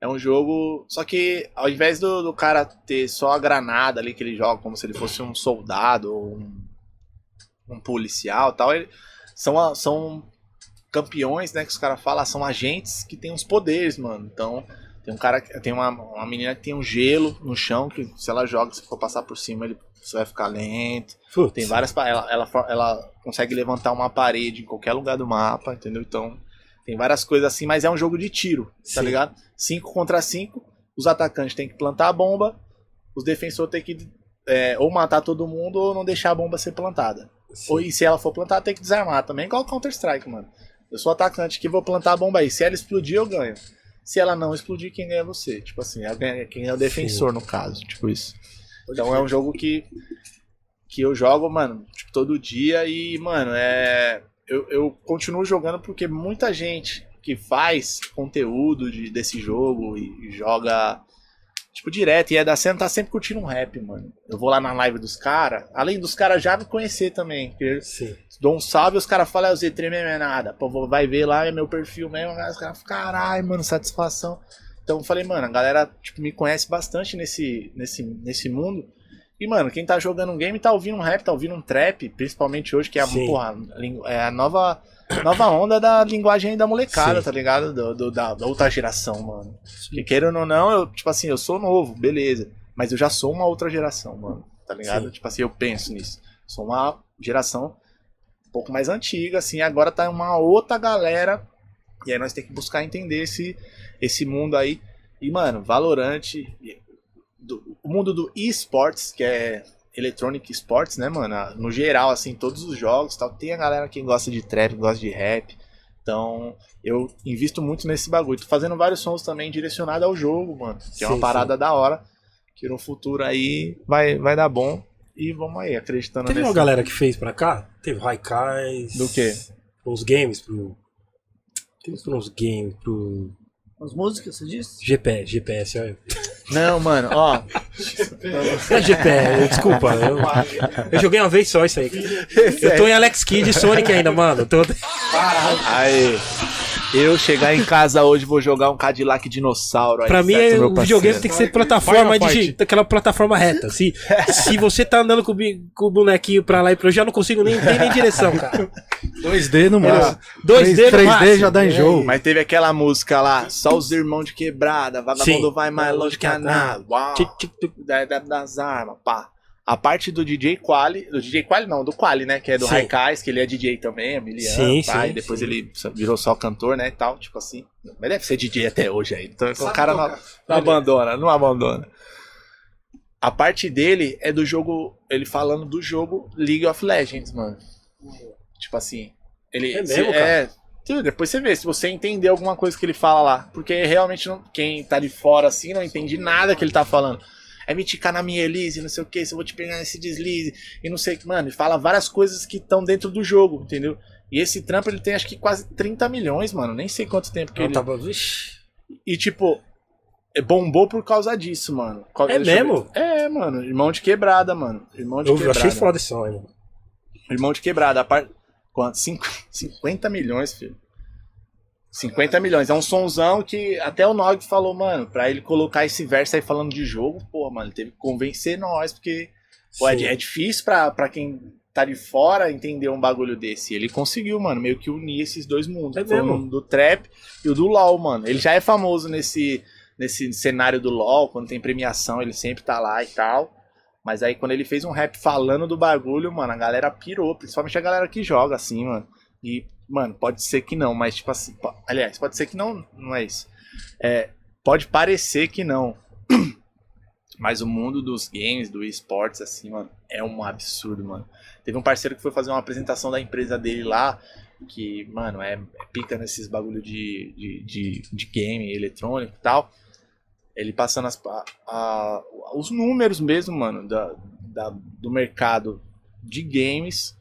É um jogo. Só que ao invés do, do cara ter só a granada ali que ele joga, como se ele fosse um soldado ou um, um policial e tal, ele, são, são campeões, né? Que os caras falam, são agentes que têm uns poderes, mano. Então, tem um cara, que- tem uma, uma menina que tem um gelo no chão, que se ela joga, se for passar por cima, ele, você vai ficar lento. Putz. Tem várias. Ela, ela, ela consegue levantar uma parede em qualquer lugar do mapa, entendeu? Então, tem várias coisas assim, mas é um jogo de tiro, tá Sim. ligado? 5 contra 5, os atacantes têm que plantar a bomba, os defensores têm que é, ou matar todo mundo ou não deixar a bomba ser plantada. Sim. Ou, e se ela for plantada, tem que desarmar também, igual Counter-Strike, mano. Eu sou atacante que vou plantar a bomba aí. Se ela explodir, eu ganho. Se ela não explodir, quem ganha é você. Tipo assim, ela ganha- quem é o defensor, no caso. Tipo isso. Então é um jogo que, que eu jogo, mano, tipo, todo dia e, mano, é. Eu, eu continuo jogando porque muita gente que faz conteúdo de, desse jogo e, e joga, tipo, direto, e é da cena, tá sempre curtindo um rap, mano. Eu vou lá na live dos caras, além dos caras já me conhecer também, Sim. dou um salve e os caras falam, é o Z3 mesmo é nada. Pô, vai ver lá, é meu perfil mesmo. Aí Os caras ficam, caralho, mano, satisfação. Então eu falei, mano, a galera tipo, me conhece bastante nesse, nesse, nesse mundo. E, mano, quem tá jogando um game tá ouvindo um rap, tá ouvindo um trap, principalmente hoje, que é a, porra, é a nova, nova onda da linguagem da molecada, Sim. tá ligado? Do, do- da, da outra geração, mano. Que querendo ou não, eu, tipo assim, eu sou novo, beleza. Mas eu já sou uma outra geração, mano. Tá ligado? Sim. Tipo assim, eu penso nisso. Sou uma geração um pouco mais antiga, assim, agora tá uma outra galera E aí nós temos que buscar entender esse, esse mundo aí. E, mano, Valorante, do- o mundo do esports, que é Electronic Sports, né, mano? No geral, assim, todos os jogos tal. Tem a galera que gosta de trap, gosta de rap. Então, eu invisto muito nesse bagulho. Tô fazendo vários sons também direcionados ao jogo, mano. Que é uma Sim, parada da hora. Que no futuro aí vai, vai dar bom. E vamos aí, acreditando Teve nesse... uma galera que fez pra cá? Teve Raikais. Do quê? Uns games pro. Teve uns games pro. As músicas, você disse? GPS, GPS, olha. Não, mano, ó. É GPS, desculpa. Eu, eu joguei uma vez só isso aí. Eu tô em Alex Kidd e Sonic ainda, mano. Tô... Aí. Eu chegar em casa hoje vou jogar um Cadillac dinossauro aí. Pra mim, certo, é, o videogame parceiro? tem que ser plataforma de, Fight. daquela plataforma reta. Se, se você tá andando com, o com o bonequinho pra lá e pra eu já não consigo nem ter nem direção, cara. 2D no máximo. 2D no 3D máximo. já dá enjoo. Mas teve aquela música lá, só os irmãos de quebrada, vagabundo Sim. vai mais longe que a nada. Das armas, pá. A parte do DJ Quali, do DJ Quali não, do Quali, né? Que é do. Raikais, que ele é DJ também, é miliano, Sim, sim, e depois sim. ele virou só cantor, né, e tal, tipo assim. Mas deve ser DJ até hoje aí. Então o Sabe cara não, tocar. não abandona, não abandona. A parte dele é do jogo, ele falando do jogo League of Legends, mano. Tipo assim, ele É mesmo, cara? é, depois você vê, se você entender alguma coisa que ele fala lá. Porque realmente não- quem tá de fora assim não entende nada que ele tá falando. É me ticar na minha Elise, não sei o que, se eu vou te pegar nesse deslize, e não sei o que. Mano, ele fala várias coisas que estão dentro do jogo, entendeu? E esse trampo ele tem acho que quase 30 milhões, mano. Nem sei quanto tempo que Eu ele. tava. Vixe. E tipo, é, bombou por causa disso, mano. Qual- É deixa eu mesmo? É, mano. Irmão de quebrada, mano. Irmão de Eu quebrada. achei foda esse som, aí, mano. Irmão de quebrada. A par... Quanto? Cinco... (laughs) 50 milhões, filho. 50 milhões. É um sonzão que até o Nog falou, mano, pra ele colocar esse verso aí falando de jogo, pô, mano, ele teve que convencer nós, porque pô, é, é difícil pra, pra quem tá de fora entender um bagulho desse. E ele conseguiu, mano, meio que unir esses dois mundos. É mesmo? do trap e o do LoL, mano. Ele já é famoso nesse, nesse cenário do LoL, quando tem premiação, ele sempre tá lá e tal. Mas aí quando ele fez um rap falando do bagulho, mano, a galera pirou, principalmente a galera que joga assim, mano. E, mano, pode ser que não, mas tipo assim, po- aliás, pode ser que não, não é isso. É, pode parecer que não. (clears throat) Mas o mundo dos games, do esportes, assim, mano, é um absurdo, mano. Teve um parceiro que foi fazer uma apresentação da empresa dele lá, que, mano, é, é pica nesses bagulho de, de, de, de game eletrônico e tal. Ele passando as, a- a- os números mesmo, mano, da, da- do mercado de games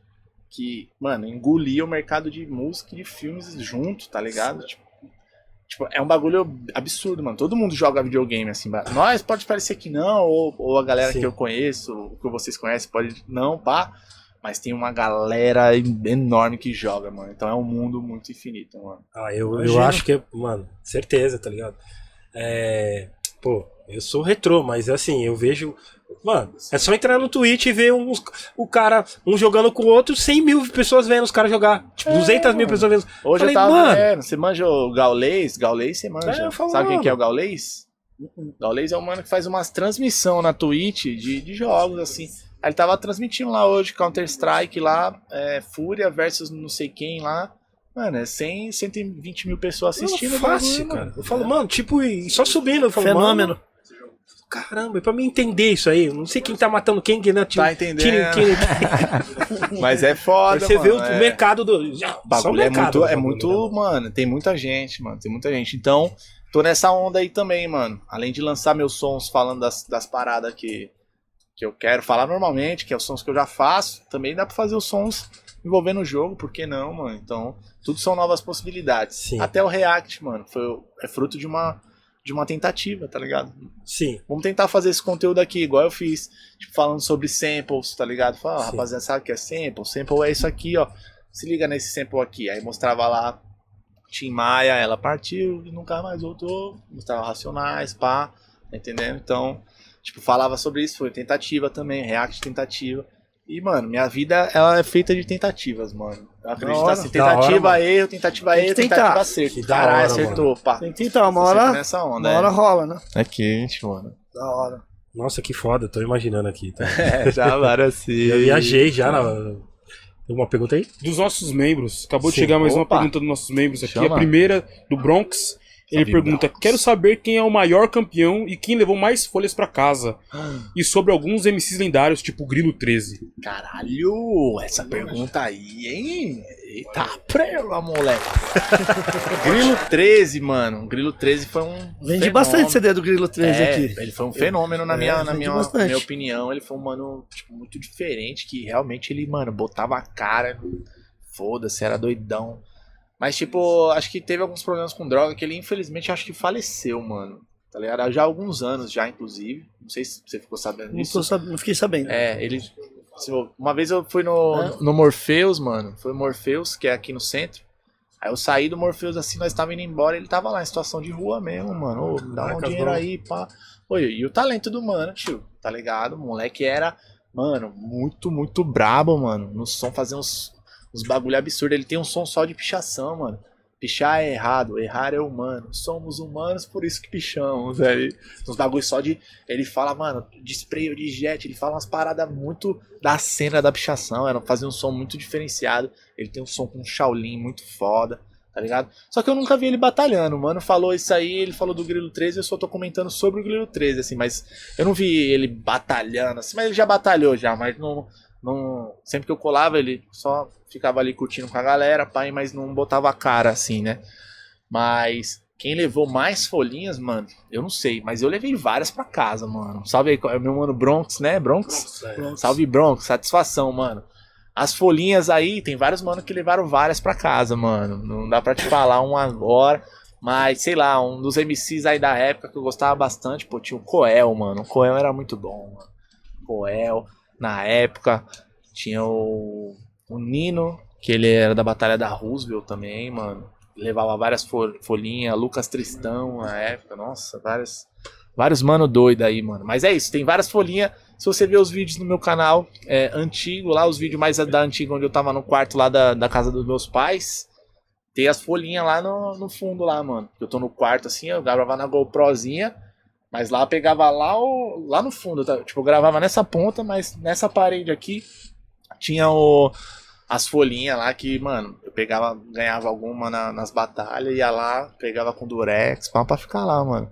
que, mano, engolia o mercado de música e de filmes junto, tá ligado? Tipo, tipo, é um bagulho absurdo, mano. Todo mundo joga videogame, assim. Nós pode parecer que não, ou, ou a galera Sim. que eu conheço, ou que vocês conhecem, pode não, pá. Mas tem uma galera enorme que joga, mano. Então é um mundo muito infinito, mano. Ah, eu, eu acho que, é- mano, certeza, tá ligado? É. Pô, eu sou retrô, mas assim, eu vejo. Mano, é só entrar no Twitch e ver uns, o cara, um jogando com o outro, 100 mil pessoas vendo os caras jogar. Tipo, 200 mil pessoas vendo. Hoje Falei, eu tava mano. vendo, você manja o Gaulês? Gaulês você manja. É, falo, Sabe quem que é o Gaulês? Gaulês é um mano que faz umas transmissão na Twitch de, de jogos, assim. Aí ele tava transmitindo lá hoje Counter-Strike lá, é, Fúria versus não sei quem lá. Mano, é 100, 120 mil pessoas assistindo. O fácil, bagulho, cara. mano. Eu falo, mano, tipo, só subindo. Eu falo, Fenômeno. Mano, caramba, e pra mim entender isso aí, eu não sei quem tá matando quem, quem não Tá entendendo. (laughs) Mas é foda, Você vê o mano, é. mercado do. Bagulho é mercado muito, do é bagulho, muito, né? mano, tem muita gente, mano, tem muita gente. Então, tô nessa onda aí também, mano. Além de lançar meus sons falando das, das paradas que, que eu quero falar normalmente, que é os sons que eu já faço, também dá pra fazer os sons envolvendo o jogo, por que não, mano? Então, tudo são novas possibilidades. Sim. Até o React, mano, foi, é fruto de uma, de uma tentativa, tá ligado? Sim. Vamos tentar fazer esse conteúdo aqui, igual eu fiz, tipo, falando sobre samples, tá ligado? Fala, ah, rapaziada, sabe o que é sample? Sample é isso aqui, ó. Se liga nesse sample aqui. Aí mostrava lá Tim Maia, ela partiu e nunca mais voltou. Mostrava Racionais, pá, tá entendendo? Então, tipo, falava sobre isso, foi tentativa também, react tentativa. E, mano, minha vida, ela é feita de tentativas, mano. Eu acredito hora, assim, hora, tentativa, mano. erro, tentativa, erro, tentar. tentativa, acerto. Caralho, hora, acertou, pá. Tem que tentar, uma hora, nessa onda, uma hora é. rola, né? É quente, mano. Da hora. Nossa, que foda, tô imaginando aqui. Tá? (laughs) É, já várias sim. Eu viajei já na. Tem uma pergunta aí? Dos nossos membros, acabou de Sim. chegar mais uma Opa. pergunta dos nossos membros aqui. Chama. A primeira, do Bronx. Ele pergunta. Quero saber quem é o maior campeão e quem levou mais folhas pra casa. Ah. (gasps) E sobre alguns MCs lendários, tipo o Grilo 13. Caralho, essa pergunta aí, hein? Eita, prela, moleque. (laughs) Grilo 13, mano. Grilo 13 foi um. Vendi bastante CD do Grilo 13 É, aqui. Ele foi um fenômeno na É, minha, na minha, bastante. minha opinião. Ele foi um mano tipo, muito diferente, que realmente ele, mano, botava a cara. Foda-se, era doidão. Mas, tipo, acho que teve alguns problemas com droga que ele, infelizmente, acho que faleceu, mano. Tá ligado? Já há alguns anos, já, inclusive. Não sei se você ficou sabendo Não, disso. sab- não fiquei sabendo. É, ele. Uma vez eu fui no, É? no Morpheus, mano. Foi o Morpheus, que é aqui no centro. Aí eu saí do Morpheus assim, nós tava indo embora, ele tava lá em situação de rua mesmo, mano. Ô, dá um dinheiro aí, pá. Oi, e o talento do mano, tio, tá ligado? O moleque era, mano, muito, muito brabo, mano. No som fazia uns, uns bagulho absurdo. Ele tem um som só de pichação, mano. Pichar é errado, errar é humano. Somos humanos, por isso que pichamos, velho. Uns bagulho só de. Ele fala, mano, de spray ou de jet. Ele fala umas paradas muito da cena da pichação. Era fazer um som muito diferenciado. Ele tem um som com Shaolin muito foda, tá ligado? Só que eu nunca vi ele batalhando. O mano falou isso aí, ele falou do Grilo 13. Eu só tô comentando sobre o Grilo 13, assim. Mas eu não vi ele batalhando, assim. Mas ele já batalhou já, mas não. Não sempre que eu colava, ele só ficava ali curtindo com a galera, pai, mas não botava a cara, assim, né? Mas quem levou mais folhinhas, mano, eu não sei, mas eu levei várias pra casa, mano. Salve aí, é o meu mano Bronx, né? Bronx? Pronto. Salve Bronx, satisfação, mano. As folhinhas aí, tem vários mano que levaram várias pra casa, mano. Não dá pra te falar um agora, mas sei lá, um dos MCs aí da época que eu gostava bastante, pô, tinha o Coel, mano. O Coel era muito bom, mano. Coel, na época, tinha o, o Nino, que ele era da Batalha da Roosevelt também, mano. Levava várias fol- folhinhas, Lucas Tristão na época, nossa, várias. Vários mano doido aí, mano. Mas é isso, tem várias folhinhas. Se você ver os vídeos no meu canal é, antigo, lá, os vídeos mais da antiga, onde eu tava no quarto lá da, da casa dos meus pais, tem as folhinhas lá no, no fundo lá, mano. Eu tô no quarto assim, eu gravava na GoProzinha, mas lá pegava lá, o, lá no fundo, tá? tipo, gravava nessa ponta, mas nessa parede aqui tinha o, as folhinhas lá que, mano, eu pegava, ganhava alguma na- nas batalhas, ia lá, pegava com durex, pá, pra ficar lá, mano.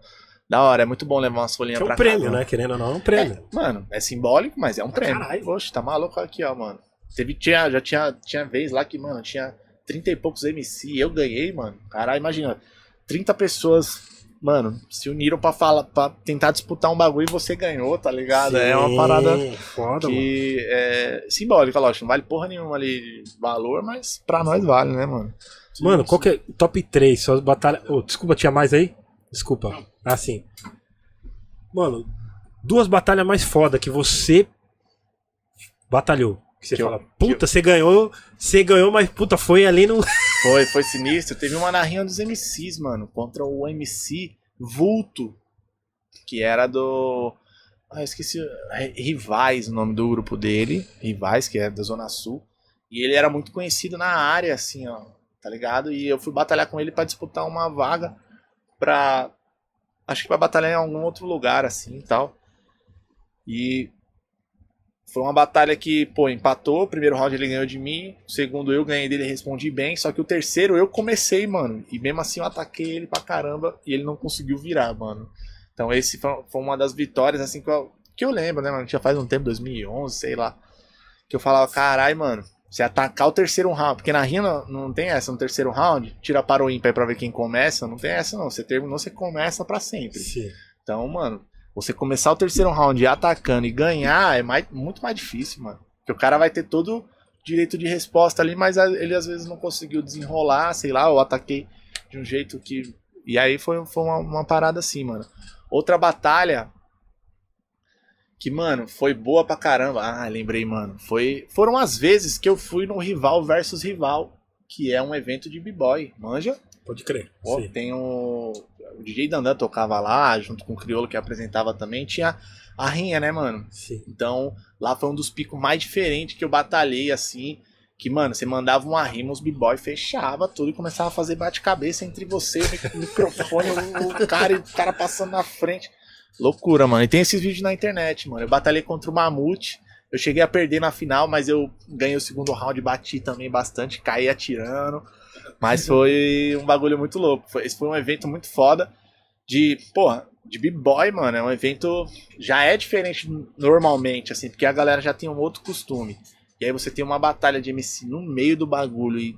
Da hora, é muito bom levar umas folhinhas Que é pra um prêmio, casa. né? Querendo ou não, é um prêmio. Mano, é simbólico, mas é um prêmio. caralho. Poxa, tá maluco aqui, ó, mano. Teve, tinha, já tinha, tinha vez lá que, mano, tinha 30 e poucos MC, eu ganhei, mano. Caralho, imagina, 30 pessoas, mano, se uniram pra, falar, pra tentar disputar um bagulho e você ganhou, tá ligado? é uma Sim, parada Foda, mano. que é simbólica, lógico, não vale porra nenhuma ali de valor, mas pra nós vale, né, mano? Mano, qual que é top 3? Suas batalhas. Oh, desculpa, tinha mais aí? Desculpa. Ah, sim. Mano, duas batalhas mais foda que você batalhou. Que você Que eu- fala, puta, você ganhou, você ganhou, mas puta, foi ali no. (laughs) Foi, foi sinistro. Teve uma na rinha dos MCs, mano, contra o MC Vulto, que era do. Ah, eu esqueci. Ri- Rivais, o nome do grupo dele. Rivais, que é da Zona Sul. E ele era muito conhecido na área, assim, ó. Tá ligado? E eu fui batalhar com ele pra disputar uma vaga pra. Acho que pra batalhar em algum outro lugar, assim e tal. E foi uma batalha que, pô, empatou. O primeiro round ele ganhou de mim. O segundo eu ganhei dele e respondi bem. Só que o terceiro eu comecei, mano. E mesmo assim eu ataquei ele pra caramba. E ele não conseguiu virar, mano. Então esse foi, uma das vitórias, assim, que eu, que eu lembro, né, mano? Já faz um tempo, 2011, sei lá. Que eu falava, carai, mano. Se atacar o terceiro round, porque na rinha não, tem essa, no terceiro round, tira para o ímpar pra ver quem começa, não tem essa não. Você terminou, você começa pra sempre. Sim. Então, mano, você começar o terceiro round atacando e ganhar é mais, muito mais difícil, mano. Porque o cara vai ter todo o direito de resposta ali, mas ele às vezes não conseguiu desenrolar, sei lá, eu ataquei de um jeito que. E aí foi, foi uma, uma parada assim, mano. Outra batalha que, mano, foi boa pra caramba. Ah, lembrei, mano. Foi, foram as vezes que eu fui no Rival versus Rival, que é um evento de b-boy, manja? Pode crer. Pô, tem o... o DJ Dandan tocava lá, junto com o Criolo que apresentava também. Tinha a rinha, né, mano? Sim. Então, lá foi um dos picos mais diferentes que eu batalhei, assim. Que, mano, você mandava uma rima, os b-boy fechava tudo e começava a fazer bate-cabeça entre você, o microfone, o cara e o cara passando na frente. Loucura, mano. E tem esses vídeos na internet, mano. Eu batalhei contra o Mamute. Eu cheguei a perder na final, mas eu ganhei o segundo round, bati também bastante, caí atirando. Mas foi um bagulho muito louco. Foi, esse foi um evento muito foda de, porra, de b-boy, mano. É um evento já é diferente normalmente, assim, porque a galera já tem um outro costume. E aí você tem uma batalha de MC no meio do bagulho e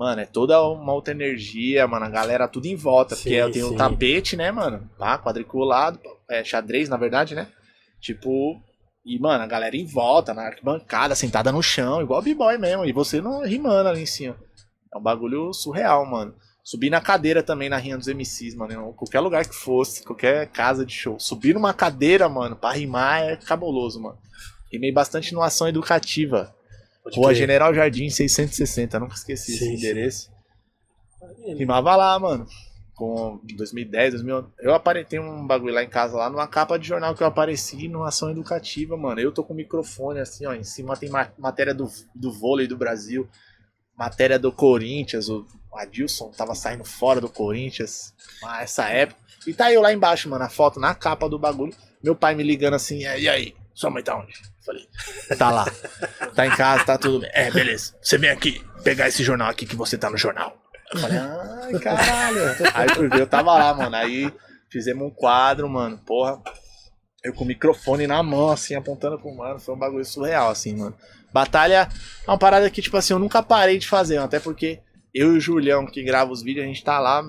Mano, é toda uma outra energia, mano. A galera tudo em volta. Sim, porque eu tenho sim. um tapete, né, mano? Pá, quadriculado. É, xadrez, na verdade, né? Tipo. E, mano, a galera em volta, na arquibancada, sentada no chão, igual b-boy mesmo. E você não rimando ali em cima. É um bagulho surreal, mano. Subir na cadeira também na rinha dos MCs, mano. Qualquer lugar que fosse, qualquer casa de show. Subir numa cadeira, mano, pra rimar é cabuloso, mano. Rimei bastante no ação educativa. Pode Rua crer. General Jardim 660, nunca esqueci Sim, esse sim. endereço. Rimava lá, mano. Com 2010, 2011. Eu aparentei um bagulho lá em casa, lá numa capa de jornal que eu apareci numa ação educativa, mano. Eu tô com o microfone assim, ó. Em cima tem ma- matéria do, do vôlei do Brasil, matéria do Corinthians. O Adilson tava saindo fora do Corinthians essa época. E tá eu lá embaixo, mano, a foto na capa do bagulho. Meu pai me ligando assim, e aí? Sua mãe tá onde? Falei, tá lá. Tá em casa, tá tudo bem. É, beleza. Você vem aqui pegar esse jornal aqui que você tá no jornal. Eu falei, ai, caralho. Aí fui ver, eu tava lá, mano. Aí fizemos um quadro, mano. Porra. Eu com o microfone na mão, assim, apontando pro mano. Foi um bagulho surreal, assim, mano. Batalha é uma parada que, tipo assim, eu nunca parei de fazer, até porque eu e o Julião, que grava os vídeos, a gente tá lá,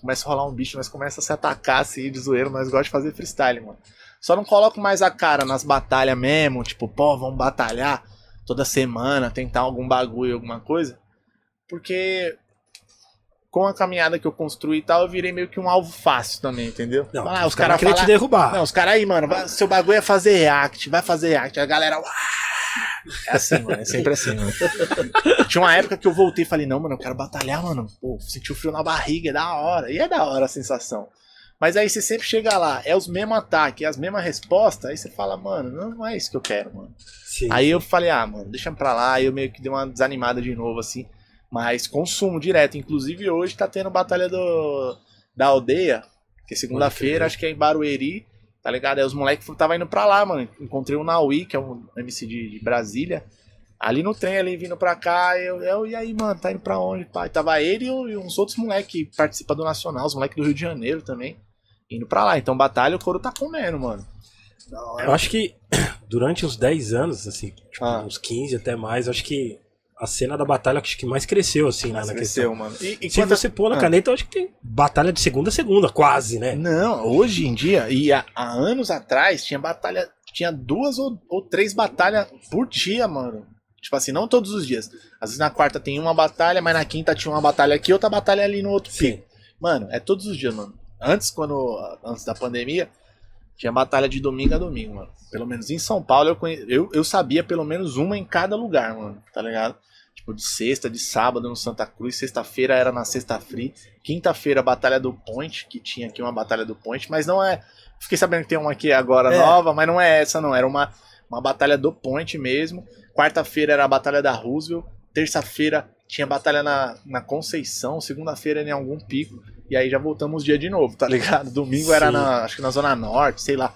começa a rolar um bicho, nós começa a se atacar, assim, de zoeiro, nós gostamos de fazer freestyle, mano. Só não coloco mais a cara nas batalhas mesmo, tipo, pô, vamos batalhar toda semana, tentar algum bagulho, alguma coisa. Porque com a caminhada que eu construí e tal, eu virei meio que um alvo fácil também, entendeu? Não, ah, os caras querem te derrubar. Não, os caras aí, mano, vai- seu bagulho é fazer react, vai fazer react. A galera. "Uau!" É assim, mano, é sempre assim, mano. Tinha uma época que eu voltei e falei, não, mano, eu quero batalhar, mano. Pô, senti o frio na barriga, é da hora. E é da hora a sensação. Mas aí você sempre chega lá, é os mesmos ataques, as mesmas respostas, aí você fala, mano, não, é isso que eu quero, mano. Sim. Aí eu falei, ah, mano, deixa pra lá. Aí eu meio que dei uma desanimada de novo, assim. Mas consumo direto. Inclusive hoje tá tendo batalha do, da aldeia, que é segunda-feira, acho que é em Barueri, tá ligado? Aí os moleques tava indo pra lá, mano. Encontrei o Naui, que é um MC de, de Brasília. Ali no trem, ali vindo pra cá, eu, eu, e aí, mano, tá indo pra onde, pai? Tava ele e, e uns outros moleques que participam do Nacional, os moleques do Rio de Janeiro também, indo pra lá. Então, batalha, o couro tá comendo, mano. Eu acho que (clears throat) durante uns 10 anos, assim, tipo, Ah. uns 15 até mais, eu acho que a cena da batalha acho que mais cresceu, assim, né, Mas na cresceu, questão. mano. E, e Se quando- você pôr na Ah. caneta, eu acho que tem batalha de segunda a segunda, quase, né? Não, hoje em dia, e há, há anos atrás, tinha batalha. Tinha duas ou, ou três batalhas por dia, mano. Tipo assim, não todos os dias. Às vezes na quarta tem uma batalha, mas na quinta tinha uma batalha aqui, outra batalha ali no outro Sim. pico. Mano, é todos os dias, mano. Antes, quando. Antes da pandemia, tinha batalha de domingo a domingo, mano. Pelo menos em São Paulo eu, conhe... eu, eu sabia pelo menos uma em cada lugar, mano. Tá ligado? Tipo, de sexta, de sábado no Santa Cruz, sexta-feira era na Sexta Free, quinta-feira Batalha do Point, que tinha aqui uma Batalha do Point, mas não é. Fiquei sabendo que tem uma aqui agora É. nova, mas não é essa, não. Era uma, uma Batalha do Point mesmo. Quarta-feira era a Batalha da Roosevelt, terça-feira tinha batalha na, na Conceição, segunda-feira em algum pico, e aí já voltamos dia de novo, tá ligado? (laughs) Domingo era na, acho que na Zona Norte, sei lá.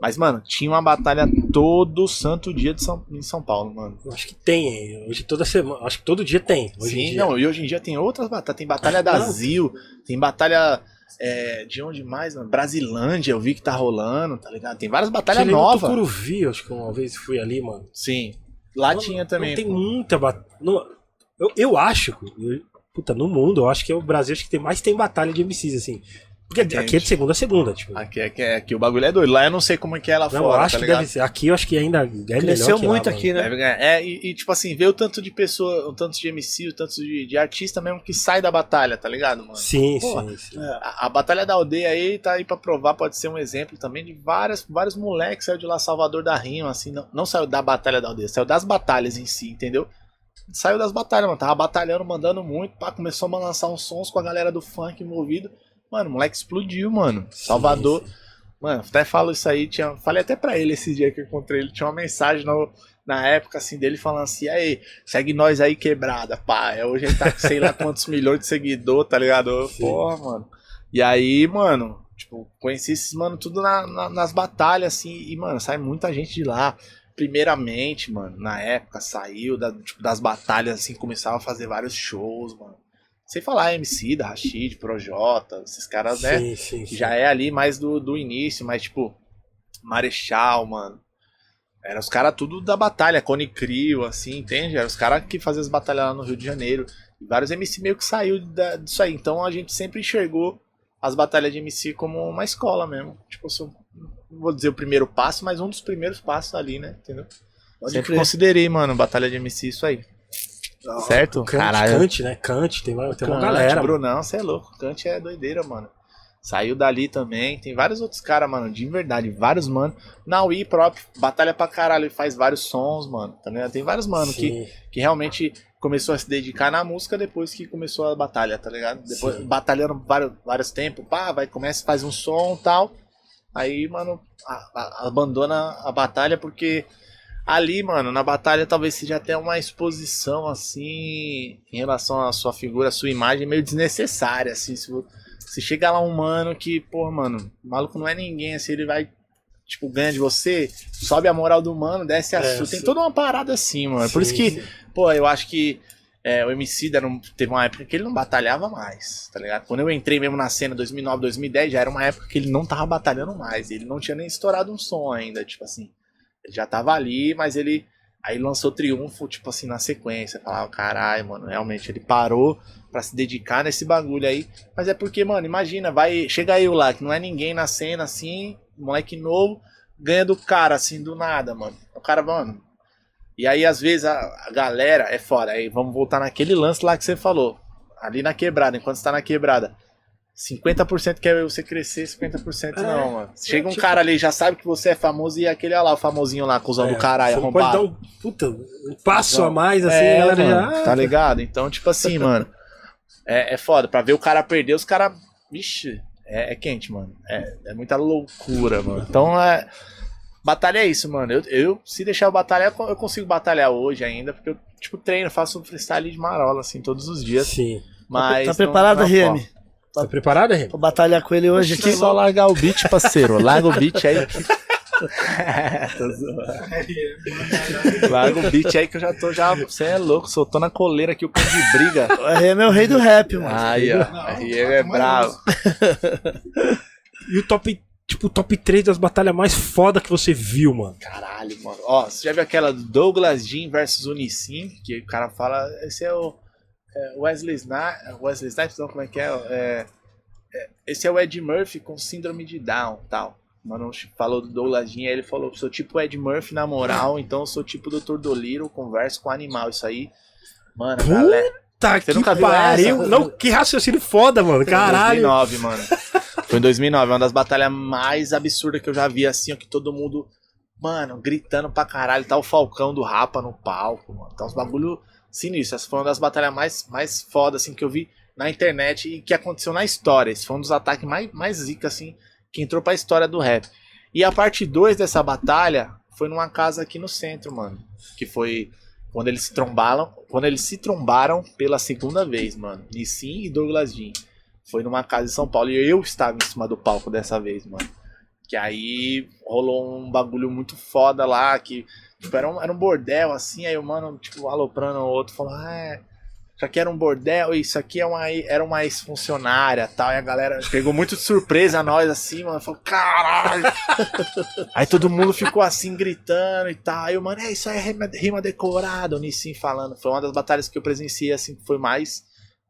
Mas, mano, tinha uma batalha todo santo dia de São, em São Paulo, mano. Eu acho que tem. Hoje toda semana. Acho que todo dia tem. Hoje Sim, não, e hoje em dia tem outras batalhas. Tem batalha da Não. Zil, tem batalha. é, de onde mais, mano? Brasilândia, eu vi que tá rolando, tá ligado? Tem várias batalhas novas. Tucuruvi, acho que uma vez fui ali, mano. Sim. Lá Não- tinha também. Não tem muita batalha. Eu, eu acho. eu- puta, no mundo, eu acho que é o Brasil acho que tem mais tem batalha de MCs, assim. Porque aqui Gente. é de segunda a segunda, tipo. Aqui, aqui, aqui o bagulho é doido. Lá eu não sei como é que é lá não, eu fora, acho tá que ligado? deve ser. Aqui eu acho que ainda é melhor Cresceu lá, muito mano. aqui, né? Deve ganhar. É, e, e, tipo assim, ver o tanto de pessoa, o tanto de MC, o tanto de, de artista mesmo que sai da batalha, tá ligado, mano? Sim, Porra. sim, sim. A, a Batalha da Aldeia aí tá aí pra provar, pode ser um exemplo também de várias, vários moleques saiu de lá Salvador da Rima, assim, não, não saiu da Batalha da Aldeia, saiu das batalhas em si, entendeu? Saiu das batalhas, mano, tava batalhando, mandando muito, pá, começou a lançar uns sons com a galera do funk envolvido. Mano, o moleque explodiu, mano. Salvador, Sim, sim. Mano, até falo isso aí, tinha, falei até pra ele esse dia que eu encontrei ele, tinha uma mensagem no- na época assim dele falando assim, aí, segue nós aí quebrada, pá. É, Hoje ele tá com sei lá (laughs) quantos milhões de seguidor, tá ligado? Sim. Porra, mano. E aí, mano, tipo, conheci esses mano tudo na- na- nas batalhas, assim, e, mano, sai muita gente de lá. Primeiramente, mano, na época, saiu da- tipo, das batalhas, assim, começava a fazer vários shows, mano. Sem falar MC, da Rashid, Projota, esses caras, né? Sim, sim, que sim. já é ali mais do, do início, mas tipo, Marechal, mano. Era os caras tudo da batalha, Cone Crio, assim, entende? Era os caras que faziam as batalhas lá no Rio de Janeiro. E vários MC meio que saiu da- disso aí. Então a gente sempre enxergou as batalhas de MC como uma escola mesmo. Tipo, não vou dizer o primeiro passo, mas um dos primeiros passos ali, né? Entendeu? Pode sempre crer. considerei, mano, batalha de MC isso aí. certo? Cante, Cante, né? Cante, tem uma, tem uma Kant, galera. mano. Brunão, você é louco. Kant é doideira, mano. Saiu dali também. Tem vários outros caras, mano, de verdade. Vários, mano. Na Wii próprio, batalha pra caralho. Faz vários sons, mano. Tá ligado? Tem vários, mano, que, Sim. que realmente começou a se dedicar na música depois que começou a batalha, tá ligado? Depois, Sim. batalhando vários, vários tempos. Pá, vai, começa, faz um som e tal. Aí, mano, a- a- abandona a batalha porque ali, mano, na batalha talvez seja até uma exposição, assim, em relação à sua figura, à sua imagem, meio desnecessária, assim. Se, se chega lá um mano que, pô, mano, o maluco não é ninguém, assim, ele vai, tipo, ganha de você, sobe a moral do mano, desce a É, sua. Tem sim. toda uma parada assim, mano. Por isso Sim, que, sim. pô, eu acho que é, o MC não, teve uma época que ele não batalhava mais, tá ligado? Quando eu entrei mesmo na cena 2009, 2010, já era uma época que ele não tava batalhando mais. Ele não tinha nem estourado um som ainda, tipo assim. Ele já tava ali, mas ele. Aí lançou Triunfo, tipo assim, na sequência. Falava, caralho, mano, realmente ele parou pra se dedicar nesse bagulho aí. Mas é porque, mano, imagina, vai. Chega eu lá, que não é ninguém na cena, assim, moleque novo, ganha do cara, assim, do nada, mano. O cara, mano. E aí, às vezes, a, galera é fora. Aí vamos voltar naquele lance lá que você falou. Ali na quebrada, enquanto você tá na quebrada. 50% quer você crescer, 50% não, mano. Chega um tipo- cara ali, já sabe que você é famoso e aquele, olha lá, o famosinho lá, cuzão do caralho, não pode arrombado. dar um, puta, um passo a mais, assim, é, galera mano, já. tá ligado? Então, tipo assim, (laughs) mano, é, é foda. Pra ver o cara perder, os caras. Vixe, é, é quente, mano. É, é muita loucura, mano. Então, é. Batalha é isso, mano. Eu, eu se deixar eu batalhar, eu co- eu consigo batalhar hoje ainda, porque eu, tipo, treino, faço freestyle de marola, assim, todos os dias. Sim. Mas. tá não- preparado, não é RM? Tá preparado, Henrique? Pra batalhar com ele hoje aqui. Só largar o beat, parceiro. Larga o beat aí. Tô (laughs) zoando. Larga o beat aí que eu já tô já. Você é louco, soltou na coleira aqui o cão de briga. O RM é o rei do rap, mano. Aí, ó. Ele é bravo. (laughs) E o top, tipo, o top 3 das batalhas mais foda que você viu, mano. Caralho, mano. Ó, você já viu aquela do Douglas Jean versus Unicim? Que o cara fala. Esse é o. é, Wesley Snipes. Wesley Snipes, não, como é que é? É, é, Esse é o Ed Murphy com síndrome de Down tal. Mano, falou do Douglas Jean, aí ele falou: sou tipo Ed Murphy na moral, então eu sou tipo Dr. Doliro, converso com animal. Isso aí. Mano, galera. Tá Você que pariu. essa? Não, que raciocínio foda, mano. Caralho. 2009, mano. Foi em 2009, é uma das batalhas mais absurdas que eu já vi, assim, ó, que todo mundo, mano, gritando pra caralho. Tá o Falcão do Rapa no palco, mano. Tá uns bagulho sinistro. Essa foi uma das batalhas mais, mais foda, assim, que eu vi na internet e que aconteceu na história. Esse foi um dos ataques mais, mais zica, assim, que entrou pra história do rap. E a parte 2 dessa batalha foi numa casa aqui no centro, mano. Que foi quando eles se trombaram, quando eles se trombaram pela segunda vez, mano. Nissin e Douglas Jean. Foi numa casa em São Paulo e eu estava em cima do palco dessa vez, mano. Que aí rolou um bagulho muito foda lá, que tipo, era, um, era um bordel, assim, aí o mano, tipo, aloprando o outro, falou, ah, é, isso aqui era um bordel, isso aqui é uma, era uma ex-funcionária tal. E a galera pegou muito de surpresa a nós, assim, mano. Falou, caralho! (laughs) aí todo mundo ficou assim, gritando e tal. Aí o mano, é, isso aí é rima, rima decorada, o Nissin falando. Foi uma das batalhas que eu presenciei, assim, que foi mais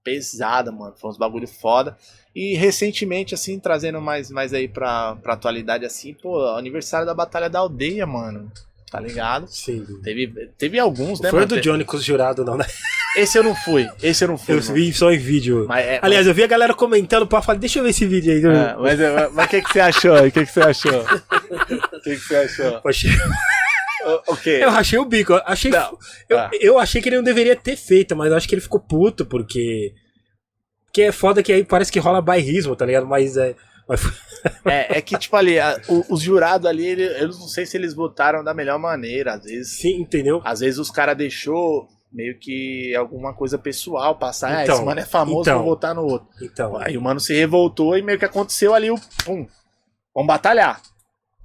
pesada, mano. Foi uns bagulho foda. E recentemente, assim, trazendo mais, mais aí pra, pra atualidade, assim, pô, aniversário da Batalha da Aldeia, mano. Tá ligado? Sim. Teve, teve alguns, né, Foi mano? do Johnny com os jurados, não, né? Esse eu não fui. Esse eu não fui. Eu mano. vi só em vídeo. Mas, é, Aliás, eu vi a galera comentando pra falar, deixa eu ver esse vídeo aí. É, mas é, mas o que, que você achou? O que, que você achou? O que, que você achou? Eu achei- O, o quê? Eu rachei o bico. Achei, Não. eu, Ah. eu achei que ele não deveria ter feito, mas eu acho que ele ficou puto, porque. Porque é foda que aí parece que rola bairrismo, tá ligado? Mas é. (laughs) É, é que, tipo, ali, a- os jurados ali, ele- eu não sei se eles votaram da melhor maneira. Às vezes, Sim, entendeu? às vezes os caras deixou meio que alguma coisa pessoal passar. ah, Então, esse mano é famoso, então. vou votar no outro. Então. Aí o mano se revoltou e meio que aconteceu ali o. Pum, vamos batalhar.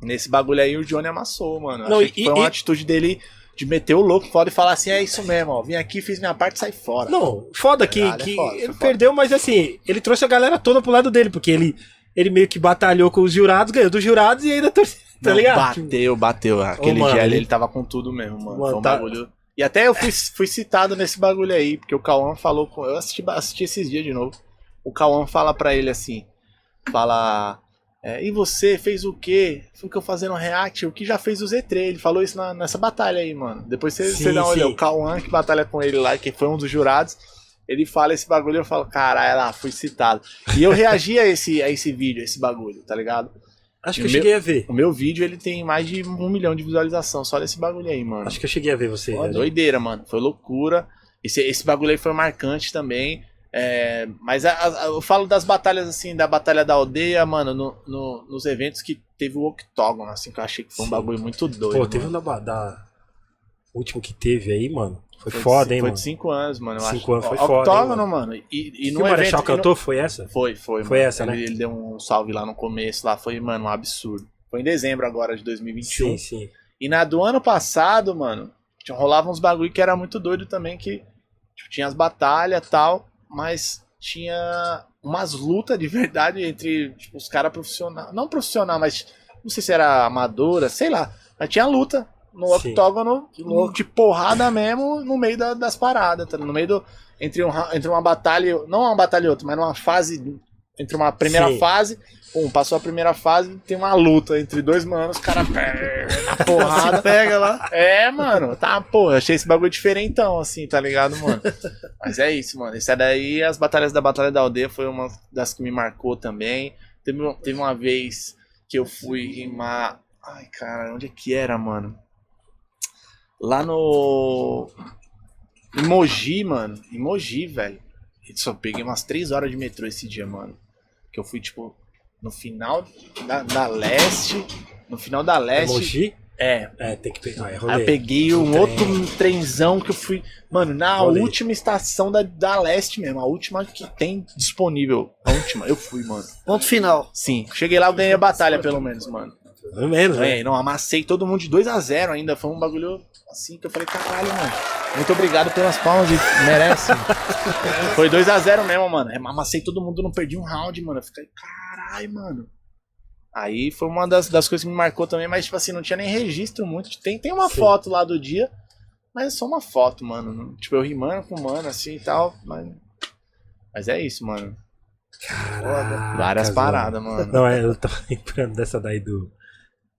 Nesse bagulho aí o Johnny amassou, mano. Não, e- que foi uma e- atitude dele de meter o louco foda e falar assim: é isso mesmo, ó. Vim aqui, fiz minha parte e sai fora. Não, foda que, Caralho, é que foda, foi ele foda. perdeu, mas assim, ele trouxe a galera toda pro lado dele, porque ele, ele meio que batalhou com os jurados, ganhou dos jurados e ainda torceu, tá ligado? Bateu, bateu. Aquele mano, dia ele- tava com tudo mesmo, mano. Mano, Foi um tá- bagulho. E até eu fui, fui citado nesse bagulho aí, porque o Cauã falou com. Eu assisti, assisti esses dias de novo. O Cauã fala pra ele assim: fala. é, e você fez o quê? Ficou fazendo react, o que já fez o Z3. Ele falou isso na- nessa batalha aí, mano. Depois você, Sim, você dá uma olhada. O Cauã que batalha com ele lá, que foi um dos jurados. Ele fala esse bagulho eu falo, caralho, lá, fui citado. E eu reagi a esse, a esse vídeo, a esse bagulho, tá ligado? Acho que eu Meu- cheguei a ver. O meu vídeo ele tem mais de um milhão de visualização só desse bagulho aí, mano. Acho que eu cheguei a ver você. Pô, doideira, mano. Foi loucura. Esse, esse bagulho aí foi marcante também. É, mas a- a- eu falo das batalhas assim, da batalha da aldeia, mano, no- no- nos eventos que teve o Octógono, assim, que eu achei que foi um Sim. bagulho muito doido. Pô, teve um da, da. O último que teve aí, mano. Foi, Foi foda, hein, Foi mano. de 5 anos, mano. Eu Cinco acho. anos, foi O- foda, Octógono, mano. E, e Que no o Marechal evento. e no- cantou, foi essa? Foi, foi. Foi mano. essa, ele, né? Ele deu um salve lá no começo, lá foi, mano, um absurdo. Foi em dezembro agora de 2021. Sim, sim. E na do ano passado, mano, rolava uns bagulho que era muito doido também, que tipo, tinha as batalhas e tal, mas tinha umas lutas de verdade entre tipo, os caras profissionais. Não profissional, mas não sei se era amadora, sei lá. Mas tinha luta no Sim. octógono de porrada mesmo no meio da- das paradas, tá? No meio do. Entre, um, entre uma batalha. Não uma batalha e outra, mas numa fase. Entre uma primeira Sim. fase. Um, passou a primeira fase, tem uma luta entre dois manos, os caras na (laughs) porrada. Se pega lá. É, mano, tá, pô, eu achei esse bagulho diferentão, assim, tá ligado, mano? (laughs) Mas é isso, mano. Esse daí, as batalhas da Batalha da Aldeia foi uma das que me marcou também. Teve, teve uma vez que eu fui rimar. Ai, cara, onde é que era, mano? Lá no. Em Mogi, mano. Em Mogi, velho. Eu só peguei umas 3 horas de metrô esse dia, mano. Que eu fui, tipo, no final da, da leste. No final da leste. Emoji? É, É, tem que pegar. É Aí eu rolê. peguei um trem. outro trenzão que eu fui. Mano, na Rolê. última estação da, da leste mesmo. A última que tem disponível. A última. Eu fui, mano. Ponto final. Sim. Cheguei lá, eu ganhei a batalha, pelo menos, mano. Pelo menos, né? Ganhei, não, amassei todo mundo de 2 a 0 ainda. Foi um bagulho assim que eu falei, caralho, mano. Muito obrigado pelas palmas, merece. (laughs) Foi 2 a 0 mesmo, mano. Amassei todo mundo, não perdi um round, mano. Eu fiquei, caralho, mano. Aí foi uma das, das coisas que me marcou também, mas tipo assim, não tinha nem registro muito. Tem, tem uma Sim. foto lá do dia, mas é só uma foto, mano. Tipo, eu rimando com mano assim e tal, mas. Mas é isso, mano. Caraca, Várias paradas, mano. Não, é, eu tô (laughs) lembrando dessa daí do.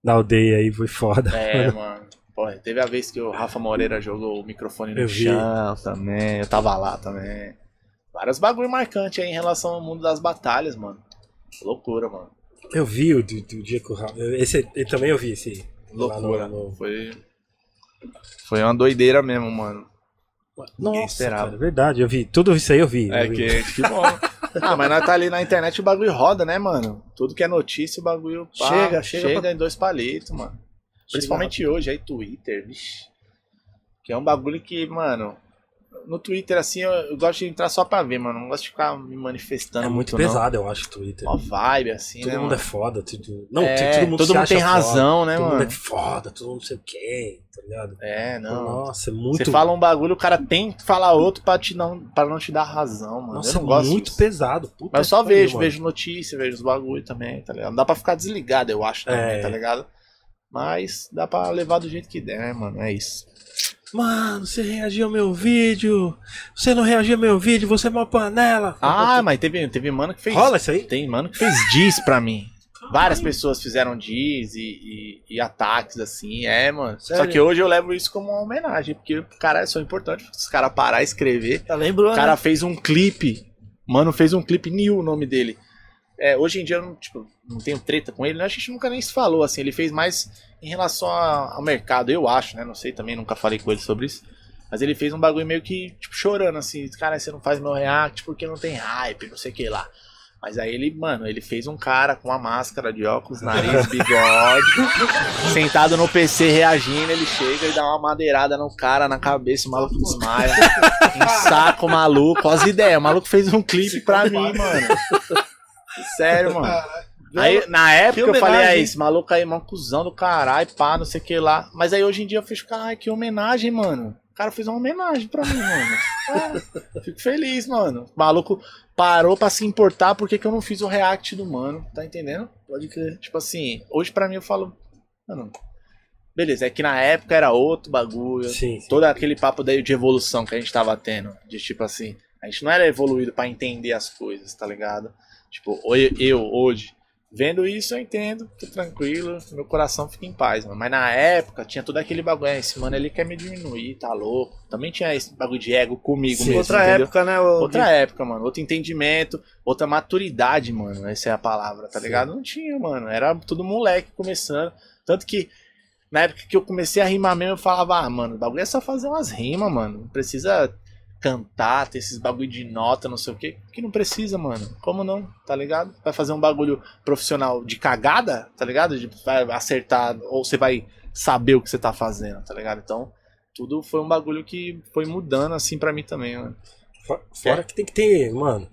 Da aldeia aí, foi foda. É, mano. Porra, teve a vez que o Rafa Moreira jogou o microfone no Eu vi. chão também. Eu tava lá também. Vários bagulho marcante aí em relação ao mundo das batalhas, mano. Loucura, mano. Eu vi o do, do dia que o Rafa. Esse eu também eu vi esse. Loucura. no- Foi. Foi uma doideira mesmo, mano. Nossa, cara, é verdade, eu vi. Tudo isso aí eu vi. É eu vi. que, que bom. (laughs) ah, mas nós tá ali na internet o bagulho roda, né, mano? Tudo que é notícia, o bagulho pá, Chega, chega chega pra- em dois palitos, mano. Principalmente hoje, aí, Twitter, vixi. Que é um bagulho que, mano. No Twitter, assim, eu, eu gosto de entrar só pra ver, mano. Não gosto de ficar me manifestando. É muito não. pesado, eu acho, o Twitter. Ó, vibe, assim, todo né? mundo mano? é foda. Tudo... Não, É, todo mundo, todo mundo tem foda, razão, né, todo mano? mundo é foda, todo mundo não sei o quê, tá ligado? É, não. Nossa, é muito. Você fala um bagulho, o cara tem que falar outro pra, te não, pra não te dar razão, mano. Nossa, eu não gosto muito disso. pesado. Puta Mas eu só vejo, mano. vejo notícia, vejo os bagulho também, tá ligado? Não dá pra ficar desligado, eu acho, também, É. tá ligado? Mas dá pra levar do jeito que der, né, mano? É isso. Mano, você reagiu ao meu vídeo. Você não reagiu ao meu vídeo, você é uma panela. Ah, mas teve, teve mano que fez. Rola isso aí? Tem mano que fez diz pra mim. Várias pessoas fizeram diz e, e, e ataques assim, é, mano. Só Sério? que hoje eu levo isso como uma homenagem, porque, cara, são importantes os caras parar e escrever. Tá lembrando? O cara fez um clipe. Mano, fez um clipe New o nome dele. É, hoje em dia eu não, tipo, não tenho treta com ele, né? a gente nunca nem se falou, assim, ele fez mais em relação a- ao mercado, eu acho, né? Não sei também, nunca falei com ele sobre isso. Mas ele fez um bagulho meio que, tipo, chorando, assim, cara, você não faz meu react porque não tem hype, não sei o que lá. Mas aí ele, mano, ele fez um cara com uma máscara de óculos, nariz, (laughs) bigode, sentado no PC reagindo, ele chega e dá uma madeirada no cara, na cabeça, o maluco desmaia. (laughs) Ensaca o maluco, as ideias. O maluco fez um clipe pra mim, mano. Sério, mano. Aí, na época, eu falei, homenagem. aí, esse maluco aí, mano, cuzão do caralho, pá, não sei o que lá. Mas aí hoje em dia eu fico, caralho, que homenagem, mano. O cara fez uma homenagem pra mim, mano. É, fico feliz, mano. O maluco parou pra se importar porque que eu não fiz o react do mano, tá entendendo? Pode crer. Tipo assim, hoje pra mim eu falo, mano, beleza, é que na época era outro bagulho. Sim, sim. Todo aquele papo daí de evolução que a gente tava tendo. De tipo assim, a gente não era evoluído pra entender as coisas, tá ligado? Tipo, eu hoje, vendo isso, eu entendo, tô tranquilo, meu coração fica em paz, mano. Mas na época tinha todo aquele bagulho, "Ah, esse mano ele quer me diminuir, tá louco. Também tinha esse bagulho de ego comigo Sim, mesmo. Outra entendeu? época, né? Outra época, mano. Outro entendimento, outra maturidade, mano. Essa é a palavra, tá Sim. ligado? Não tinha, mano. Era tudo moleque começando. Tanto que na época que eu comecei a rimar mesmo, eu falava, ah, mano, o bagulho é só fazer umas rimas, mano. Não precisa cantar, ter esses bagulho de nota, não sei o quê. Que não precisa, mano. Como não? Tá ligado? Vai fazer um bagulho profissional de cagada, tá ligado? De, vai acertar, ou você vai saber o que você tá fazendo, tá ligado? Então, tudo foi um bagulho que foi mudando assim pra mim também, mano. Fo- Fora que tem que ter, mano.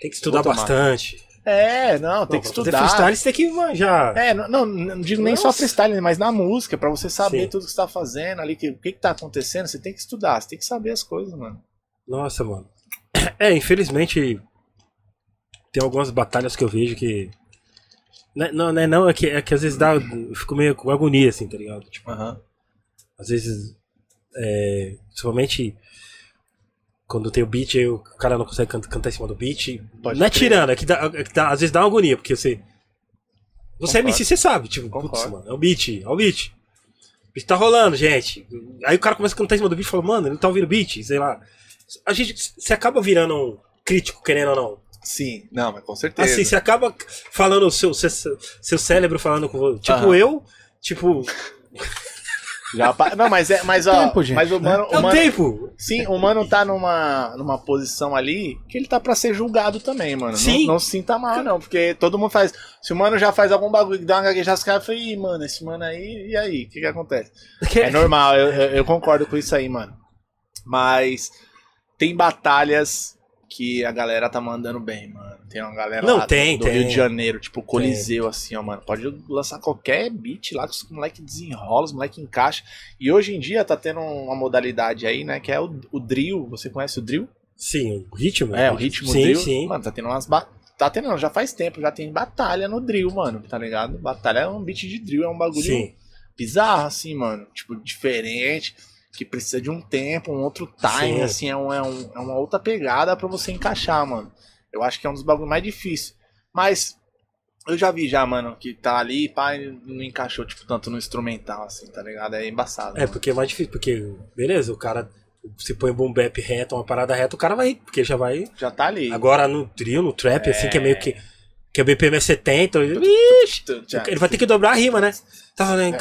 Tem que estudar bastante. É, não, tem Não, que estudar. freestyle você tem que manjar. É, não, não, não digo nem só Nossa. freestyle, mas na música, pra você saber Sim. tudo que você tá fazendo ali, que, o que que tá acontecendo, você tem que estudar, você tem que saber as coisas, mano. Nossa, mano. (clears throat) É, infelizmente. Tem algumas batalhas que eu vejo que. Não, não, não, é não, é que, é que às vezes dá. Eu fico meio com agonia, assim, tá ligado? Tipo, Aham. às vezes. É, principalmente. Quando tem o beat, aí o cara não consegue can- cantar em cima do beat. Pode não é crer. tirando, é que, dá, é que dá- às vezes dá uma agonia, porque você. Você é Concordo. MC, você sabe, tipo, putz, Concordo. mano, é o beat, é o beat. O beat tá rolando, gente. Aí o cara começa a cantar em cima do beat e fala, mano, ele não tá ouvindo beat, sei lá. A gente. Você acaba virando um crítico, querendo ou não. Sim, não, mas com certeza. Assim, você acaba falando, seu, seu, seu cérebro falando com você. Tipo, Aham. eu, tipo, Já pa- Não, mas é, mas ó, Tempo, gente, mas o né? mano, é o o mano tempo. sim, o mano tá numa, numa posição ali que ele tá pra ser julgado também, mano. Não- Sim. Não, se sinta mal, não, porque todo mundo faz. Se o mano já faz algum bagulho que dá uma gaguejada, os caras falam, ih, mano, esse mano aí, e aí? O que que acontece? É normal, eu, eu, eu concordo com isso aí, mano. Mas tem batalhas que a galera tá mandando bem, mano. Tem uma galera Não, lá tem, do tem. Rio de Janeiro, tipo Coliseu, assim, ó, mano. Pode lançar qualquer beat lá que os moleques desenrolam, os moleques encaixam. E hoje em dia tá tendo uma modalidade aí, né, que é o, o drill. Você conhece o drill? Sim, o ritmo. É, o ritmo sim, drill. Sim, Mano, tá tendo umas ba... Tá tendo, não, já faz tempo, já tem batalha no drill, mano, tá ligado? Batalha é um beat de drill, é um bagulho sim. bizarro, assim, mano. Tipo, diferente, que precisa de um tempo, um outro time, Sim. assim, é, um, é, um- é uma outra pegada pra você encaixar, mano. Eu acho que é um dos bagulhos mais difíceis. Mas eu já vi já, mano, que tá ali, pá, e não encaixou, tipo, tanto no instrumental, assim, tá ligado? É embaçado. É, mano. porque é mais difícil, porque, beleza, o cara. Se põe boom bap reto, uma parada reta, o cara vai, porque já vai. Já tá ali. Agora no drill, no trap, assim, que é meio que. Que é BPM é 70, Já- ele vai ter que dobrar a rima, né? Tá falando.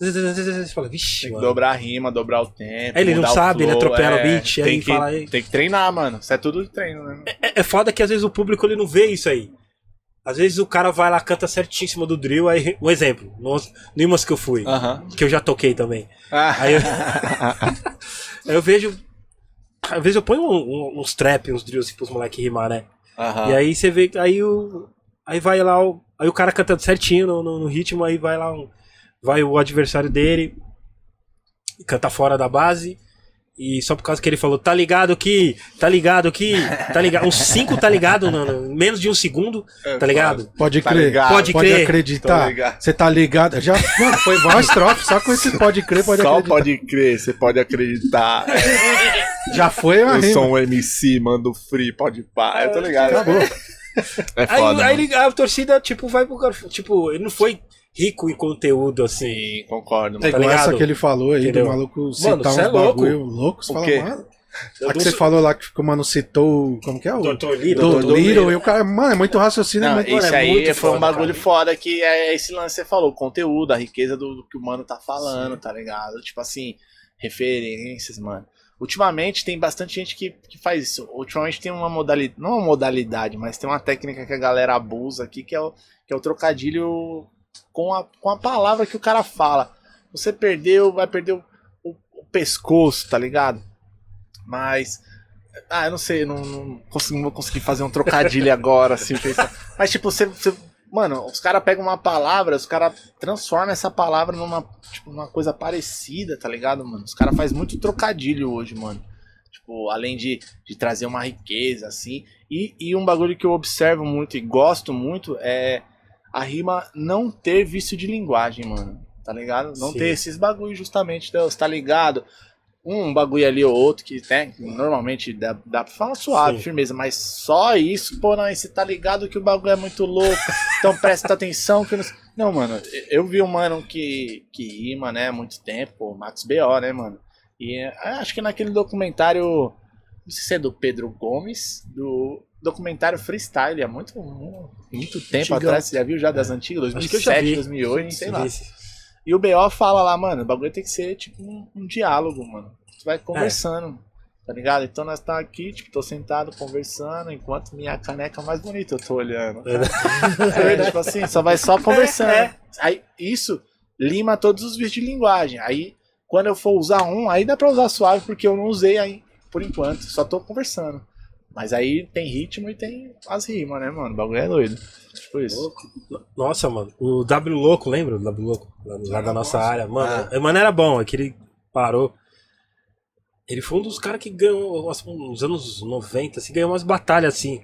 É. Você fala, vixe, Tem que mano. dobrar a rima, dobrar o tempo. Aí ele não sabe, ele flow, atropela o é. beat, aí tem que, fala aí. Tem que treinar, mano. Isso é tudo de treino, né? É, é foda que às vezes o público ele não vê isso aí. Às vezes o cara vai lá, canta certíssimo do drill, aí. Um exemplo, nos, numas que eu fui, Aham. que eu já toquei também. Aí eu, aí (laughs) (laughs) eu vejo. Às vezes eu ponho um- um- uns trap, uns drills assim, pros moleques rimar, né? Aham. E aí você vê. Aí o. Aí vai lá o. Aí o cara cantando certinho no, no- no ritmo, aí vai lá um, vai o adversário dele e canta fora da base. E só por causa que ele falou, tá ligado que. Tá ligado que. Tá ligado. Uns 5 tá ligado, no, no- menos de um segundo, tá ligado? Pode Tá crer. ligado. Pode Pode crer. Tô acreditar. Você tá ligado? Já mano, foi a estrofe, só com esse pode crer, pode Só acreditar. pode crer, você pode acreditar. (laughs) Já foi a Eu rima. sou um MC, mando free, pode pá. Eu tô ligado. Acabou. É Aí, foda. aí mano. ele- a torcida, tipo, vai pro cara. Tipo, ele não foi rico em conteúdo assim. Sim, concordo. É Mano. Tá igual essa que ele falou aí Entendeu? do maluco citar Mano, uns é louco. bagulho louco. Você O fala, quê? mano. A que você sou- falou lá que o mano citou. Como que é? O Doutor Little. Doutor Doutor Little. E o cara, mano, é muito raciocínio. Não, é muito... isso é aí muito foi um foda, bagulho cara. foda que é esse lance que você falou, o conteúdo, a riqueza do, do que o mano tá falando, tá ligado? Tipo assim, referências, mano. Ultimamente tem bastante gente que, que faz isso. Ultimamente tem uma modalidade, não uma modalidade, mas tem uma técnica que a galera abusa aqui, que é o, que é o trocadilho com a, com a palavra que o cara fala. Você perdeu, vai perder o, o- o pescoço, tá ligado? Mas Ah, eu não sei, não, não, não vou conseguir fazer um trocadilho (laughs) agora, assim, pensando. Mas, tipo, você. você- mano, os caras pegam uma palavra, os caras transformam essa palavra numa, tipo, numa coisa parecida, tá ligado, mano? Os caras fazem muito trocadilho hoje, mano. Tipo, além de, de trazer uma riqueza, assim. E, e um bagulho que eu observo muito e gosto muito é a rima não ter vício de linguagem, mano. Tá ligado? Não Sim. ter esses bagulhos justamente, Deus, tá ligado? Um bagulho ali ou outro que, né, que normalmente dá, dá pra falar suave, Sim. firmeza, mas só isso, pô, não, você tá ligado que o bagulho é muito louco, então presta atenção que não... Não, mano, eu vi um mano que, que rima, né, há muito tempo, pô, Max B.O., né, mano? E é, acho que naquele documentário, não sei se é do Pedro Gomes, do documentário Freestyle, há muito, muito tempo atrás, você já viu já das antigas, eu já 2007, vi. 2008, sei lá. E o BO fala lá, mano, o bagulho tem que ser tipo um, um diálogo, mano. Você vai conversando, tá ligado? Então nós tá aqui, tipo, tô sentado conversando, enquanto minha caneca mais bonita eu tô olhando. É, (laughs) tipo assim, só vai só conversando. (laughs) Aí isso lima todos os vídeos de linguagem. Aí quando eu for usar um, aí dá pra usar suave, porque eu não usei aí por enquanto, só tô conversando. Mas aí tem ritmo e tem as rimas, né, mano? O bagulho é doido. Tipo isso. Nossa, mano. O W Louco, lembra? O W Louco? Lá, lá da nossa área. Mano, é, mano, era bom. É que ele parou. Ele foi um dos caras que ganhou, nos anos 90, assim, ganhou umas batalhas assim.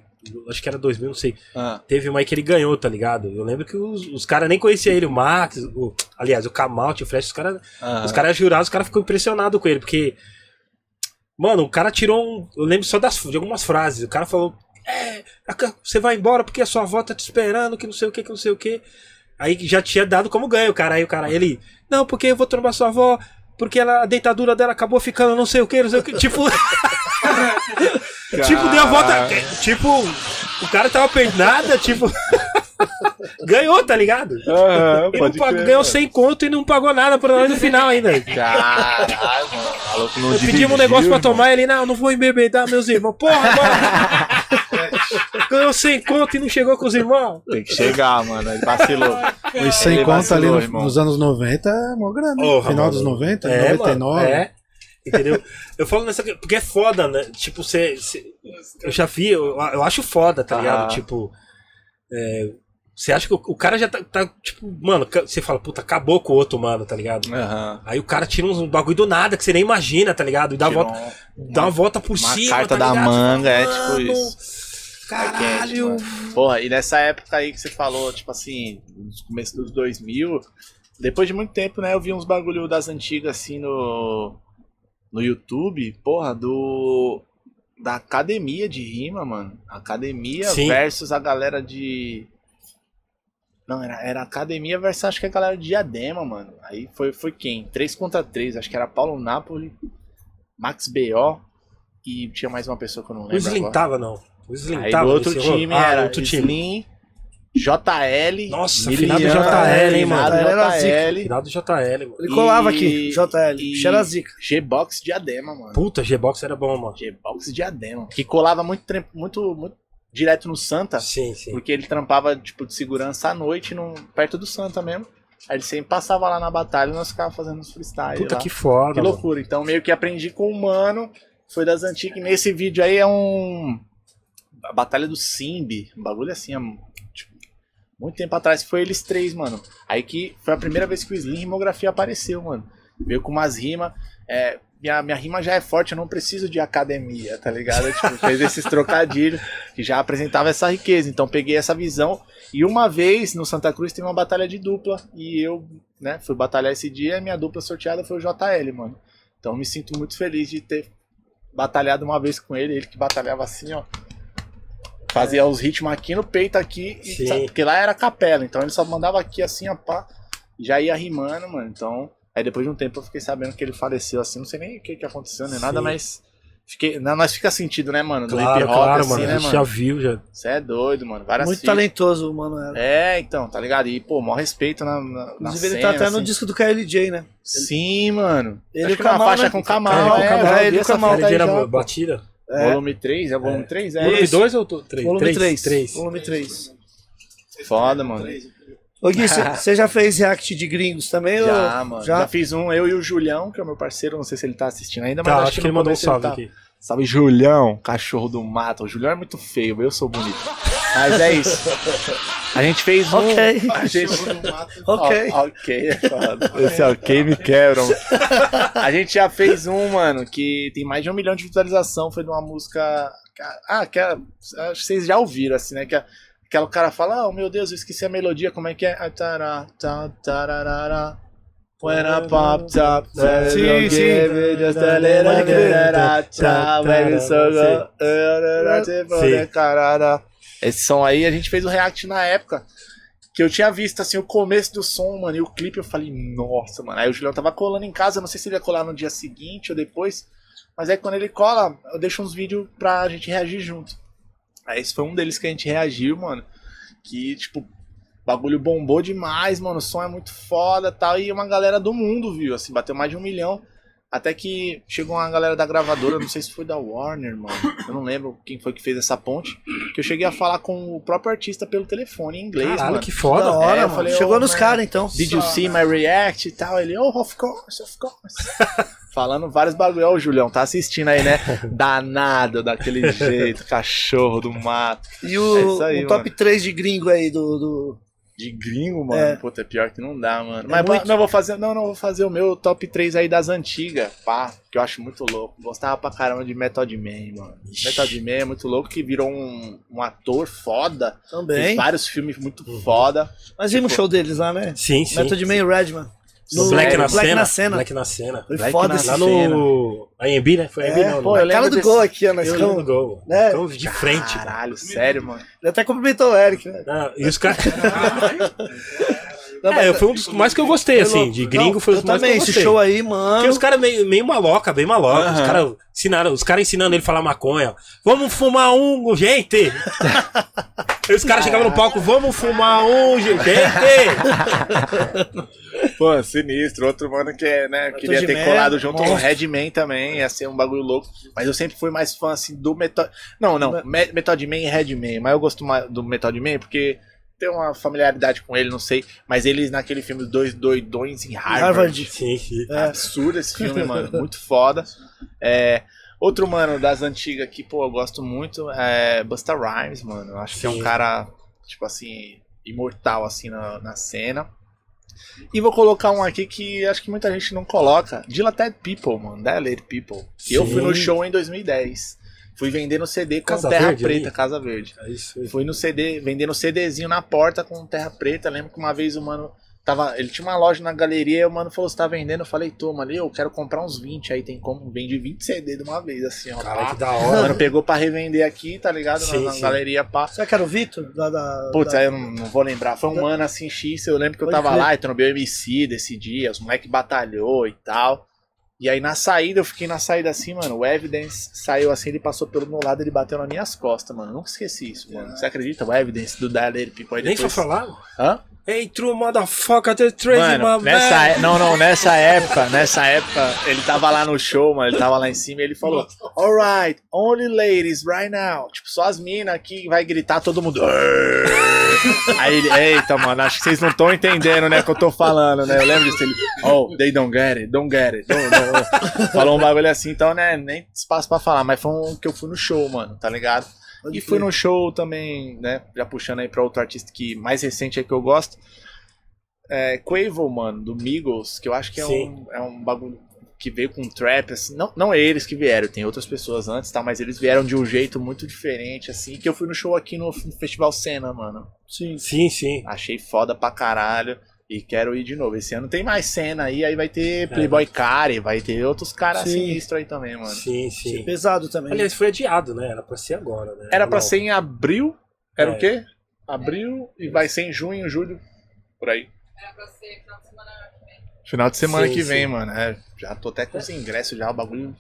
Acho que era 2000, não sei. Ah, Teve uma aí que ele ganhou, tá ligado? Eu lembro que os, os caras nem conheciam ele, o Max, o, aliás, o Kamalt, o Flash, os caras ah. os caras jurados, os caras ficou impressionados com ele, porque. Mano, o cara tirou um. Eu lembro só das, de algumas frases. O cara falou: É, você vai embora porque a sua avó tá te esperando, que não sei o que, que não sei o que. Aí já tinha dado como ganho, o cara. Aí o cara, ele. Não, porque eu vou trombar sua avó, porque ela, a dentadura dela acabou ficando não sei o que, não sei o que. (laughs) Tipo. (laughs) tipo, deu a volta. Tipo, o cara tava perdendo nada, tipo. (laughs) ganhou, tá ligado? (laughs) Aham, Ele não pagou- crer, ganhou mano. 100 conto e não pagou nada pra nós no final ainda. (laughs) Caralho, Maluco não Eu pedi um negócio pra irmão. tomar, ele, não, não vou embebedar meus irmãos. Porra, agora. (laughs) Ganhou 100 conto e não chegou com os irmãos. Tem que chegar, mano. Ele vacilou. Os 100 Ele conto ali no- nos anos 90 é mó grana. Porra, Final mano. dos 90, É, 99. mano, é. Entendeu? Eu falo nessa. Porque é foda, né? Tipo, você. Eu já vi, eu, eu acho foda, tá ligado? Tipo. é, você acha que o, o cara já tá, tá, Tipo, mano, você fala, puta, acabou com o outro mano, tá ligado? Aham. Aí o cara tira uns um bagulho do nada que você nem imagina, tá ligado? E dá, Tirou volta, dá uma volta por uma cima. carta tá da ligado? Você manga, é tipo "Mano, isso. Caralho. É quente, mano. Porra, e nessa época aí que você falou, tipo assim, no começo dos 2000, depois de muito tempo, né, eu vi uns bagulho das antigas assim no no YouTube, porra, do da academia de rima, mano. Academia Sim. versus a galera de não, era, era academia versus acho que a galera de Diadema, mano. Aí foi, foi quem? 3 contra 3, acho que era Paulo Napoli, Max B.O. e tinha mais uma pessoa que eu não O lembro Slim agora. tava, não. O Slim Aí tava. do outro time Ah, era outro time. Slim, JL. Nossa, Miliano, final do JL, hein, mano. finado Era JL. Final do JL, mano. Ele colava E- aqui, JL. e- Cheira zica. G-Box Diadema, mano. Puta, G-Box era bom, mano. G-Box Diadema. Que colava muito, muito, muito direto no Santa. Sim, sim. Porque ele trampava, tipo, de segurança à noite, no, perto do Santa mesmo. Aí ele sempre passava lá na batalha e nós ficávamos fazendo os freestyle Puta lá. que foda, Que mano. loucura. Então meio que aprendi com o mano. Foi das antigas. Nesse vídeo aí é um. A Batalha do Simbi. Um bagulho assim, há, tipo, muito tempo atrás. Foi eles três, mano. Aí que foi a primeira vez que o Slim Rimografia apareceu, mano. Veio com umas rimas. É, minha, minha rima já é forte, eu não preciso de academia, tá ligado? tipo, fez esses trocadilhos que já apresentava essa riqueza. Então peguei essa visão. E uma vez no Santa Cruz tem uma batalha de dupla. E eu, né, fui batalhar esse dia e minha dupla sorteada foi o JL, mano. Então me sinto muito feliz de ter batalhado uma vez com ele, ele que batalhava assim, ó. Fazia os ritmos aqui no peito aqui, e Sim. sa- porque lá era capela, então ele só mandava aqui assim, ó, pá, já ia rimando, mano. Então, aí depois de um tempo eu fiquei sabendo que ele faleceu assim, não sei nem o que que aconteceu, nem nada, Sim. mas fiquei, não, nós fica sentido, né, mano, do Claro, hip hop claro, assim, mano. né, a gente mano. já viu, já. Você é doido, mano. Várias Muito fitas. talentoso, mano. Era. É, então, tá ligado? E, pô, maior respeito na, na, na Inclusive, ele cena, tá até no assim. disco do KLJ, né? Sim, mano. Ele Acho o que na Kamal, faixa né? com o Kamal, É, é, com o Kamal, já ele o essa Kamal aí era batida. É. Volume 3, é o volume 3? É Volume isso. 2 ou 3? Volume 3. 3. Volume 3. Foda, mano. Ô Gui, você (laughs) já fez react de gringos também? Já, ou... mano. Já? Já? fiz um, eu e o Julião, que é o meu parceiro, não sei se ele tá assistindo ainda, mas Tá, acho, acho que ele mandou um salve tá- aqui. Salve, Julião, cachorro do mato. O Julião é muito feio, eu sou bonito. Mas é isso. A gente fez um. Ok. A gente... (laughs) Ok. Ok, é foda. Esse ok me quebra. A gente já fez um, mano, que tem mais de um milhão de visualização. Foi de uma música. Ah, que é- acho que vocês já ouviram, assim, né? Que é- aquela cara fala, oh meu Deus, eu esqueci a melodia, como é que é? Ah, tará, tá. When I popped up, Sim, sim. Esse som aí, a gente fez o react na época. Que eu tinha visto, assim, o começo do som, mano, e o clipe eu falei, nossa, mano. Aí o Julião tava colando em casa, eu não sei se ele ia colar no dia seguinte ou depois. Mas aí quando ele cola, eu deixo uns vídeos pra gente reagir junto. Aí esse foi um deles que a gente reagiu, mano. Que, tipo, bagulho bombou demais, mano. O som é muito foda tal. E uma galera do mundo viu, assim, bateu mais de um milhão. Até que chegou uma galera da gravadora, não sei se foi da Warner, mano. Eu não lembro quem foi que fez essa ponte. Que eu cheguei a falar com o próprio artista pelo telefone em inglês, Caralho, mano. que Da foda. hora, É, mano. falei, Chegou ô, nos mano, caras, então. Did you see my react e tal? Ele, oh, of course, of course. (laughs) Falando vários bagulho. Ó, o Julião, tá assistindo aí, né? Danado, daquele (laughs) jeito, cachorro do mato. E É o, isso aí, o top 3 de gringo aí do... do... De gringo, mano. É. Puta, é pior que não dá, mano. Mas muito- não vou fazer, não, não vou fazer o meu top 3 aí das antigas, pá, que eu acho muito louco. Gostava pra caramba de Method Man, mano. Method Man é muito louco que virou um, um ator foda. Fez Também. vários filmes muito foda. Mas vimos o show deles lá, né? Sim, sim. Method Man e Redman. No- Black, na, Black cena. na cena. Black na cena. Foi Black foda na esse Lá cena. no AMB, né? Foi AMB, É, não. pô, não. A cara do desse- gol aqui, ó. Nós do gol. né? De frente. cara. Caralho, sério, mano. Ele até cumprimentou o Eric, né? Não, e os caras. (laughs) Não, É, mas- foi um dos mais que eu gostei, assim. De gringo Não, foi um eu dos mais que também, eu esse gostei. show aí, mano. Porque os caras meio, meio maloca, bem maloca. Os Aham. caras ensinaram, os caras ensinando ele a falar maconha. Vamos fumar um, gente! Aí (laughs) os caras chegavam no palco, vamos fumar um, gente! Pô, sinistro. Outro mano que é, né, queria ter Man, colado junto com o. Redman também, ia ser um bagulho louco. Mas eu sempre fui mais fã, assim, do Method... Não, não, Me- Method Man e Redman. Mas eu gosto mais do Method Man porque tem uma familiaridade com ele, não sei. Mas eles naquele filme Dois Doidões em Harvard. Harvard. Sim, sim. É absurdo esse filme, mano. Muito foda. É, outro, mano, das antigas que, pô, eu gosto muito é Busta Rhymes, mano. Eu acho que é um Sim. cara, tipo assim, imortal, assim, na, na cena. E vou colocar um aqui que acho que muita gente não coloca. Dilated People, mano. Dilated People. Que eu fui no Sim. show em 2010. Fui vendendo CD com Casa Terra Verde Preta, ali? Casa Verde. É isso aí. Fui no CD, vendendo CDzinho na porta com terra preta. Lembro que uma vez o mano tava. Ele tinha uma loja na galeria e o mano falou: Você tá vendendo? Eu falei, toma ali, eu quero comprar uns 20. Aí tem como? Vende 20 CD de uma vez, assim, ó. Pá. que da O hora. mano pegou pra revender aqui, tá ligado? Na- Sim, na, sim. galeria, pá. Será que era o Vitor? Da, da, Putz, da- aí eu não, não vou lembrar. Foi um Da- mano assim, X. Eu lembro que eu Pode tava crer. lá e trombei o MC desse dia. Os moleque batalhou e tal. E aí na saída, eu fiquei na saída assim, mano. O Evidence saiu assim, ele passou pelo meu lado, ele bateu nas minhas costas, mano. Nunca esqueci isso, mano. Você acredita? O Evidence do Dilated People. Aí Nem foi depois... falar? Hã? True motherfucker, the crazy Mano, my nessa, é- não, não, nessa época, nessa época, ele tava lá no show, mano, ele tava lá em cima e ele falou, alright, only ladies right now. Tipo, só as minas aqui vai gritar todo mundo. (laughs) Aí ele, eita, mano, acho que vocês não estão entendendo, né, o que eu tô falando, né? Eu lembro disso, ele, oh, they don't get it, don't get it. don't- don't." Falou um bagulho assim, então, né, nem espaço pra falar, mas foi um que eu fui no show, mano, tá ligado? E fui no show também, né? Já puxando aí pra outro artista que mais recente é que eu gosto. É Quavo, mano, do Migos, que eu acho que é Sim. um, é um bagulho que veio com trap, assim. Não, não é eles que vieram, tem outras pessoas antes, tá? Mas eles vieram de um jeito muito diferente, assim. Que eu fui no show aqui no, no Festival Cena, mano. Sim. Sim, sim. Achei foda pra caralho. E quero ir de novo. Esse ano tem mais cena aí, aí vai É. ter Playboy Cari, vai ter outros caras sinistros aí também, mano. Sim, sim. Pesado também. Aliás, foi adiado, né? Era pra ser agora, né? Era pra Não. ser em abril. Era É. o quê? Abril e vai ser em junho, julho. Por aí. Era pra ser final de semana que vem. Final de semana Sim, que sim. vem, mano. É, já tô até com os ingressos já, o bagulho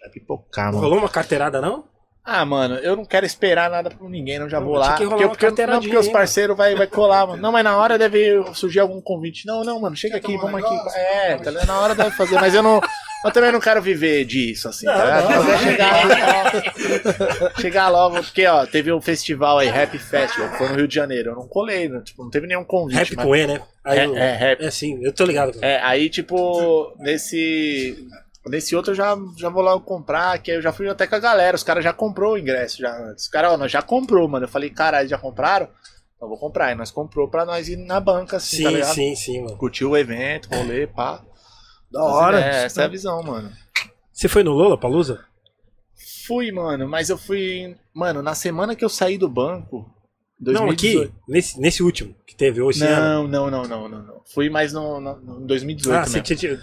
vai pipocar, Não mano. rolou uma carteirada, não? Ah, mano, eu não quero esperar nada por ninguém, não já Não, vou lá. Porque, uma porque, não, porque os parceiros vai, vai colar, mano. Não, mas na hora deve surgir algum convite. Não, não, mano, chega aqui, vamos aqui. É, tá? Na hora deve fazer, mas eu não. Eu também não quero viver disso, assim. Não, tá? não. Eu quero chegar, (laughs) chegar logo, porque, ó, teve um festival aí, Rap Festival, que foi no Rio de Janeiro. Eu não colei, não, tipo, não teve nenhum convite. Rap mas- com E, né? Aí É, eu- é, rap. É sim, eu tô ligado. É, aí, tipo, nesse. Nesse outro eu já, já vou logo comprar, que aí eu já fui até com a galera. Os caras já comprou o ingresso. Já, os caras, ó, nós já comprou, mano. Eu falei, caralho, já compraram? Então vou comprar. E nós comprou pra nós ir na banca, assim, tá Sim, ligado? sim, sim, mano. Curtir o evento, rolê, pá. Da hora. É, essa é a visão, mano. Você foi no Lola Palusa? Fui, mano, mas eu fui. Mano, na semana que eu saí do banco. Não, 2018. aqui, nesse, nesse último que teve hoje. esse ano. Não, não, não, não, não, não. Fui mais no, no, no- em 2018 Ah, mesmo. você tinha.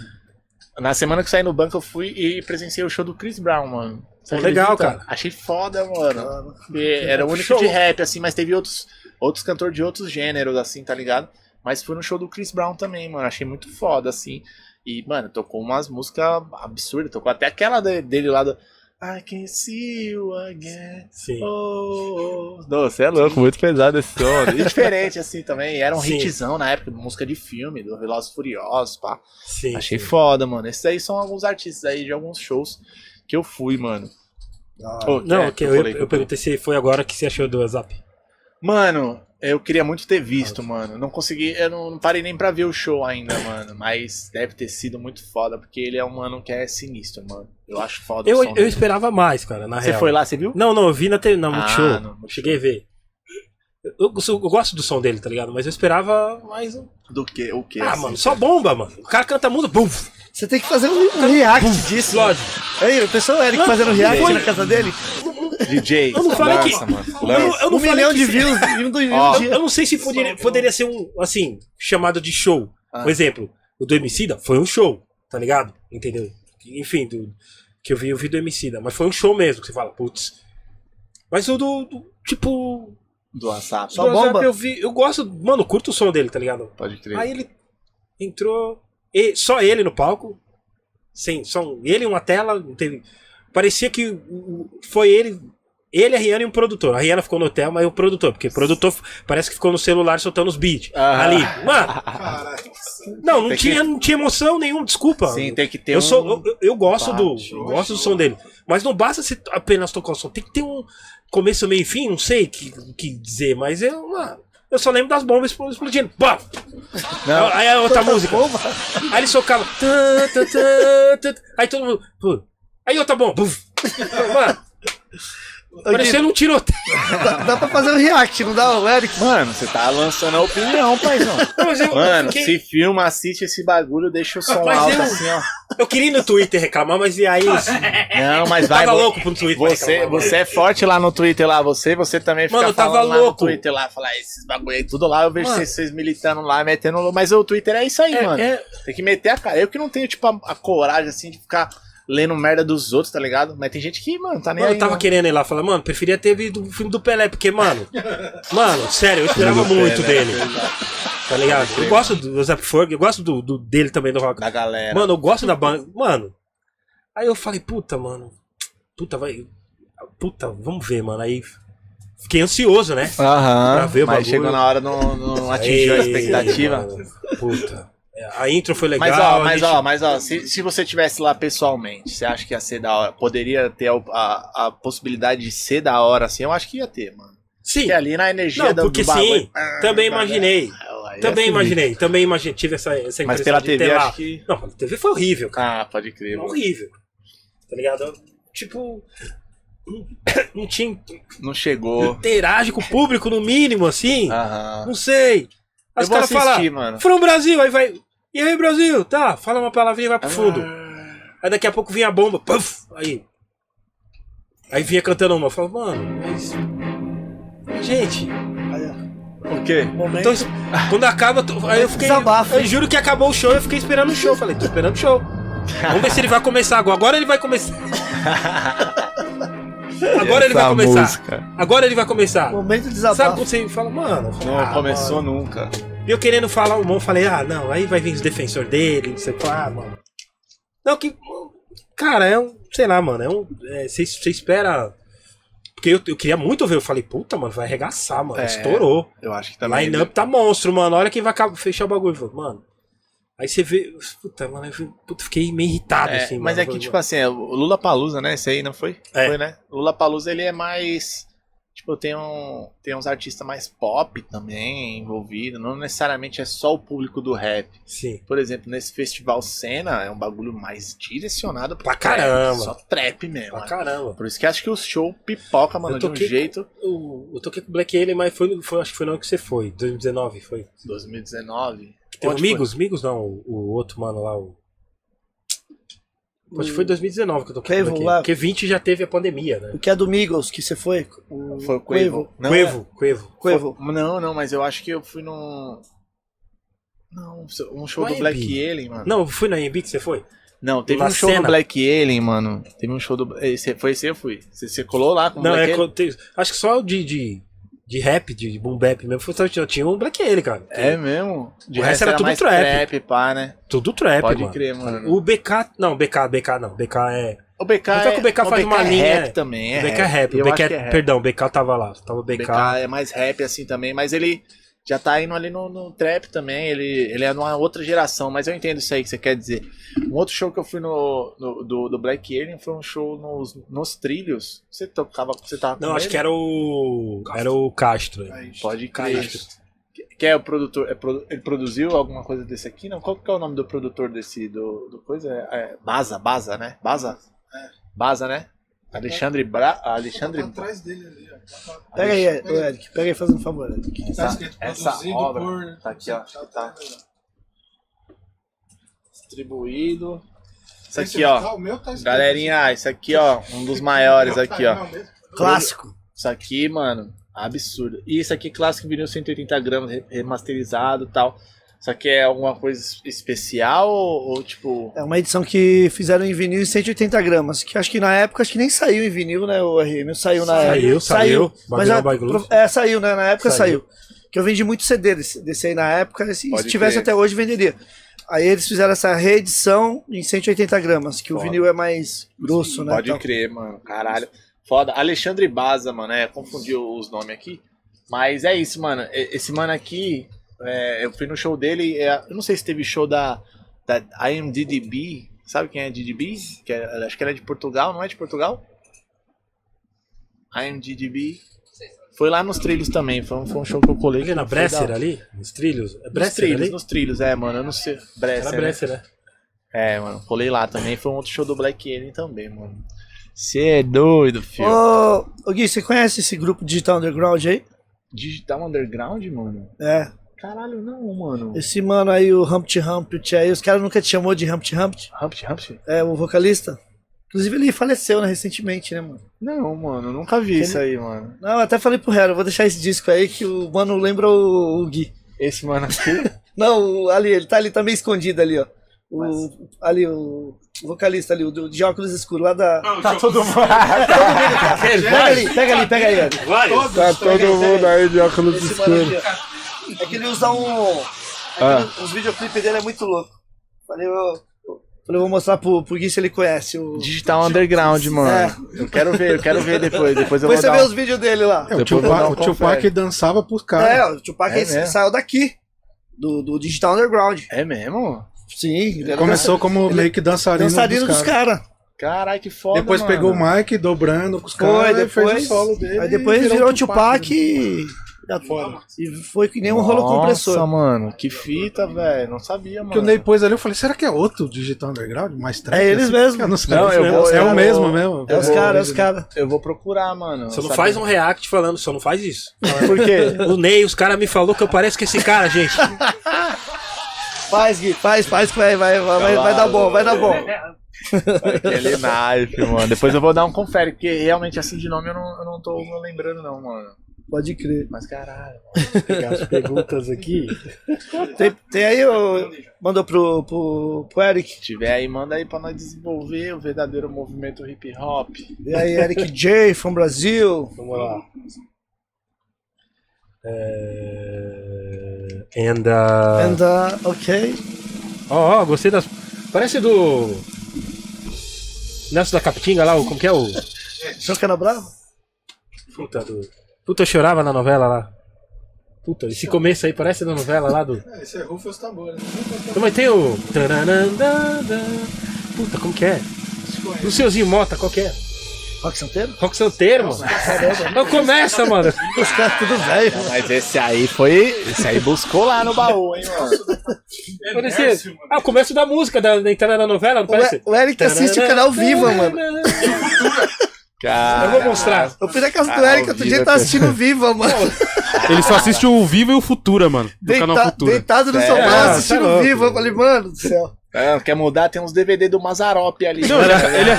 Na semana que eu saí no banco, eu fui e presenciei o show do Chris Brown, mano. Você Pô, legal, acredita? cara. Achei foda, mano. Era o único Show. de rap, assim, mas teve outros, outros cantores de outros gêneros, assim, tá ligado? Mas fui no show do Chris Brown também, mano. Achei muito foda, assim. E, mano, tocou umas músicas absurdas. Tocou até aquela de- dele lá do. I can see you again. Sim. Oh, Não, você é louco, muito pesado esse som. E diferente, assim, também. Era um Sim. hitzão na época, música de filme, do Velozes Furiosos, pá. Sim. Achei sim. foda, mano. Esses aí são alguns artistas aí de alguns shows que eu fui, mano. Ô, Não, é, que eu eu, falei eu, que eu- perguntei se foi agora que você achou do WhatsApp. Mano, eu queria muito ter visto, mano. Não consegui, eu não, não parei nem pra ver o show ainda, mano. Mas deve ter sido muito foda, porque ele é um mano que é sinistro, mano. Eu acho foda Eu, o som eu dele. esperava mais, cara, na Você real. foi lá, você viu? Não, não, eu vi na, te... na Ah, Multishow. no Multishow. Cheguei a ver. Eu, eu, eu gosto do som dele, tá ligado? Mas eu esperava mais um. Do que? O que? Ah, assim? mano, só bomba, mano. O cara canta música, bum! Você tem que fazer um, react disso. Lógico. Aí, o Eric Não, fazendo react na casa dele? DJ. Eu não falei que- lança, mano. Eu, eu não Um falei milhão que de views em (laughs) Ó, Eu, eu não sei se poderia, poderia ser um, assim, chamado de show. Ah. Por exemplo, o do Emicida foi um show, tá ligado? Entendeu? Enfim, do, que eu vi, eu vi do Emicida. Mas foi um show mesmo, que você fala, putz. Mas o do, do- tipo... Do WhatsApp. Só do WhatsApp bomba. Eu, vi, eu gosto, mano, curto o som dele, tá ligado? Pode crer. Aí ele entrou, e- só ele no palco, sem, só um- ele e uma tela, não teve, parecia que foi ele, ele, a Rihanna e um produtor. A Rihanna ficou no hotel, mas o produtor, porque o produtor parece que ficou no celular soltando os beats Aham. ali. Mano, não, não Tem que- tinha, não tinha emoção nenhuma, desculpa. Sim, tem que ter eu, um... sou, eu- eu, gosto do, eu gosto do som dele, mas não basta se apenas tocar o som, tem que ter um começo, meio e fim, não sei o que, que dizer, mas eu, mano, eu só lembro das bombas expl- explodindo. Não. Aí a outra música. Aí ele socava. Aí todo mundo. Aí outra bomba. buf. (laughs) Mano, parecendo um tiroteio. Dá, dá pra fazer um react, não dá, o Eric? Mano, você tá lançando a opinião, paizão. (laughs) Eu, eu Mano, fiquei- se filma, assiste esse bagulho, deixa o som Mas alto eu- assim, ó. eu queria ir no Twitter reclamar, mas e aí? Não, mas vai. tava louco pro Twitter. Você, reclamar, você é forte lá no Twitter lá, você, você também fica Mano, eu tava falando lá louco. no Twitter lá, falar esses bagulho aí, tudo lá, eu vejo vocês, vocês militando lá, metendo mas o Twitter é isso aí, É, mano. é- Tem que meter a cara. Eu que não tenho, tipo, a, a coragem, assim, de ficar lendo merda dos outros, tá ligado? Mas tem gente que, mano, tá nem Mano, aí. eu tava não. querendo ir lá falar, mano, preferia ter visto o filme do Pelé, porque, mano. (laughs) mano, sério, eu esperava muito Pelé, dele. (laughs) Tá ligado? Eu gosto do Zap Ferg, eu gosto do, do- dele também, do rock. Da galera. Mano, eu gosto da banda. Mano. Aí eu falei, puta, mano. Puta, vai. Puta, vamos ver, mano. Aí fiquei ansioso, né? Aham. Pra ver o mas bagulho. chegou na hora, não, não atingiu a expectativa. mano, puta. A intro foi legal. Mas ó, mas gente- ó, mas ó, se, se você tivesse lá pessoalmente, você acha que ia ser da hora? Poderia ter a, a, a possibilidade de ser da hora assim? Eu acho que ia ter, mano. Sim. Porque ali na energia Não, do, porque do bagulho. sim. Também imaginei. Aí é Também sinistro. imaginei. Também imaginei. Tive essa, essa Mas pela TV ter lá. acho que. Não, pela TV foi horrível, cara. Ah, pode crer. mano. Horrível. Tá ligado? Tipo. (coughs) não- tinha. Não chegou. Interage com o público no mínimo, assim. Aham. Não sei. Vou caras falam. mano. From Brasil, aí vai. E aí, Brasil? Tá, fala uma palavrinha e vai pro fundo. Ah. Aí daqui a pouco vinha a bomba. Puff, aí. Aí vinha cantando uma. Eu falo, mano, mas. Gente, O quê? Momento. então, quando acaba, aí eu fiquei. Desabafo. Eu juro que acabou o show eu fiquei esperando o show. Eu Falei, tô esperando o show. Vamos ver se ele vai começar agora. Agora ele vai começar. (laughs) Agora ele vai começar. música. Agora ele vai começar. Momento de Sabe desabafo. quando você fala, mano? Não ah, começou mano. nunca. E eu querendo falar o bom, falei, ah, não, aí vai vir os defensores dele, não sei o que lá, mano. Não, que. Cara, é um. Sei lá, mano, é um. Você espera. Porque eu, eu queria muito ver, eu falei, puta, mano, vai arregaçar, mano. É, Estourou. Eu acho que também. Line-up tá monstro, mano. Olha quem vai acabar- fechar o bagulho. Falei, Mano. Aí você vê. Puta, mano, eu puta, fiquei meio irritado, É, assim, mas mano. é que, tipo assim, é, o Lula Palusa, né? Esse aí não foi? É. Foi, né? O Lula Palusa ele é mais. Tipo, tem, um, tem uns artistas mais pop também envolvidos. Não necessariamente é só o público do rap. Sim. Por exemplo, nesse festival Cena é um bagulho mais direcionado Pra trap, caramba. Só trap mesmo. Pra né? caramba. Por isso que acho que o show pipoca, mano, de um jeito. Eu, eu toquei com o Black Alien, mas foi, foi, acho que foi ano que você foi, 2019, foi. 2019. Tem o Onde foi? Migos não, o, o outro mano lá, o... Acho que foi 2019 que eu o Quavo Black lá. Porque 20 já teve a pandemia, né? O que é do Migos, que você foi? O Foi o Quavo. Não, Quavo, Quavo. Quavo. é- Não, não, mas eu acho que eu fui num. Não, um show No do Black AMB. Alien, mano. Não, foi na AMB que você foi? Não, teve um show cena. do Black Alien, mano. Teve um show do. Esse, foi esse eu fui. Você, você colou lá com o Não, Black é, Alien? tem- acho que só o de, de, de rap, de boom bap mesmo, foi, só- tinha um Black Alien, cara. É mesmo? De O resto era tudo mais trap. trap, pá, né? Tudo trap, Pode mano. crer, mano. O BK, não, BK, BK não, BK é... O BK Até que o BK o faz uma é linha- rap também, é o BK é rap, o Eu BK é, é rap. perdão, o BK tava lá, tava o O BK, BK é mais rap assim também, mas ele já tá indo ali no, no trap também, ele, ele é numa outra geração, mas eu entendo isso aí que você quer dizer. Um outro show que eu fui no, no- do, do Black Alien foi um show nos, nos trilhos. Você tocava, você tava com Não, acho ele? que era o. Era o Castro. Pode crer. Castro. Que- é o produtor, é ele produziu alguma coisa desse aqui? Não, qual que é o nome do produtor desse, do, do coisa? É, é Baza, Baza, né? Baza? Baza, né? Alexandre Bra... Alexandre... atrás dele ali, ó. Pega aí, ô, Eric. Pega aí, fazendo um favor, Eric. Essa, escrito essa obra por- tá aqui, ó. Tá distribuído. Isso aqui, ó. tá- tá Galerinha, isso aqui, ó. Um dos maiores assim. aqui, ó. Mesmo. Clássico. Isso aqui, mano, absurdo. E isso aqui, clássico vinil 180 gramas, re- remasterizado e tal. Isso aqui é alguma coisa especial ou, ou, tipo. É uma edição que fizeram em vinil em 180 gramas. Que acho que na época acho que nem saiu em vinil, né? O RM saiu na Saiu, época. saiu. Mas Blues. é, saiu, né? Na época Saiu. saiu. Que eu vendi muito CD desse, desse aí na época. Se, se tivesse crer. até hoje, venderia. Aí eles fizeram essa reedição em 180 gramas, que o Foda. vinil é mais grosso, né? Pode Então, crer, mano. Caralho. Foda. Alexandre Baza, mano. É, confundiu os nomes aqui. Mas é isso, mano. Esse mano aqui, é, eu fui no show dele. é, eu não sei se teve show da, da IMDDB. Sabe quem é DDB? Que é- acho que ela é de Portugal, não é de Portugal? IMDDB. Foi lá nos trilhos também. Foi um, foi um show que eu colei. Ali na Bresser da- ali? Nos trilhos? É Nos Bresser trilhos, ali? nos trilhos, é, mano. Eu não sei. Bresser. Era né? Bresser, né? É, mano, colei lá também. Foi um outro show do Black Alien também, mano. Você é doido, filho. Ô, ô Gui, você conhece esse grupo Digital Underground aí? Digital Underground, mano? É. Caralho, não, mano. Esse mano aí, o Humpty Humpty aí, os caras nunca te chamou de Humpty Humpty? Humpty Humpty? É, o vocalista. Inclusive ele faleceu, né, recentemente, né, mano? Não, mano, nunca vi isso aí, mano. Não, eu até falei pro Hero, vou deixar esse disco aí que o mano lembra o, o Gui. Esse mano aqui. (laughs) Não, ali, ele tá ali, tá meio escondido ali, ó. O, ali, o vocalista ali, o de óculos escuros, lá da. (laughs) tá todo mundo. Pega ali, pega ali, pega aí. Tá todo mundo aí de óculos escuros. É que ele usa um. Ah. Os videoclipes dele é muito louco. Falei, eu, falei, vou mostrar pro, pro Gui se ele conhece. O... Digital Underground, mano. Eu quero ver, eu quero ver depois. Depois eu Depois você vou vê dar os vídeos dele lá. É, o vou Tupac, um o Tupac dançava pros É, caras. o Tupac É saiu daqui. Do, do Digital Underground. um... É mesmo? Sim, ele Começou como ele- meio que dançarino, dançarino dos caras. caras. Caralho, que foda, Depois mano. pegou o Mike dobrando com os Foi, caras e depois. fez o solo dele. Aí depois virou o Tupac né? e. E foi que nem um rolo compressor. Nossa, mano, que fita, velho. Não sabia, mano. Que o Ney pôs ali, eu falei, será que é outro Digital Underground? Mais trap? É eles assim? mesmo. Eu não sei. Não, eu vou- é o mesmo mesmo. É os caras, é os caras. Eu vou procurar, mano. Você não Sabe- faz um react falando, só não faz isso. (laughs) Por quê? (laughs) O Ney, os caras me falou que eu pareço com esse cara, gente. (laughs) Faz, Gui, faz, faz que vai, vai, vai, vai, vai dar bom, vai dar bom. Aquele knife, mano. Depois eu vou dar um confere, porque realmente assim de nome eu não, eu não tô lembrando, não, mano. Pode crer. Mas caralho. Pegar as perguntas aqui. Tem, tem aí, ô, mandou pro, pro, pro Eric. Se tiver aí, manda aí pra nós desenvolver o verdadeiro movimento hip hop. E aí, Eric J, from Brasil. Vamos lá. É... And, uh... And, uh, ok. Ó, ó, gostei das. Parece do. Nelson da Capitinga lá, o- como que é o. João Cana Bravo? Puta, do... Puta, eu chorava na novela lá. Puta, esse começo aí parece da novela lá do. Esse é Rufus Tambores. Não, mas tem o. Puta, como que é? O seuzinho Mota, qual que é? Rock Santeiro? Rock Santeiro, mano. Não começa, mano. Os caras tudo velho. Mas esse aí foi. Esse aí buscou lá no baú, hein, mano. Parece... Ah, o começo da música da, da entrada da novela, não O, parece? E- o Eric assiste o canal Viva, mano. Cara, Eu vou mostrar. Eu fui na casa do Canal Eric outro dia Viva, e tava assistindo Viva, mano. Ele só assiste o Viva e o Futura, mano. Do canal Deita- Futura. deitado no É, sofá tá assistindo louco. Viva. Eu falei, mano do céu. É, quer mudar? Tem uns DVD do Mazarop ali. Não, ele, ele,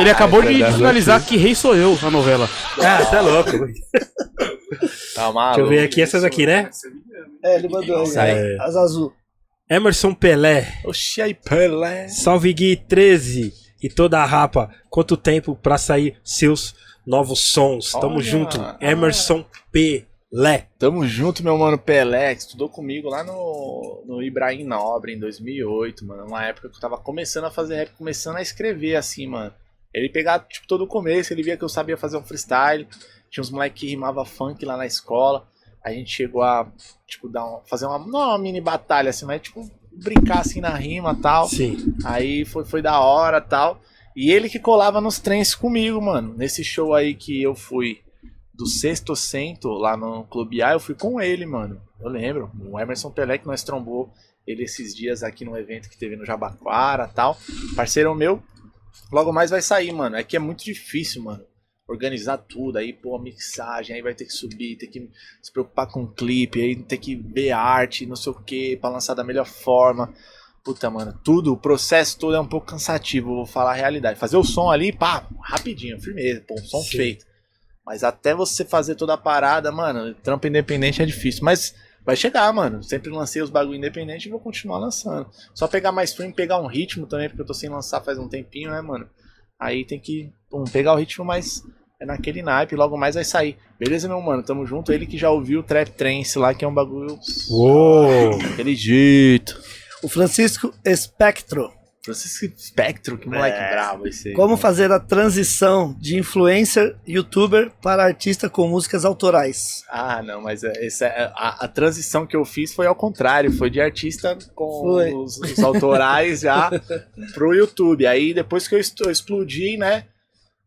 ele acabou de finalizar Que Rei Sou Eu, a novela. Ah, tá louco. Tá maluco. Deixa eu ver aqui essas aqui, né? É, ele mandou aí. É. As azul. Emerson Pelé. Oxi, aí, Pelé. Salve Gui 13 e toda a rapa. Quanto tempo pra sair seus novos sons? Tamo Olha, junto. Emerson Pelé. Tamo junto, meu mano Pelé, que estudou comigo lá no, no Ibrahim Nobre em 2008, mano. Uma época que eu tava começando a fazer rap, começando a escrever assim, mano. Ele pegava, tipo, todo o começo, ele via que eu sabia fazer um freestyle. Tinha uns moleques que rimava funk lá na escola. A gente chegou a, tipo, dar um, fazer uma, não uma mini batalha assim, mas, tipo, brincar assim na rima e tal. Sim. Aí foi, foi da hora tal. E ele que colava nos trens comigo, mano. Nesse show aí que eu fui do Sexto Cento, lá no Clube A, eu fui com ele, mano. Eu lembro. O Emerson Pelé que nós trombou ele esses dias aqui no evento que teve no Jabaquara tal. Parceiro meu. Logo mais vai sair, mano. É que é muito difícil, mano. Organizar tudo, aí, pô, mixagem, aí vai ter que subir, ter que se preocupar com o clipe, aí ter que ver arte, não sei o que, pra lançar da melhor forma. Puta, mano, tudo, o processo todo é um pouco cansativo, vou falar a realidade. Fazer o som ali, pá, rapidinho, firmeza, pô, som Sim. feito. Mas até você fazer toda a parada, mano, trampo independente é difícil. Mas vai chegar, mano. Sempre lancei os bagulho independente e vou continuar lançando. Só pegar mais frame, pegar um ritmo também, porque eu tô sem lançar faz um tempinho, né, mano? Aí tem que pum, pegar o ritmo, mas é naquele naipe, logo mais vai sair. Beleza, meu mano? Tamo junto. Ele que já ouviu o Trap Trance lá, que é um bagulho Uou! daquele jeito. O Francisco Espectro. Francisco Spectro, que moleque É. bravo esse aí. Como fazer a transição de influencer, youtuber para artista com músicas autorais? Ah, não, mas é- essa, é- a, a transição que eu fiz foi ao contrário, foi de artista com os, os autorais já pro YouTube. Aí depois que eu explodi, né,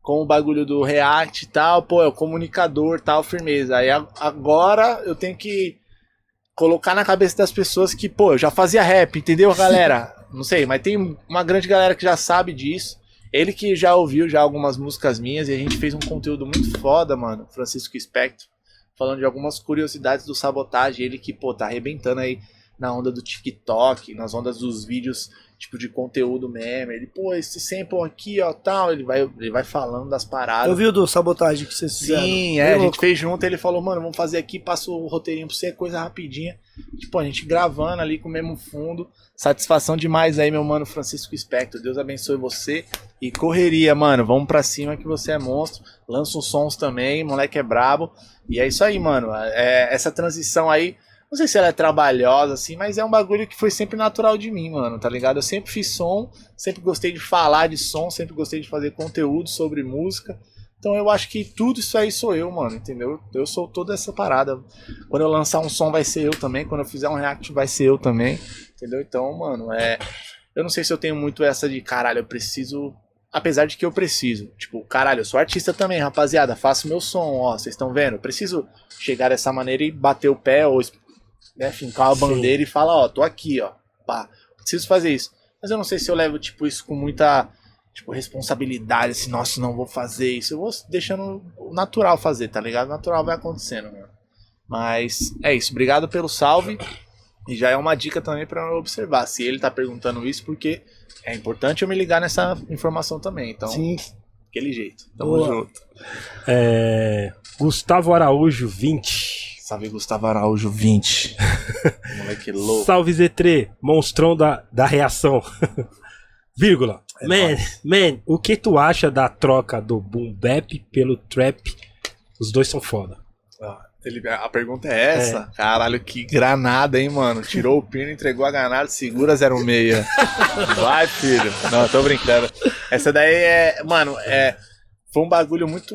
com o bagulho do React e tal, pô, é o comunicador tal, firmeza. Aí agora eu tenho que colocar na cabeça das pessoas que, pô, eu já fazia rap, entendeu, galera? (laughs) Não sei, mas tem uma grande galera que já sabe disso. Ele que já ouviu já algumas músicas minhas e a gente fez um conteúdo muito foda, mano, Francisco Spectro, falando de algumas curiosidades do sabotagem, ele que, pô, tá arrebentando aí na onda do TikTok, nas ondas dos vídeos, tipo, de conteúdo mesmo. Ele, pô, esse sample aqui, ó, tal, ele vai, ele vai falando das paradas. Eu vi o do sabotagem que vocês fizeram. Sim, é, a gente fez junto, ele falou, mano, vamos fazer aqui, passa o roteirinho pra você, coisa rapidinha. Tipo, a gente gravando ali com o mesmo fundo. Satisfação demais aí, meu mano Francisco Espectro. Deus abençoe você. E correria, mano. Vamos pra cima que você é monstro. Lança uns sons também, moleque é brabo. E é isso aí, mano. É, essa transição aí, não sei se ela é trabalhosa, assim, mas é um bagulho que foi sempre natural de mim, mano, tá ligado? Eu sempre fiz som, sempre gostei de falar de som, sempre gostei de fazer conteúdo sobre música. Então eu acho que tudo isso aí sou eu, mano, entendeu? Eu sou toda essa parada. Quando eu lançar um som vai ser eu também, quando eu fizer um react vai ser eu também, entendeu? Então, mano, é. Eu não sei se eu tenho muito essa de caralho, eu preciso. Apesar de que eu preciso. Tipo, caralho, eu sou artista também, rapaziada. Faço meu som, ó. Vocês estão vendo? Eu preciso chegar dessa maneira e bater o pé ou né, fincar a Sim. bandeira e falar, ó, tô aqui, ó. Pá, preciso fazer isso. Mas eu não sei se eu levo, tipo, isso com muita tipo, responsabilidade, assim, nossa, não vou fazer isso. Eu vou deixando o natural fazer, tá ligado? O natural vai acontecendo, mano. Mas é isso. Obrigado pelo salve. E já é uma dica também pra eu observar. Se ele tá perguntando isso, porque é importante eu me ligar nessa informação também. Então, Sim. aquele jeito. Tamo Boa. junto. É, Gustavo Araújo 20. Salve Gustavo Araújo 20. (laughs) Moleque louco. Salve Z3, monstrão da, da reação. (laughs) Vírgula. É man, nóis. man, o que tu acha da troca do boom bap pelo trap? Os dois são foda. Ah, ele- a pergunta é essa? Caralho, que granada, hein, mano? Tirou o pino, entregou a granada, segura 06. (laughs) Vai, filho. Não, eu tô brincando. Essa daí é. Mano, é. Foi um bagulho muito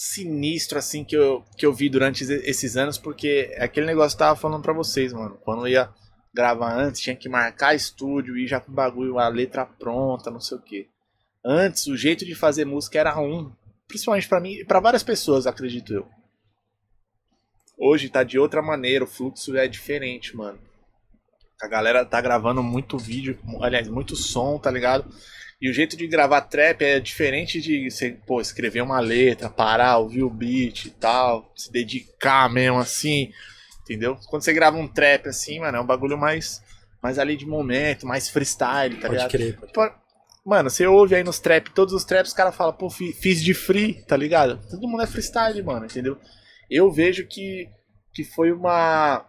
sinistro, assim, que eu, que eu vi durante esse- esses anos, porque é aquele negócio que eu tava falando pra vocês, mano. Quando eu ia gravar antes, tinha que marcar estúdio, ir já com o bagulho, a letra pronta, não sei o quê. Antes, o jeito de fazer música era um. Principalmente pra mim e pra várias pessoas, acredito eu. Hoje tá de outra maneira, o fluxo é diferente, mano. A galera tá gravando muito vídeo, aliás, muito som, tá ligado? E o jeito de gravar trap é diferente de você, pô, escrever uma letra, parar, ouvir o beat e tal, se dedicar mesmo assim, entendeu? Quando você grava um trap assim, mano, é um bagulho mais, mais ali de momento, mais freestyle, tá Pode ligado? crer. pode- Pô, Mano, você ouve aí nos trap, todos os traps, os caras falam, pô, fi- fiz de free, tá ligado? Todo mundo é freestyle, mano, entendeu? Eu vejo que, que foi uma.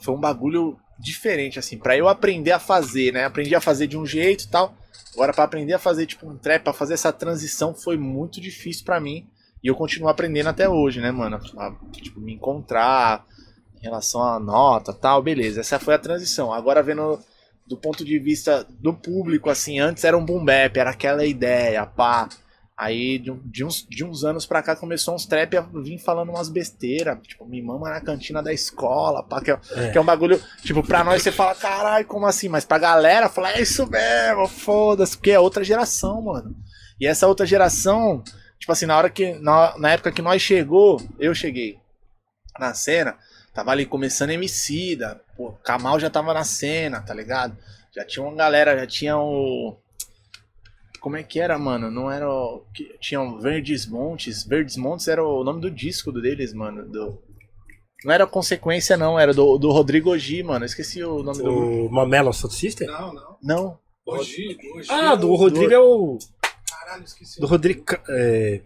Foi um bagulho diferente, assim, pra eu aprender a fazer, né? Aprendi a fazer de um jeito e tal. Agora, pra aprender a fazer, tipo, um trap, pra fazer essa transição foi muito difícil pra mim. E eu continuo aprendendo até hoje, né, mano? Tipo, me encontrar em relação à nota tal, beleza. Essa foi a transição. Agora, vendo do ponto de vista do público, assim, antes era um boom bap, era aquela ideia, pá. Aí de, de uns, de uns anos pra cá começou uns trap a vir falando umas besteiras, tipo, me mama na cantina da escola, pá, que é, É. que é um bagulho, tipo, pra nós você fala, caralho, como assim? Mas pra galera fala, é isso mesmo, foda-se, porque é outra geração, mano. E essa outra geração, tipo assim, na hora que, na, na época que nós chegou, eu cheguei na cena, tava ali começando Emicida, pô, Kamal já tava na cena, tá ligado? Já tinha uma galera, já tinha o. Como é que era, mano? Não era o. que- Tinha o Verdes Montes. Verdes Montes era o nome do disco deles, mano. Do... Não era consequência, não, era do, do Rodrigo G, mano. Eu esqueci o nome do. O Mamela Sound System? Não, não. Não. Hoje. Ah, do Rodrigo é o. Caralho, esqueci. Do Rodrigo. É...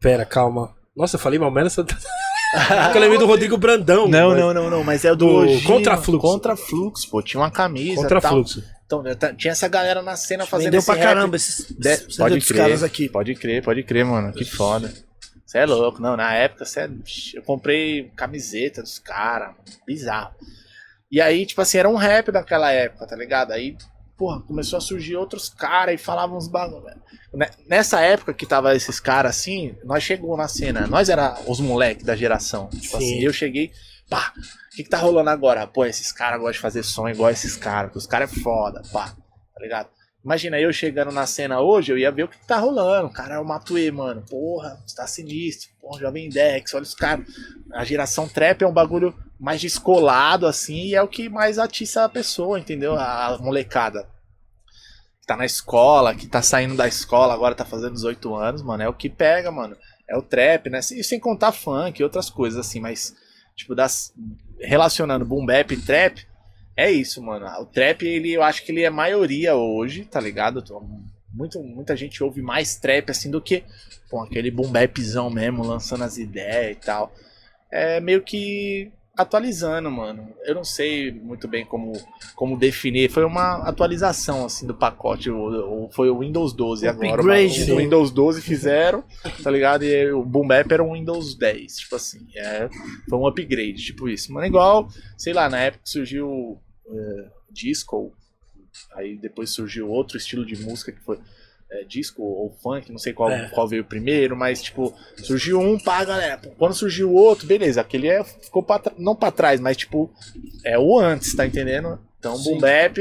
Pera, calma. Nossa, eu falei Mamela Sound (laughs) eu lembrei do Rodrigo Brandão. Não, mas- não, não, não, mas é do. Do Contrafluxo. Contrafluxo, pô. Tinha uma camisa. tal. Então, tá- tinha essa galera na cena fazendo Vendeu esse pra rap. caramba esses, De- pode crer, caras aqui. Pode crer, pode crer, mano. Que foda. Você é louco. Não, na época, cê é... eu comprei camiseta dos caras. Bizarro. E aí, tipo assim, era um rap daquela época, tá ligado? Aí, porra, começou a surgir outros caras e falavam uns bagulho. Né- Nessa época que tava esses caras assim, nós chegou na cena. Nós era os moleques da geração. Tipo Sim. assim, eu cheguei, pá, o que, que tá rolando agora? Pô, esses caras gostam de fazer som igual esses caras, os caras é foda, pá, tá ligado? Imagina eu chegando na cena hoje, eu ia ver o que, que tá rolando. O cara é o Matuê, mano. Porra, tá sinistro. Porra, Jovem Dex, olha os caras. A geração trap é um bagulho mais descolado, assim, e é o que mais atiça a pessoa, entendeu? A, molecada. Que tá na escola, que tá saindo da escola, agora tá fazendo 18 anos, mano. É o que pega, mano. É o trap, né? E sem contar funk e outras coisas, assim, mas, tipo, das, relacionando boom bap e trap, é isso, mano. O trap, ele, eu acho que ele é maioria hoje, tá ligado? Muito, muita gente ouve mais trap assim do que pô, aquele boom bapzão mesmo, lançando as ideias e tal. É meio que atualizando, mano. Eu não sei muito bem como, como definir. Foi uma atualização assim do pacote. O, o- foi o Windows 12 agora. Upgrade, O? Windows 12 fizeram, tá ligado? E o Boom Bap era um Windows 10. Tipo assim, é, foi um upgrade, tipo isso. Mano, igual, sei lá, na época surgiu é, disco, aí depois surgiu outro estilo de música que foi é, disco ou funk, não sei qual, É. qual veio primeiro, mas tipo, surgiu um, pá, galera. Quando surgiu o outro, beleza, aquele é, ficou pra, não pra trás, mas tipo, é o antes, tá entendendo? Então, Boom Bap,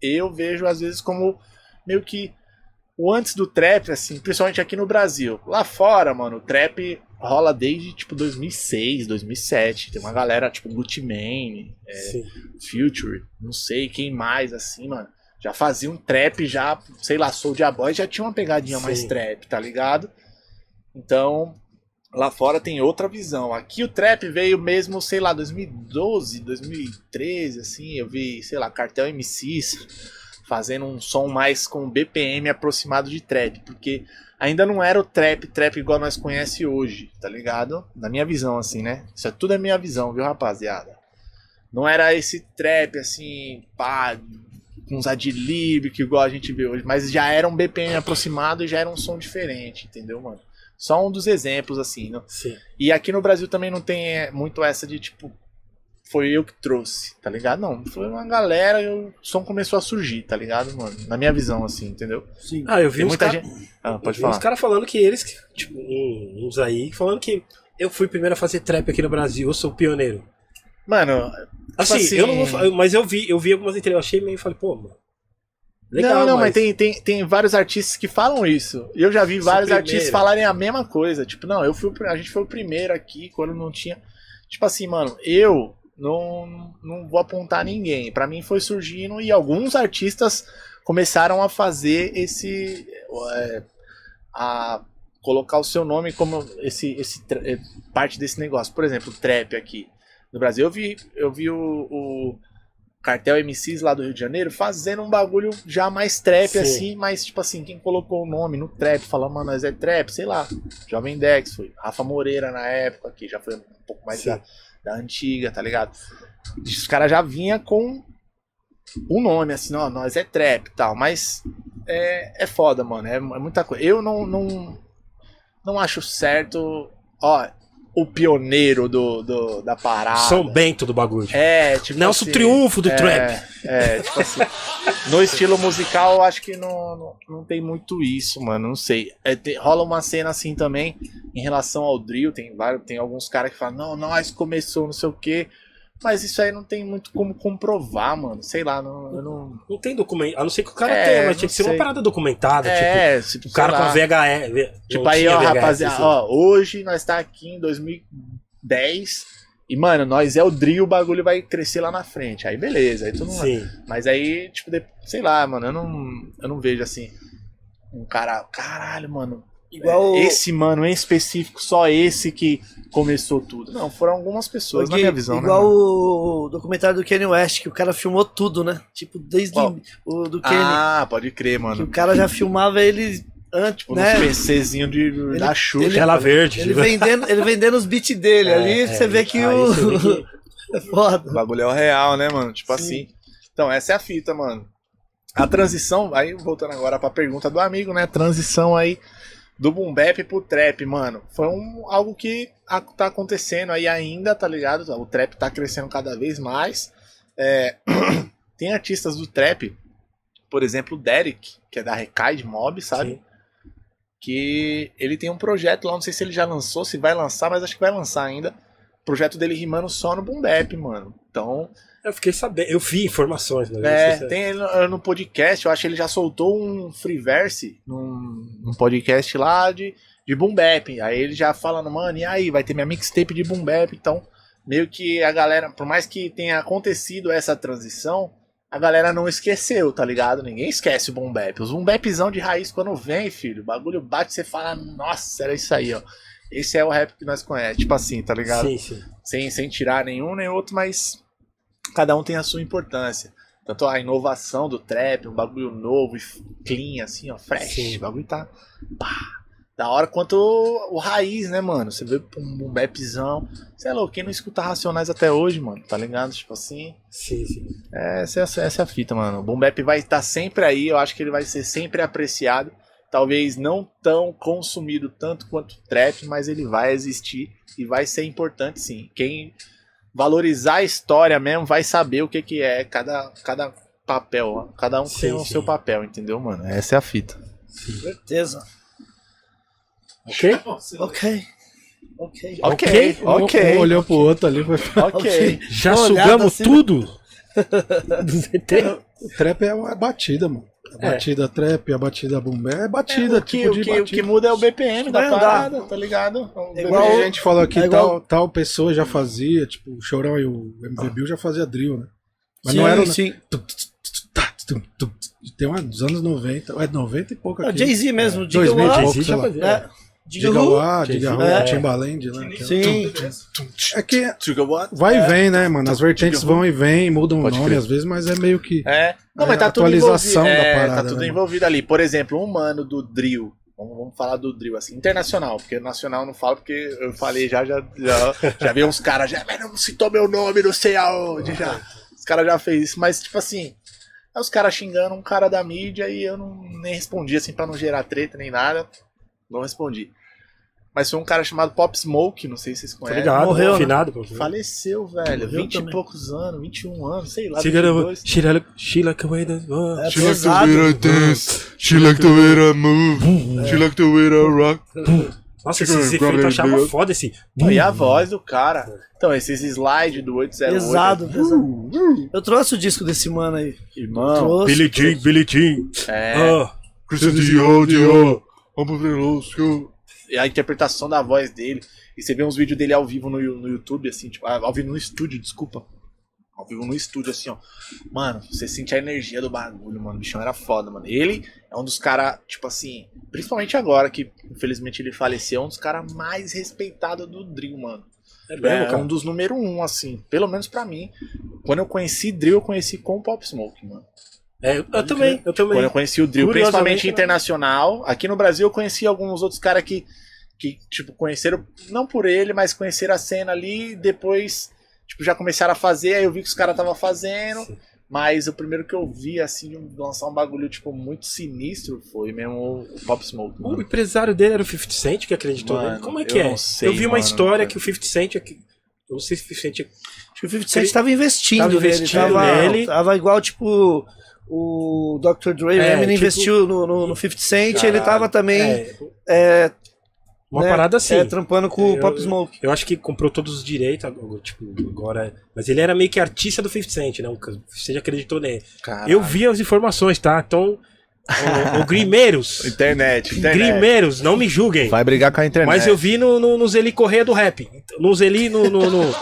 eu vejo às vezes como meio que o antes do trap, assim, principalmente aqui no Brasil. Lá fora, mano, o trap rola desde tipo 2006, 2007. Tem uma galera tipo Gucci Mane, é. Future, não sei quem mais, assim, mano. Já fazia um trap, já, sei lá, Soulja Boy já tinha uma pegadinha mais Sim. trap, tá ligado? Então, lá fora tem outra visão. Aqui o trap veio mesmo, sei lá, 2012, 2013, assim, eu vi, sei lá, Cartel MCs fazendo um som mais com BPM aproximado de trap, porque ainda não era o trap, trap igual nós conhece hoje, tá ligado? Na minha visão, assim, né? Isso é tudo é minha visão, viu, rapaziada? Não era esse trap, assim, pá, com uns adlib, que igual a gente vê hoje, mas já era um BPM aproximado e já era um som diferente, entendeu, mano? Só um dos exemplos, assim, não, Sim. e aqui no Brasil também não tem é, muito essa de tipo. foi eu que trouxe, tá ligado? Não, foi uma galera e o som começou a surgir, tá ligado, mano? Na minha visão, assim, entendeu? Sim. Ah, eu vi Tem muita caras. gente. Ah, pode Eu vi uns falar. caras falando que eles, tipo, uns aí, falando que eu fui primeiro a fazer trap aqui no Brasil, eu sou o pioneiro. Mano, Assim, assim- eu não vou mas eu vi, eu vi algumas entrevistas, eu achei meio, falei, pô, mano. Legal, não, não, mas, tem, tem, tem vários artistas que falam isso. Eu já vi vários primeiro. artistas falarem a mesma coisa. Tipo, não, eu fui, a gente foi o primeiro aqui quando não tinha. Tipo assim, mano, eu não, não vou apontar ninguém. Pra mim foi surgindo e alguns artistas começaram a fazer esse. é, a colocar o seu nome como esse, esse é, parte desse negócio. Por exemplo, o trap aqui no Brasil. Eu vi, eu vi o, o Cartel MCs lá do Rio de Janeiro fazendo um bagulho já mais trap Sim. assim, mas tipo assim, quem colocou o nome no trap, falando, mano, nós é trap, sei lá. Jovem Dex foi, Rafa Moreira na época, que já foi um pouco mais da, da antiga, tá ligado? Os caras já vinha com o nome, assim, ó, nós é trap e tal, mas é, é foda, mano, é, é muita coisa. Eu não, não, não acho certo, ó, o pioneiro do, do, da parada. São Bento do bagulho. É, tipo Nelson assim, Triunfo do é, trap. É, tipo assim. no estilo musical, eu acho que não, não, não tem muito isso, mano. Não sei. É, tem- rola uma cena assim também em relação ao drill. Tem, vários, tem alguns caras que falam, não, nós começou, não sei o quê. Mas isso aí não tem muito como comprovar, mano. Sei lá, não, eu não. Não tem documento, a não ser que o cara É, tenha, mas tinha que ser uma parada documentada, É, tipo, tipo, o cara com VHS. Tipo aí, ó, VHS, rapaziada, assim. ó, hoje nós tá aqui em 2010 e, mano, nós é o drill, o bagulho vai crescer lá na frente. Aí beleza, aí tu não. Sim. Mas aí, tipo, sei lá, mano, eu não, eu não vejo assim. Um cara, caralho, mano. Igual- Esse mano em específico, só esse que começou tudo. Não, foram algumas pessoas, na Gui, minha visão, igual né? o documentário do Kanye West, que o cara filmou tudo, né? Tipo, desde Qual? o do Kanye. Ah, pode crer, que mano. o cara já filmava ele antes, Tipo, né? nos PCzinho de, da Xuxa. Tela verde. Ele vendendo, ele vendendo os beats dele É, ali, é, você vê que o. vê que- (laughs) é foda. O bagulho é o real, né, mano? Tipo Sim. assim. Então, essa é a fita, mano. A transição, aí voltando agora pra pergunta do amigo, né? Transição aí do boom bap pro trap, mano. Foi um, algo que a- tá acontecendo aí ainda, tá ligado? O trap tá crescendo cada vez mais. É, (clears throat) tem artistas do trap, por exemplo, o Derek, que é da Recaid Mob, sabe? Sim. Que ele tem um projeto lá, não sei se ele já lançou, se vai lançar, mas acho que vai lançar ainda. Projeto dele rimando só no boom bap, mano. Então, Eu fiquei sabendo, eu vi informações, mas é, tem ele no, no podcast, eu acho que ele já soltou um free verse num, num podcast lá de, de boom bap. Aí ele já falando, mano, e aí, vai ter minha mixtape de boom bap. Então, meio que a galera, por mais que tenha acontecido essa transição, a galera não esqueceu, tá ligado? Ninguém esquece o boom bap. Os boom bapzão de raiz, quando vem, filho, o bagulho bate, você fala, nossa, era isso aí, ó. Esse é o rap que nós conhecemos. Tipo assim, tá ligado? Sim, sim. sem, sem tirar nenhum nem outro, mas cada um tem a sua importância. Tanto a inovação do trap, um bagulho novo e clean, assim, ó, fresh. Sim. O bagulho tá pá, da hora quanto o, o raiz, né, mano? Você vê um, um bapzão. Sei lá, quem não escuta Racionais até hoje, mano, tá ligado? Tipo assim, Sim, sim. essa, essa, essa é a fita, mano. O boom bap vai estar sempre aí, eu acho que ele vai ser sempre apreciado. Talvez não tão consumido tanto quanto o trap, mas ele vai existir e vai ser importante sim. Quem valorizar a história mesmo vai saber o que, que é cada, cada papel. Cada um Sim, tem o sim. seu papel, entendeu, mano? Essa é a fita. Certeza. Ok? (laughs) Ok. Ok. Ok, ok. Um olhou pro outro ali. Foi... Ok. (laughs) Já sugamos assim, tudo? (laughs) Do ZT? O trap é uma batida, mano. A É. batida trap, a batida boom bap, é É, batida, o, que, tipo o, de que, o batida. que muda é o BPM da parada, tá ligado? O É igual- A gente falou aqui, é igual- tal, tal pessoa já fazia, tipo, o Chorão e o MV Bill já fazia drill, né? Mas sim, não era. sim. Tem uma dos anos 90, é 90 e pouco É, aqui. Jay-Z mesmo, Diga 2000 e Lá, pouco, já fazia. Diga Diga lá, diga lá, É. Timbaland, né? é- Sim. É que vai e vem, né, mano? As vertentes vão e vêm, mudam o nome crer. às vezes, mas é meio que. É. Não, É mas tá a tudo atualização envolvido. da É, parada, tá tudo né, envolvido ali. Por exemplo, um mano do drill. Vamos, vamos falar do drill, assim, internacional, porque nacional eu não falo, porque eu falei já, já, já, já vi uns caras, já, mas não citou meu nome, não sei aonde, já. Os caras já fez isso, mas tipo assim, é os caras xingando um cara da mídia e eu não nem respondi, assim, pra não gerar treta nem nada, não respondi. mas foi um cara chamado Pop Smoke, não sei se vocês Tá conhecem. ligado? morreu, né? Finado, pô. Faleceu, velho. Morreu 20 e também. poucos anos, 21 anos, sei lá. 22. she like- she like a way that- oh. É She like the way I dance. She like the way I move. She like the way I rock. Nossa, esses efeitos eu achava foda esse. E a voz do cara. Então, esses slides do 808. Pesado, pesado. Eu trouxe o disco desse mano aí. Irmão. Trouxe. Billy Jean, Billy Jean. É. Ah, Christian Dior, Dior. Vamos ver go. E a interpretação da voz dele. E você vê uns vídeos dele ao vivo no, no YouTube, assim, tipo, ah, ao vivo no estúdio, desculpa. Ao vivo no estúdio, assim, ó. Mano, você sente a energia do bagulho, mano. O bichão era foda, mano. Ele é um dos caras, tipo assim, principalmente agora, que infelizmente ele faleceu, é um dos caras mais respeitados do Drill, mano. é É, mesmo, cara. um dos número um, assim, pelo menos pra mim. Quando eu conheci Drill, eu conheci com o Pop Smoke, mano. É, eu, eu também, eu também. Quando eu conheci o Drill, principalmente internacional. Aqui no Brasil eu conheci alguns outros caras que, que, tipo, conheceram, não por ele, mas conheceram a cena ali e depois, tipo, já começaram a fazer, aí eu vi que os caras estavam fazendo. Sim. Mas o primeiro que eu vi, assim, um- lançar um bagulho, tipo, muito sinistro foi mesmo o Pop Smoke. O Mano. empresário dele era o 50 Cent que acreditou Mano, nele. Como é que eu é? não sei, eu vi uma mano, história cara. que o 50 Cent. aqui- Eu não sei se o 50 Cent. Acho que o 50 Cent tava investindo, Tava nele. investindo tava, nele. tava igual, tipo, o Dr. Dre, É, o Eminem tipo- investiu no, no, no 50 Cent, ele Caralho. tava também É, é, uma né, parada assim. é, trampando com o Eu- Pop Smoke. Eu acho que comprou todos os direitos, agora, tipo, agora. Mas ele era meio que artista do 50 Cent, né? Você já acreditou nele. Caralho. Eu vi as informações, tá? Então. O, o Grimeiros. Internet, internet. Grimeiros, não me julguem. Vai brigar com a internet. Mas eu vi no, no, no Zeli Correia do Rap. No Zeli, no, no, no-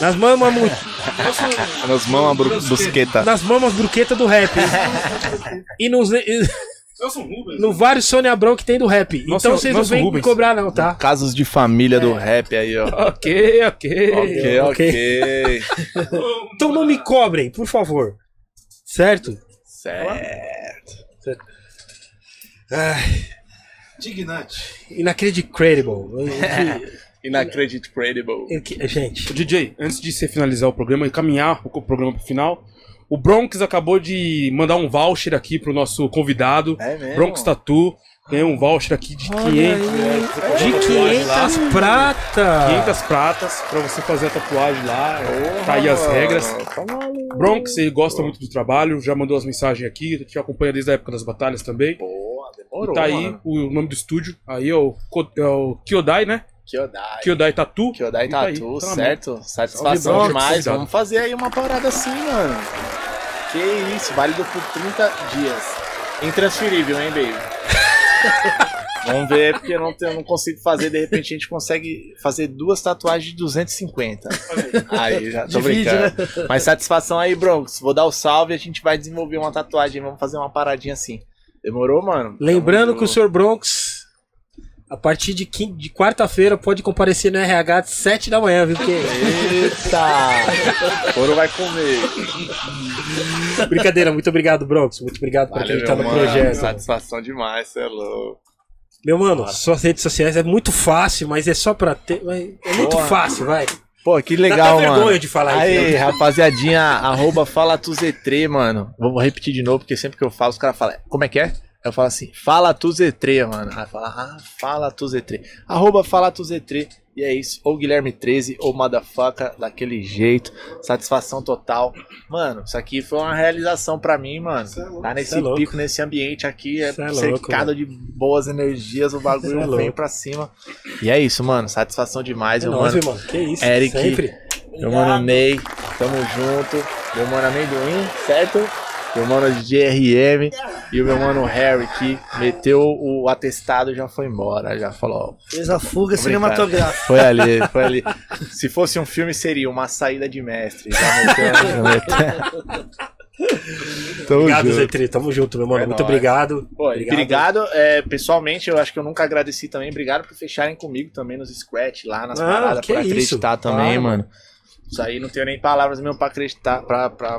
nas mamas muito. Nos mama bru- busqueta. Nas mamas bruqueta do rap. E nos. No vários Sônia Abrão que tem do rap. Nossa, então vocês não vêm me cobrar, não, tá? Casos de família do rap aí, ó. (laughs) Ok, ok. Ok, ok. Então não me cobrem, por favor. Certo? Certo. Dignante. Inacredible. (laughs) Inacredible. Eu que- Gente, DJ, antes de você finalizar o programa e caminhar o programa pro final, o Bronx acabou de mandar um voucher aqui pro nosso convidado. É mesmo? Bronx Tattoo. Ganhou um voucher aqui de 500, de 500 prata. 500 pratas pra você fazer a tatuagem lá. tá aí as regras. Bronx, ele gosta muito do trabalho, já mandou as mensagens aqui, te acompanha desde a época das batalhas também. Boa, demorou. E tá aí mano. o nome do estúdio, aí é o, Ko- é o Kyodai, né? Kyodai. Kyodai Tattoo. Kyodai E tá aí, Tatu, tá na certo? Satisfação Bronx, demais. Vamos fazer aí uma parada assim, mano. Que isso, válido por 30 dias. Intransferível, hein, baby? (laughs) Vamos ver, porque eu não, tenho- eu não consigo fazer. De repente a gente consegue fazer duas tatuagens de 250. Aí, já tô Divide, brincando. Mas satisfação aí, Bronx. Vou dar o salve e a gente vai desenvolver uma tatuagem. Vamos fazer uma paradinha assim. Demorou, mano? Lembrando Tamo que o. Sr. Bronx, a partir de, quin- de quarta-feira, pode comparecer no RH às 7 da manhã, viu? Porque... Eita! Ouro vai comer. Brincadeira, muito obrigado, Bronx. Muito obrigado por Valeu, acreditar meu no mano. projeto. Satisfação demais, você é louco. Meu mano, suas redes sociais é muito fácil, mas é só pra ter. É muito Boa. fácil, vai. Pô, que Dá legal, até mano. vergonha de falar Aí, isso. né? rapaziadinha, arroba fala tu Z3, mano. Vou repetir de novo, porque sempre que eu falo, os caras falam, como é que é? Eu falo assim, fala tu Z3, mano. Aí fala, ah, fala tu Z3. Arroba fala tu Z3. E é isso. Ou Guilherme 13, ou Motherfucker, daquele jeito. Satisfação total. Mano, isso aqui foi uma realização pra mim, mano. Tá nesse Cê é louco. pico, nesse ambiente aqui, é, é louco, cercado de boas energias, o bagulho é vem louco. pra cima. E é isso, mano. Satisfação demais, É meu nóis, mano. mano. Que isso. Eric. Sempre. Meu mano Ney, tamo junto. Meu mano Amendoim, certo? Meu mano GRM e o meu mano Harry que meteu o atestado e já foi embora. Já falou. Fez a fuga cinematográfica. Foi ali, foi ali. Se fosse um filme, seria uma saída de mestre. Já meteu, já meteu. (laughs) Tamo Obrigado, junto. Zetri. Tamo junto, meu mano. É Muito nóis. obrigado. Pô, obrigado, obrigado é, pessoalmente, eu acho que eu nunca agradeci também. Obrigado por fecharem comigo também nos scratch lá, nas Ah, paradas. que pra isso. Acreditar também, Claro. mano. Isso aí não tenho nem palavras mesmo pra acreditar, pra, pra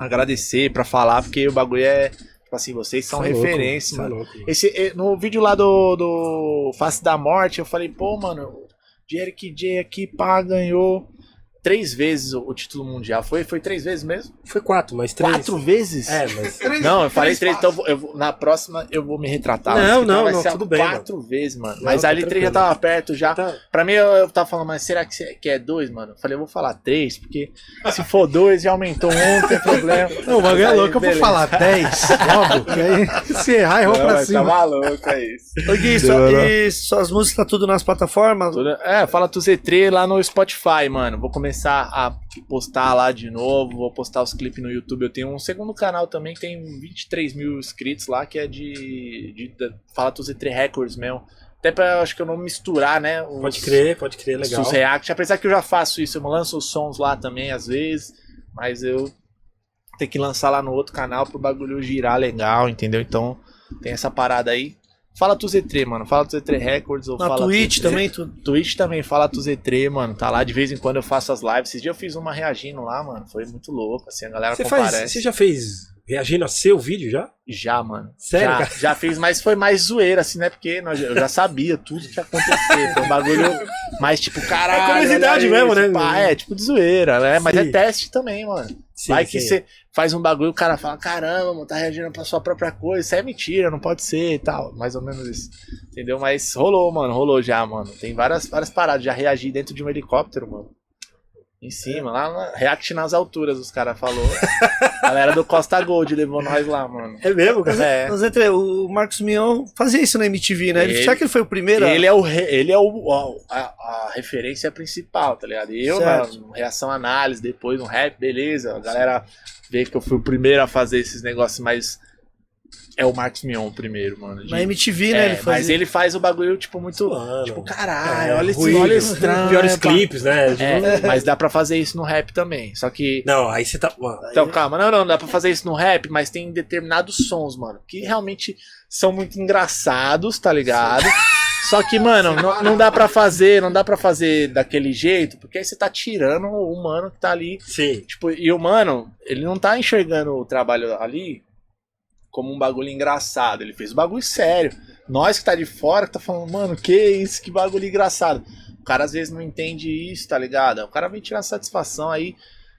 agradecer, pra falar, porque o bagulho é. Tipo assim, vocês são é louco, referência, é mano. louco. Esse, eh, no vídeo lá do, do Face da Morte, eu falei, pô, mano, Eric J aqui, pá, ganhou. Três vezes o, o título mundial. Foi, foi três vezes mesmo? Foi quatro, mas três. Quatro vezes? É, mas. (laughs) Não, eu falei três, então eu vou- na próxima eu vou me retratar. Não, que não, vai não, ser tudo bem, Quatro vezes, mano. Não, Mas tá ali três já tava perto já. Tá. Pra mim, eu, eu tava falando, mas será que, que é dois, mano? Eu falei, eu vou falar três, porque se for dois, já aumentou um, não tem (laughs) problema. Não, o bagulho é louco, eu vou falar 10 logo, (laughs) que aí se errar, errou Não, pra mas cima. Tá maluco, é isso. Ô Gui, sua- e suas músicas tá tudo nas plataformas? Tudo- É, fala tu Z3 lá no Spotify, mano. Vou começar a postar lá de novo, vou postar os clipes no YouTube. Eu tenho um segundo canal também que tem 23 mil inscritos lá, que é de, de, da- Fala tu Z3 Records mesmo. Até pra, acho que eu não misturar, né? Os, Pode crer, pode crer, legal. Os react, apesar que eu já faço isso, eu lanço os sons lá também às vezes, mas eu tenho que lançar lá no outro canal pro bagulho girar legal, entendeu? Então tem essa parada aí. Fala tu Z3, mano. Fala tu Z3 Records ou Na fala Twitch Tu Z3. também, tudo. Twitch também, fala tu Z3, mano. Tá lá de vez em quando eu faço as lives. Esses dias eu fiz uma reagindo lá, mano. Foi muito louco, assim, a galera Você, comparece. faz, você já fez reagindo a seu vídeo já? Já, mano. Sério, Já, já fiz, mas foi mais zoeira, assim, né? Porque nós- eu já sabia tudo que ia acontecer. Foi um bagulho mais tipo, caralho. É curiosidade mesmo, isso, né? pá, é, tipo de zoeira, né? Mas Sim. é teste também, mano. Sim, Vai que sim. você faz um bagulho, o cara fala, caramba, mano, tá reagindo pra sua própria coisa. Isso é mentira, não pode ser e tal. Mais ou menos isso. Entendeu? Mas rolou, mano, rolou já, mano. Tem várias, várias paradas. Já reagi dentro de um helicóptero, mano. Em cima, lá na, react nas alturas, os caras falou. Galera do Costa Gold levou nós lá, mano. É mesmo, cara? É. Mas, entre, o Marcos Mion fazia isso na MTV, né? Ele, Ele- será que ele foi o primeiro? a- Ele é, o, ele é o, a, a- a referência principal, tá ligado? E eu, Certo. reação análise, depois no rap, beleza. A galera vê que eu fui o primeiro a fazer esses negócios, mas é o Marcos Mion primeiro, mano. de- Na MTV, né? É, ele fazia. mas ele faz o bagulho, tipo, muito. Mano. Tipo, caralho, É, olha esse, olha esse trampo. Piores clipes, né? Tipo, É, mas dá pra fazer isso no rap também. Só que. Não, aí você tá. Mano, Então, calma, não, não, dá pra fazer isso no rap, mas tem determinados sons, mano, que realmente são muito engraçados, tá ligado? Só que, mano, não, não dá pra fazer, não dá pra fazer daquele jeito, porque aí você tá tirando o humano que tá ali. sim. Tipo, e o mano, ele não tá enxergando o trabalho ali como um bagulho engraçado. Ele fez um bagulho sério. Nós que tá de fora que tá falando, mano, que isso, que bagulho engraçado. O cara às vezes não entende isso, tá ligado? O cara vem tirar satisfação aí.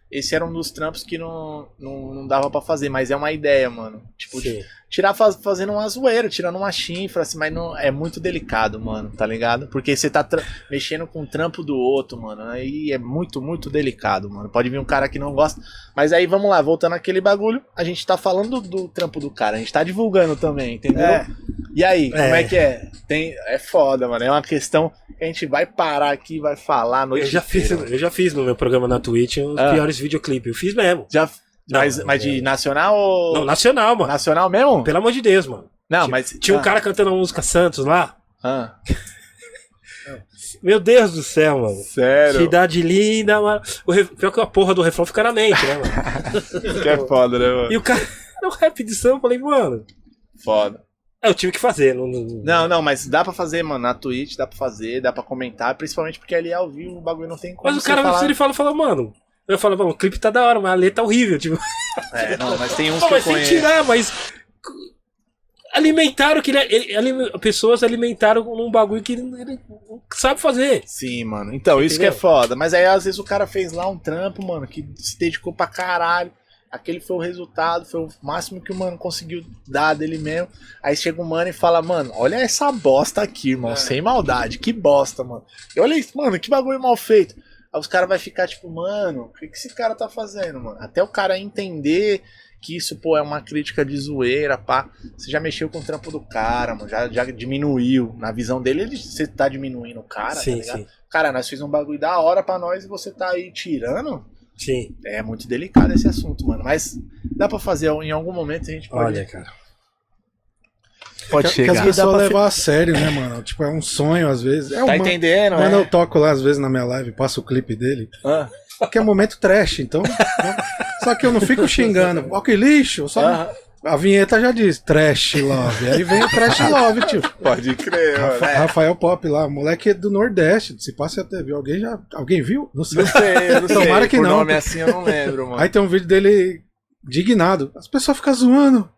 Esse era um dos trampos que não, não, não dava pra fazer, mas é uma ideia, mano. Tipo, sim. Tirar faz- fazendo uma zoeira, tirando uma chifra, assim, mas não, é muito delicado, mano, tá ligado? Porque você tá mexendo com o trampo do outro, mano. Aí é muito, muito delicado, mano. Pode vir um cara que não gosta. Mas aí vamos lá, voltando àquele bagulho, a gente tá falando do, do trampo do cara, a gente tá divulgando também, entendeu? É. E aí, como É. é que é? Tem, é foda, mano. É uma questão que a gente vai parar aqui, vai falar a noite Eu já, fiz, inteira, mano. eu já fiz no meu programa na Twitch os Ah. piores videoclipes. Eu fiz mesmo. Já, Não, mas, mas de nacional ou. Não, nacional, mano. Nacional mesmo? Pelo amor de Deus, mano. Não, Tinha- mas. Tinha um ah, cara cantando a música Santos lá. ah, Meu Deus do céu, mano. sério. Cidade linda, mano. O ref... Pior que a porra do refrão fica na mente, né, mano? (laughs) Que é foda, né, mano? E o cara. No rap de samba, eu falei, mano. Foda. é, Eu tive que fazer. Não, não... Não, mas dá pra fazer, mano. Na Twitch dá pra fazer, dá pra comentar, principalmente porque ali é ao vivo o bagulho não tem como. Mas o cara, falar... ele fala, fala, mano. Eu falo, mano, o clipe tá da hora, mas a letra é horrível. Tipo, É, não, mas tem (laughs) uns Pô, que eu mas sem conheço. tirar, mas. Alimentaram que ele, ele, ele- pessoas alimentaram num bagulho que ele, ele sabe fazer. Sim, mano. Então, isso que é Entendeu? foda. Mas aí, às vezes, o cara fez lá um trampo, mano, que se dedicou pra caralho. Aquele foi o resultado, foi o máximo que o mano conseguiu dar dele mesmo. Aí chega o mano e fala, mano, olha essa bosta aqui, irmão, sem maldade, que bosta, mano. E olha isso, mano, que bagulho mal feito. Aí os caras vão ficar tipo, mano, o que, que esse cara tá fazendo, mano? Até o cara entender que isso, pô, é uma crítica de zoeira, pá. Você já mexeu com o trampo do cara, mano, já, já diminuiu. Na visão dele, ele, você tá diminuindo o cara, tá sim, ligado? sim. Cara, nós fizemos um bagulho da hora pra nós e você tá aí tirando. Sim. É muito delicado esse assunto, mano. Mas dá pra fazer em algum momento a gente pode. Olha, cara. Pode Que, que as chegar. pessoas levam a sério, né, mano? Tipo, é um sonho às vezes. É Tá uma... entendendo, Quando é? eu toco lá, às vezes, na minha live, passo o clipe dele, Ah, que é momento trash, então. né? Só que eu não fico xingando, ó que lixo, só ah, a vinheta já diz trash love. Aí vem o trash (laughs) love, tio. pode crer, mano. Rafa- É. Rafael Pop lá, moleque é do Nordeste. Se passa até viu. Alguém já. Alguém viu? Não sei. Não sei, eu não (laughs) sei. Tomara que Por não. nome assim eu não lembro, mano. Aí tem um vídeo dele dignado. As pessoas ficam zoando.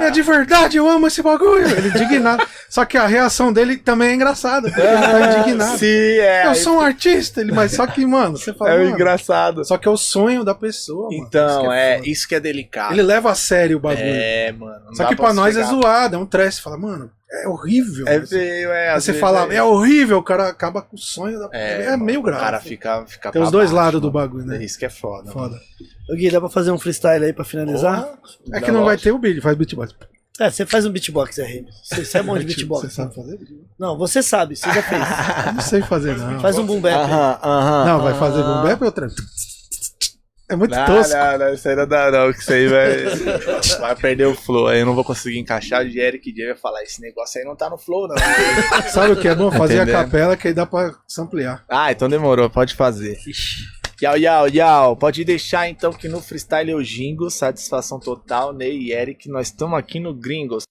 É de verdade, eu amo esse bagulho. Ele indignado. Só que a reação dele também é engraçada. Ele tá indignado. Sim, é. Eu sou um artista, ele, mas só que, mano, você (laughs) fala. É engraçado. Só que é o sonho da pessoa, mano. Então, Isso é, foda. isso que é delicado. Ele leva a sério o bagulho. É, mano. Só que pra nós é zoado, é um trash. Fala, mano, é horrível. É feio, é. Você fala, é, horrível, o cara acaba com o sonho da. É, mano, meio O grave. cara fica, fica Tem os dois baixo, lados do mano. bagulho, né? Isso que é foda. Foda. Ô, Gui, dá pra fazer um freestyle aí pra finalizar? Porra. É que não vai ter o beat, faz beatbox. É, você faz um beatbox, RM. Você, você é bom de (laughs) Você beatbox. sabe fazer? Não, você sabe, você já fez. (laughs) Não sei fazer, não. Faz um boom bap. aí. Aham, aham. Não, vai fazer boom bap ou outra? É muito Não, tosco. não, não, isso aí não dá, não, que isso aí vai, (laughs) vai perder o flow. Aí eu não vou conseguir encaixar. O Eric J vai falar: esse negócio aí não tá no flow, não. (laughs) Sabe o que é bom? Fazer Entendendo. a capela que aí dá pra samplear. ah, então demorou, pode fazer. Yau, yau, yau. Pode deixar então que no freestyle eu gingo. Satisfação total, Ney e Eric. Nós estamos aqui no Gringos.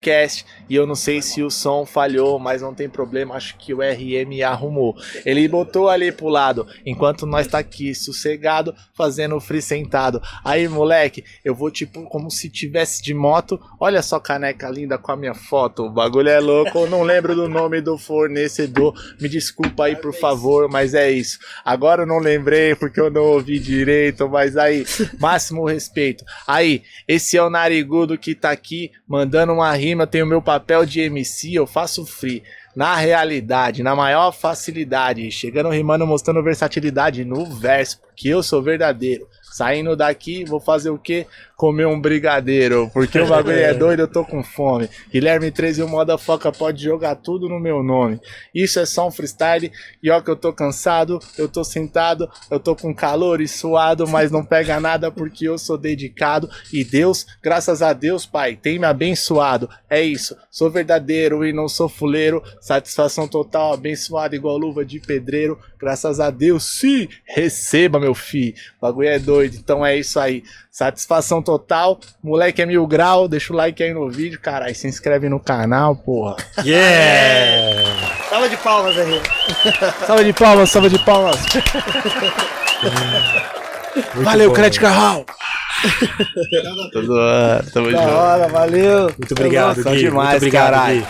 Cast, e eu não sei se o som falhou, mas não tem problema, acho que o RM arrumou. Ele botou ali pro lado, enquanto nós tá aqui sossegado, fazendo o free sentado. Aí, moleque, eu vou tipo como se tivesse de moto. Olha só caneca linda com a minha foto. O bagulho é louco, não lembro do nome do fornecedor. Me desculpa aí, por favor, mas é isso. Agora eu não lembrei porque eu não ouvi direito, mas aí, máximo respeito. Aí, esse é o narigudo que tá aqui mandando uma rima, eu tenho meu papel de MC, eu faço free. Na realidade, na maior facilidade, chegando rimando, mostrando versatilidade no verso, porque eu sou verdadeiro. Saindo daqui, vou fazer o quê? Comer um brigadeiro, porque o bagulho é (laughs) doido, eu tô com fome. Guilherme 13 e o Moda Foca pode jogar tudo no meu nome. Isso é só um freestyle, e ó que eu tô cansado, eu tô sentado, eu tô com calor e suado, mas não pega nada porque eu sou dedicado. E Deus, graças a Deus, Pai, tem me abençoado. É isso, sou verdadeiro e não sou fuleiro. Satisfação total, abençoado igual luva de pedreiro. Graças a Deus, sim, receba, meu filho. O bagulho é doido, então é isso aí. Satisfação total, moleque é mil grau, deixa o like aí no vídeo, caralho, se inscreve no canal, porra. Yeah! Salva de palmas, RM. (laughs) Salva de palmas, salva de palmas. Valeu, bom. Crédito Carral. Zoando, tamo Da junto. hora, valeu. Muito obrigado, Gui. demais, Muito obrigado, caralho.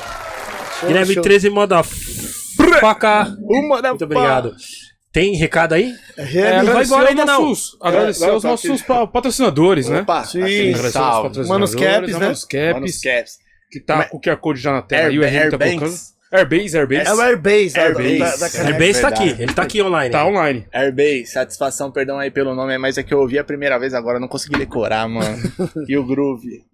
Gui. Guilherme show. 13 moda faca. Uma da Muito obrigado. Tem recado aí? RM, É, não vai embora ainda não. nossos, agradecer É, aos tá nossos aqui. pa- patrocinadores, né? Opa, Sim. Agradecer aos salve. patrocinadores, Manos Caps, né? Manos Caps, que tá com o QR Code já na tela. e o RM tá colocando. Airbase, Airbase. É o Airbase, da- Airbase. da, da, É caneca. Airbase tá aqui, ele tá aqui online. Tá online. Airbase, satisfação, perdão aí pelo nome, mas é que eu ouvi a primeira vez agora, eu não consegui decorar, mano. (laughs) e o Groove.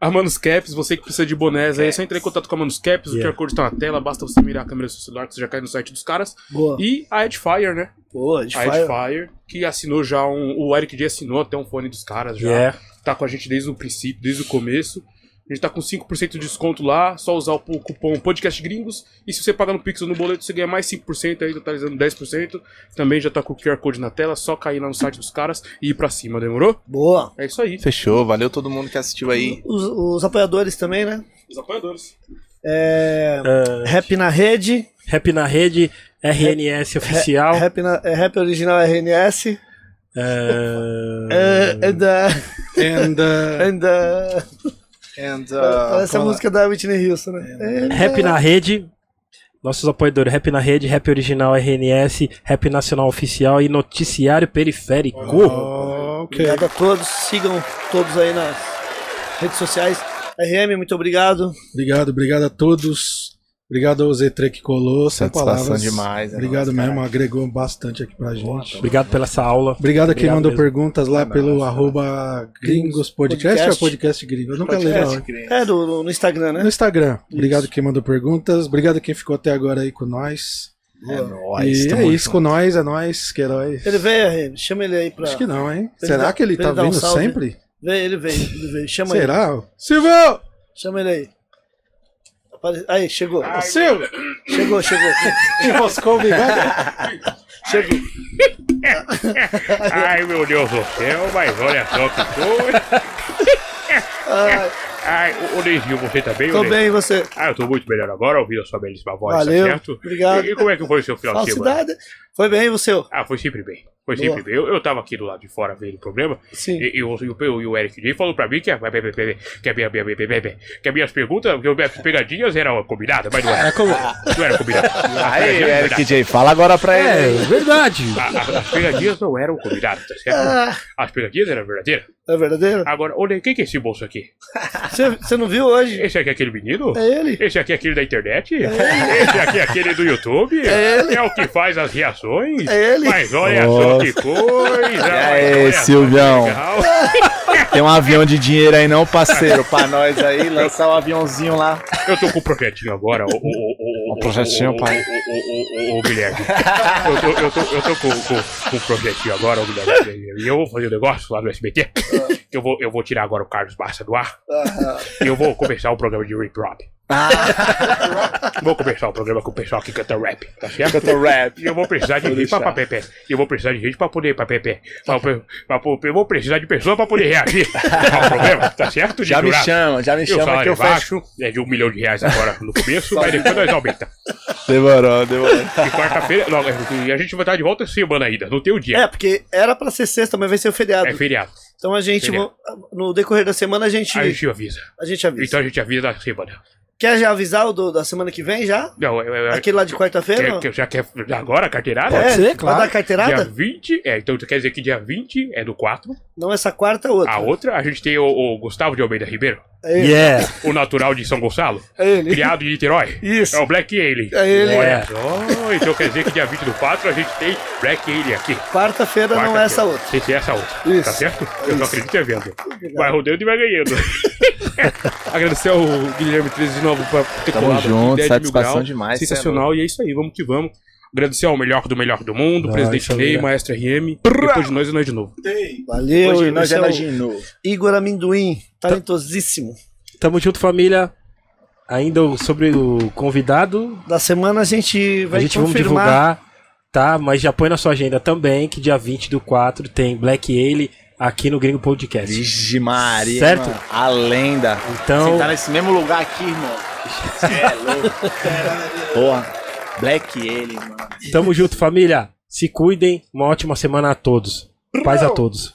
A Manus Caps, você que precisa de bonés aí, é só entrar em contato com a Manus Caps, o Yeah. QR Code tá na tela, basta você mirar a câmera do seu celular que você já cai no site dos caras. Boa. E a Edfire, né? Boa, de A fire. Edfire, que assinou já um. O Eric J assinou até um fone dos caras já. Yeah. Tá com a gente desde o princípio, desde o começo. A gente tá com 5% de desconto lá, só usar o cupom Podcast Gringos. E se você pagar no Pix ou no boleto, você ganha mais 5% aí, totalizando 10%. Também já tá com o QR Code na tela, só cair lá no site dos caras e ir pra cima, demorou? Boa. É isso aí. Fechou, valeu todo mundo que assistiu aí. Os, os apoiadores também, né? Os apoiadores. É, Ah, Rap na rede. rap na rede, RNS oficial. Rap, na, é rap original RNS. Ah, É, and, uh, And, uh, and, uh, And, parece a música da Whitney Houston, né? And, Rap na rede. Nossos apoiadores, Rap na Rede, Rap Original RNS, Rap Nacional Oficial e Noticiário Periférico. oh, ok. Obrigado a todos. Sigam todos aí nas redes sociais. RM, muito obrigado. Obrigado, obrigado a todos. Obrigado ao Z3 que colou, sem Satisfação palavras. demais, é Obrigado nóis, mesmo, caralho. agregou bastante aqui pra gente. Obrigado pela essa aula. Obrigado a quem Obrigado mandou mesmo. perguntas lá É pelo nóis, arroba gringos podcast, Podcast. ou podcast gringo? Eu nunca lembro. É, do, no, no Instagram, né? No Instagram. Obrigado quem mandou perguntas. Obrigado quem ficou até agora aí com nós. É nóis, e é isso, junto. com nós, é nós, que heróis. Ele veio, RM. Chama ele aí pra. Acho que não, hein? Ele Será dá- que ele ele tá um vindo salve. sempre? Vem, ele veio, ele veio. Chama ele. Será? Silvio! Chama ele aí. Aí, chegou. Silvio! Chegou, chegou. Enroscou o bigode? chegou. Ai, meu Deus do céu, mas olha só que coisa. Ai, Ai, ô, você tá bem? tô bem, e você? Ah, eu tô muito melhor agora, ouvindo a sua belíssima voz, Valeu, tá certo? obrigado. E, e como é que foi o seu final de semana? Foi bem, e você? Ah, foi sempre bem. Boa. sempre bem. Eu, eu tava aqui do lado de fora vendo o programa. Sim. E, e o, e o- e o Eric J falou pra mim que, a- que, a minha- minha- minha- minha- minha- que as minhas perguntas, que as minhas pegadinhas eram combinadas, mas não era. Não era combinado. Aí, Eric J, fala agora pra ele. É, verdade. A- a- as pegadinhas não eram combinadas, tá certo? Ah, As pegadinhas eram verdadeiras. É verdadeiro? Agora, olha, quem que é esse moço aqui? Você não viu hoje? Esse aqui é aquele menino? É ele. Esse aqui é aquele da internet? Esse aqui é aquele do YouTube? É ele. É o que faz as reações? É ele. Mas olha só que coisa! Que Silvião? Tem um avião de dinheiro aí, não, parceiro? Pra nós aí, lançar o aviãozinho lá. Eu tô com um projetinho agora, o, o, o, o, Um projetinho, o, pai. O, o, o, o, o Guilherme. Eu tô, eu tô, eu tô com, com, com um projetinho agora, o Guilherme. E eu vou fazer um negócio lá no SBT. Eu vou, eu vou tirar agora o Carlos Bassa do ar. E eu vou começar o programa de Rip Drop. (laughs) Vou começar o programa com o pessoal que canta rap, tá certo? Canta rap. E eu vou precisar de gente pra, pra Pepe. E eu vou precisar de gente pra poder pra Pepe. Pra, pra, pra, eu vou precisar de pessoa pra poder reagir ao programa, tá certo? De Já me jurado. chama, já me E o chama que eu é fecho. baixo, é de um milhão de reais agora no começo, mas depois nós aumenta. (laughs) Demorou, demorou. E quarta-feira, não, e a gente vai estar de volta semana ainda, não tem o dia. É, porque era pra ser sexta, mas vai ser o feriado. É feriado. Então a gente, no decorrer da semana, a gente, A gente avisa. a gente avisa. Então a gente avisa da semana. Quer já avisar o do- da semana que vem já? Não, é, é, Aquele lá de quarta-feira? quer, não? quer, já quer agora a carteirada? é, ser, Vai claro. dar Dia carteirada? 20, é, então quer dizer que dia 20 é do 4. Não essa quarta, outra. A outra, a gente tem o, o Gustavo de Almeida Ribeiro, É ele. Yeah. o natural de São Gonçalo, É ele. criado em Niterói. Isso. É o Black Alien. É ele. Olha só, então quer dizer que dia 20 do 4 a gente tem Black Alien aqui. Quarta-feira não é essa outra. Sem ser essa outra. Isso. Tá certo? Eu não acredito em vendo. Vai rodando e vai ganhando. (laughs) (laughs) Agradecer ao Guilherme 13 de novo por ter Tamo colado junto, de mil satisfação grau. demais, Sensacional, e é isso aí, vamos que vamos. Agradecer ao melhor do melhor do mundo, Ah, Presidente Ney, é. Maestro RM. Depois de nós é nós de novo. Valeu. Hoje nós esse é é nós de novo. Igor Amendoim, talentosíssimo. Tamo junto, família. Ainda sobre o convidado, Da semana a gente vai a gente vamos divulgar, tá? Mas já põe na sua agenda também que dia 20 do 4 tem Black Ale aqui no Gringo Podcast. Vixe Maria, Certo? mano. A lenda. Então, Sentar nesse mesmo lugar aqui, irmão. Cê é louco. Porra. Black ele, mano. tamo junto, família. Se cuidem. Uma ótima semana a todos. Paz a todos.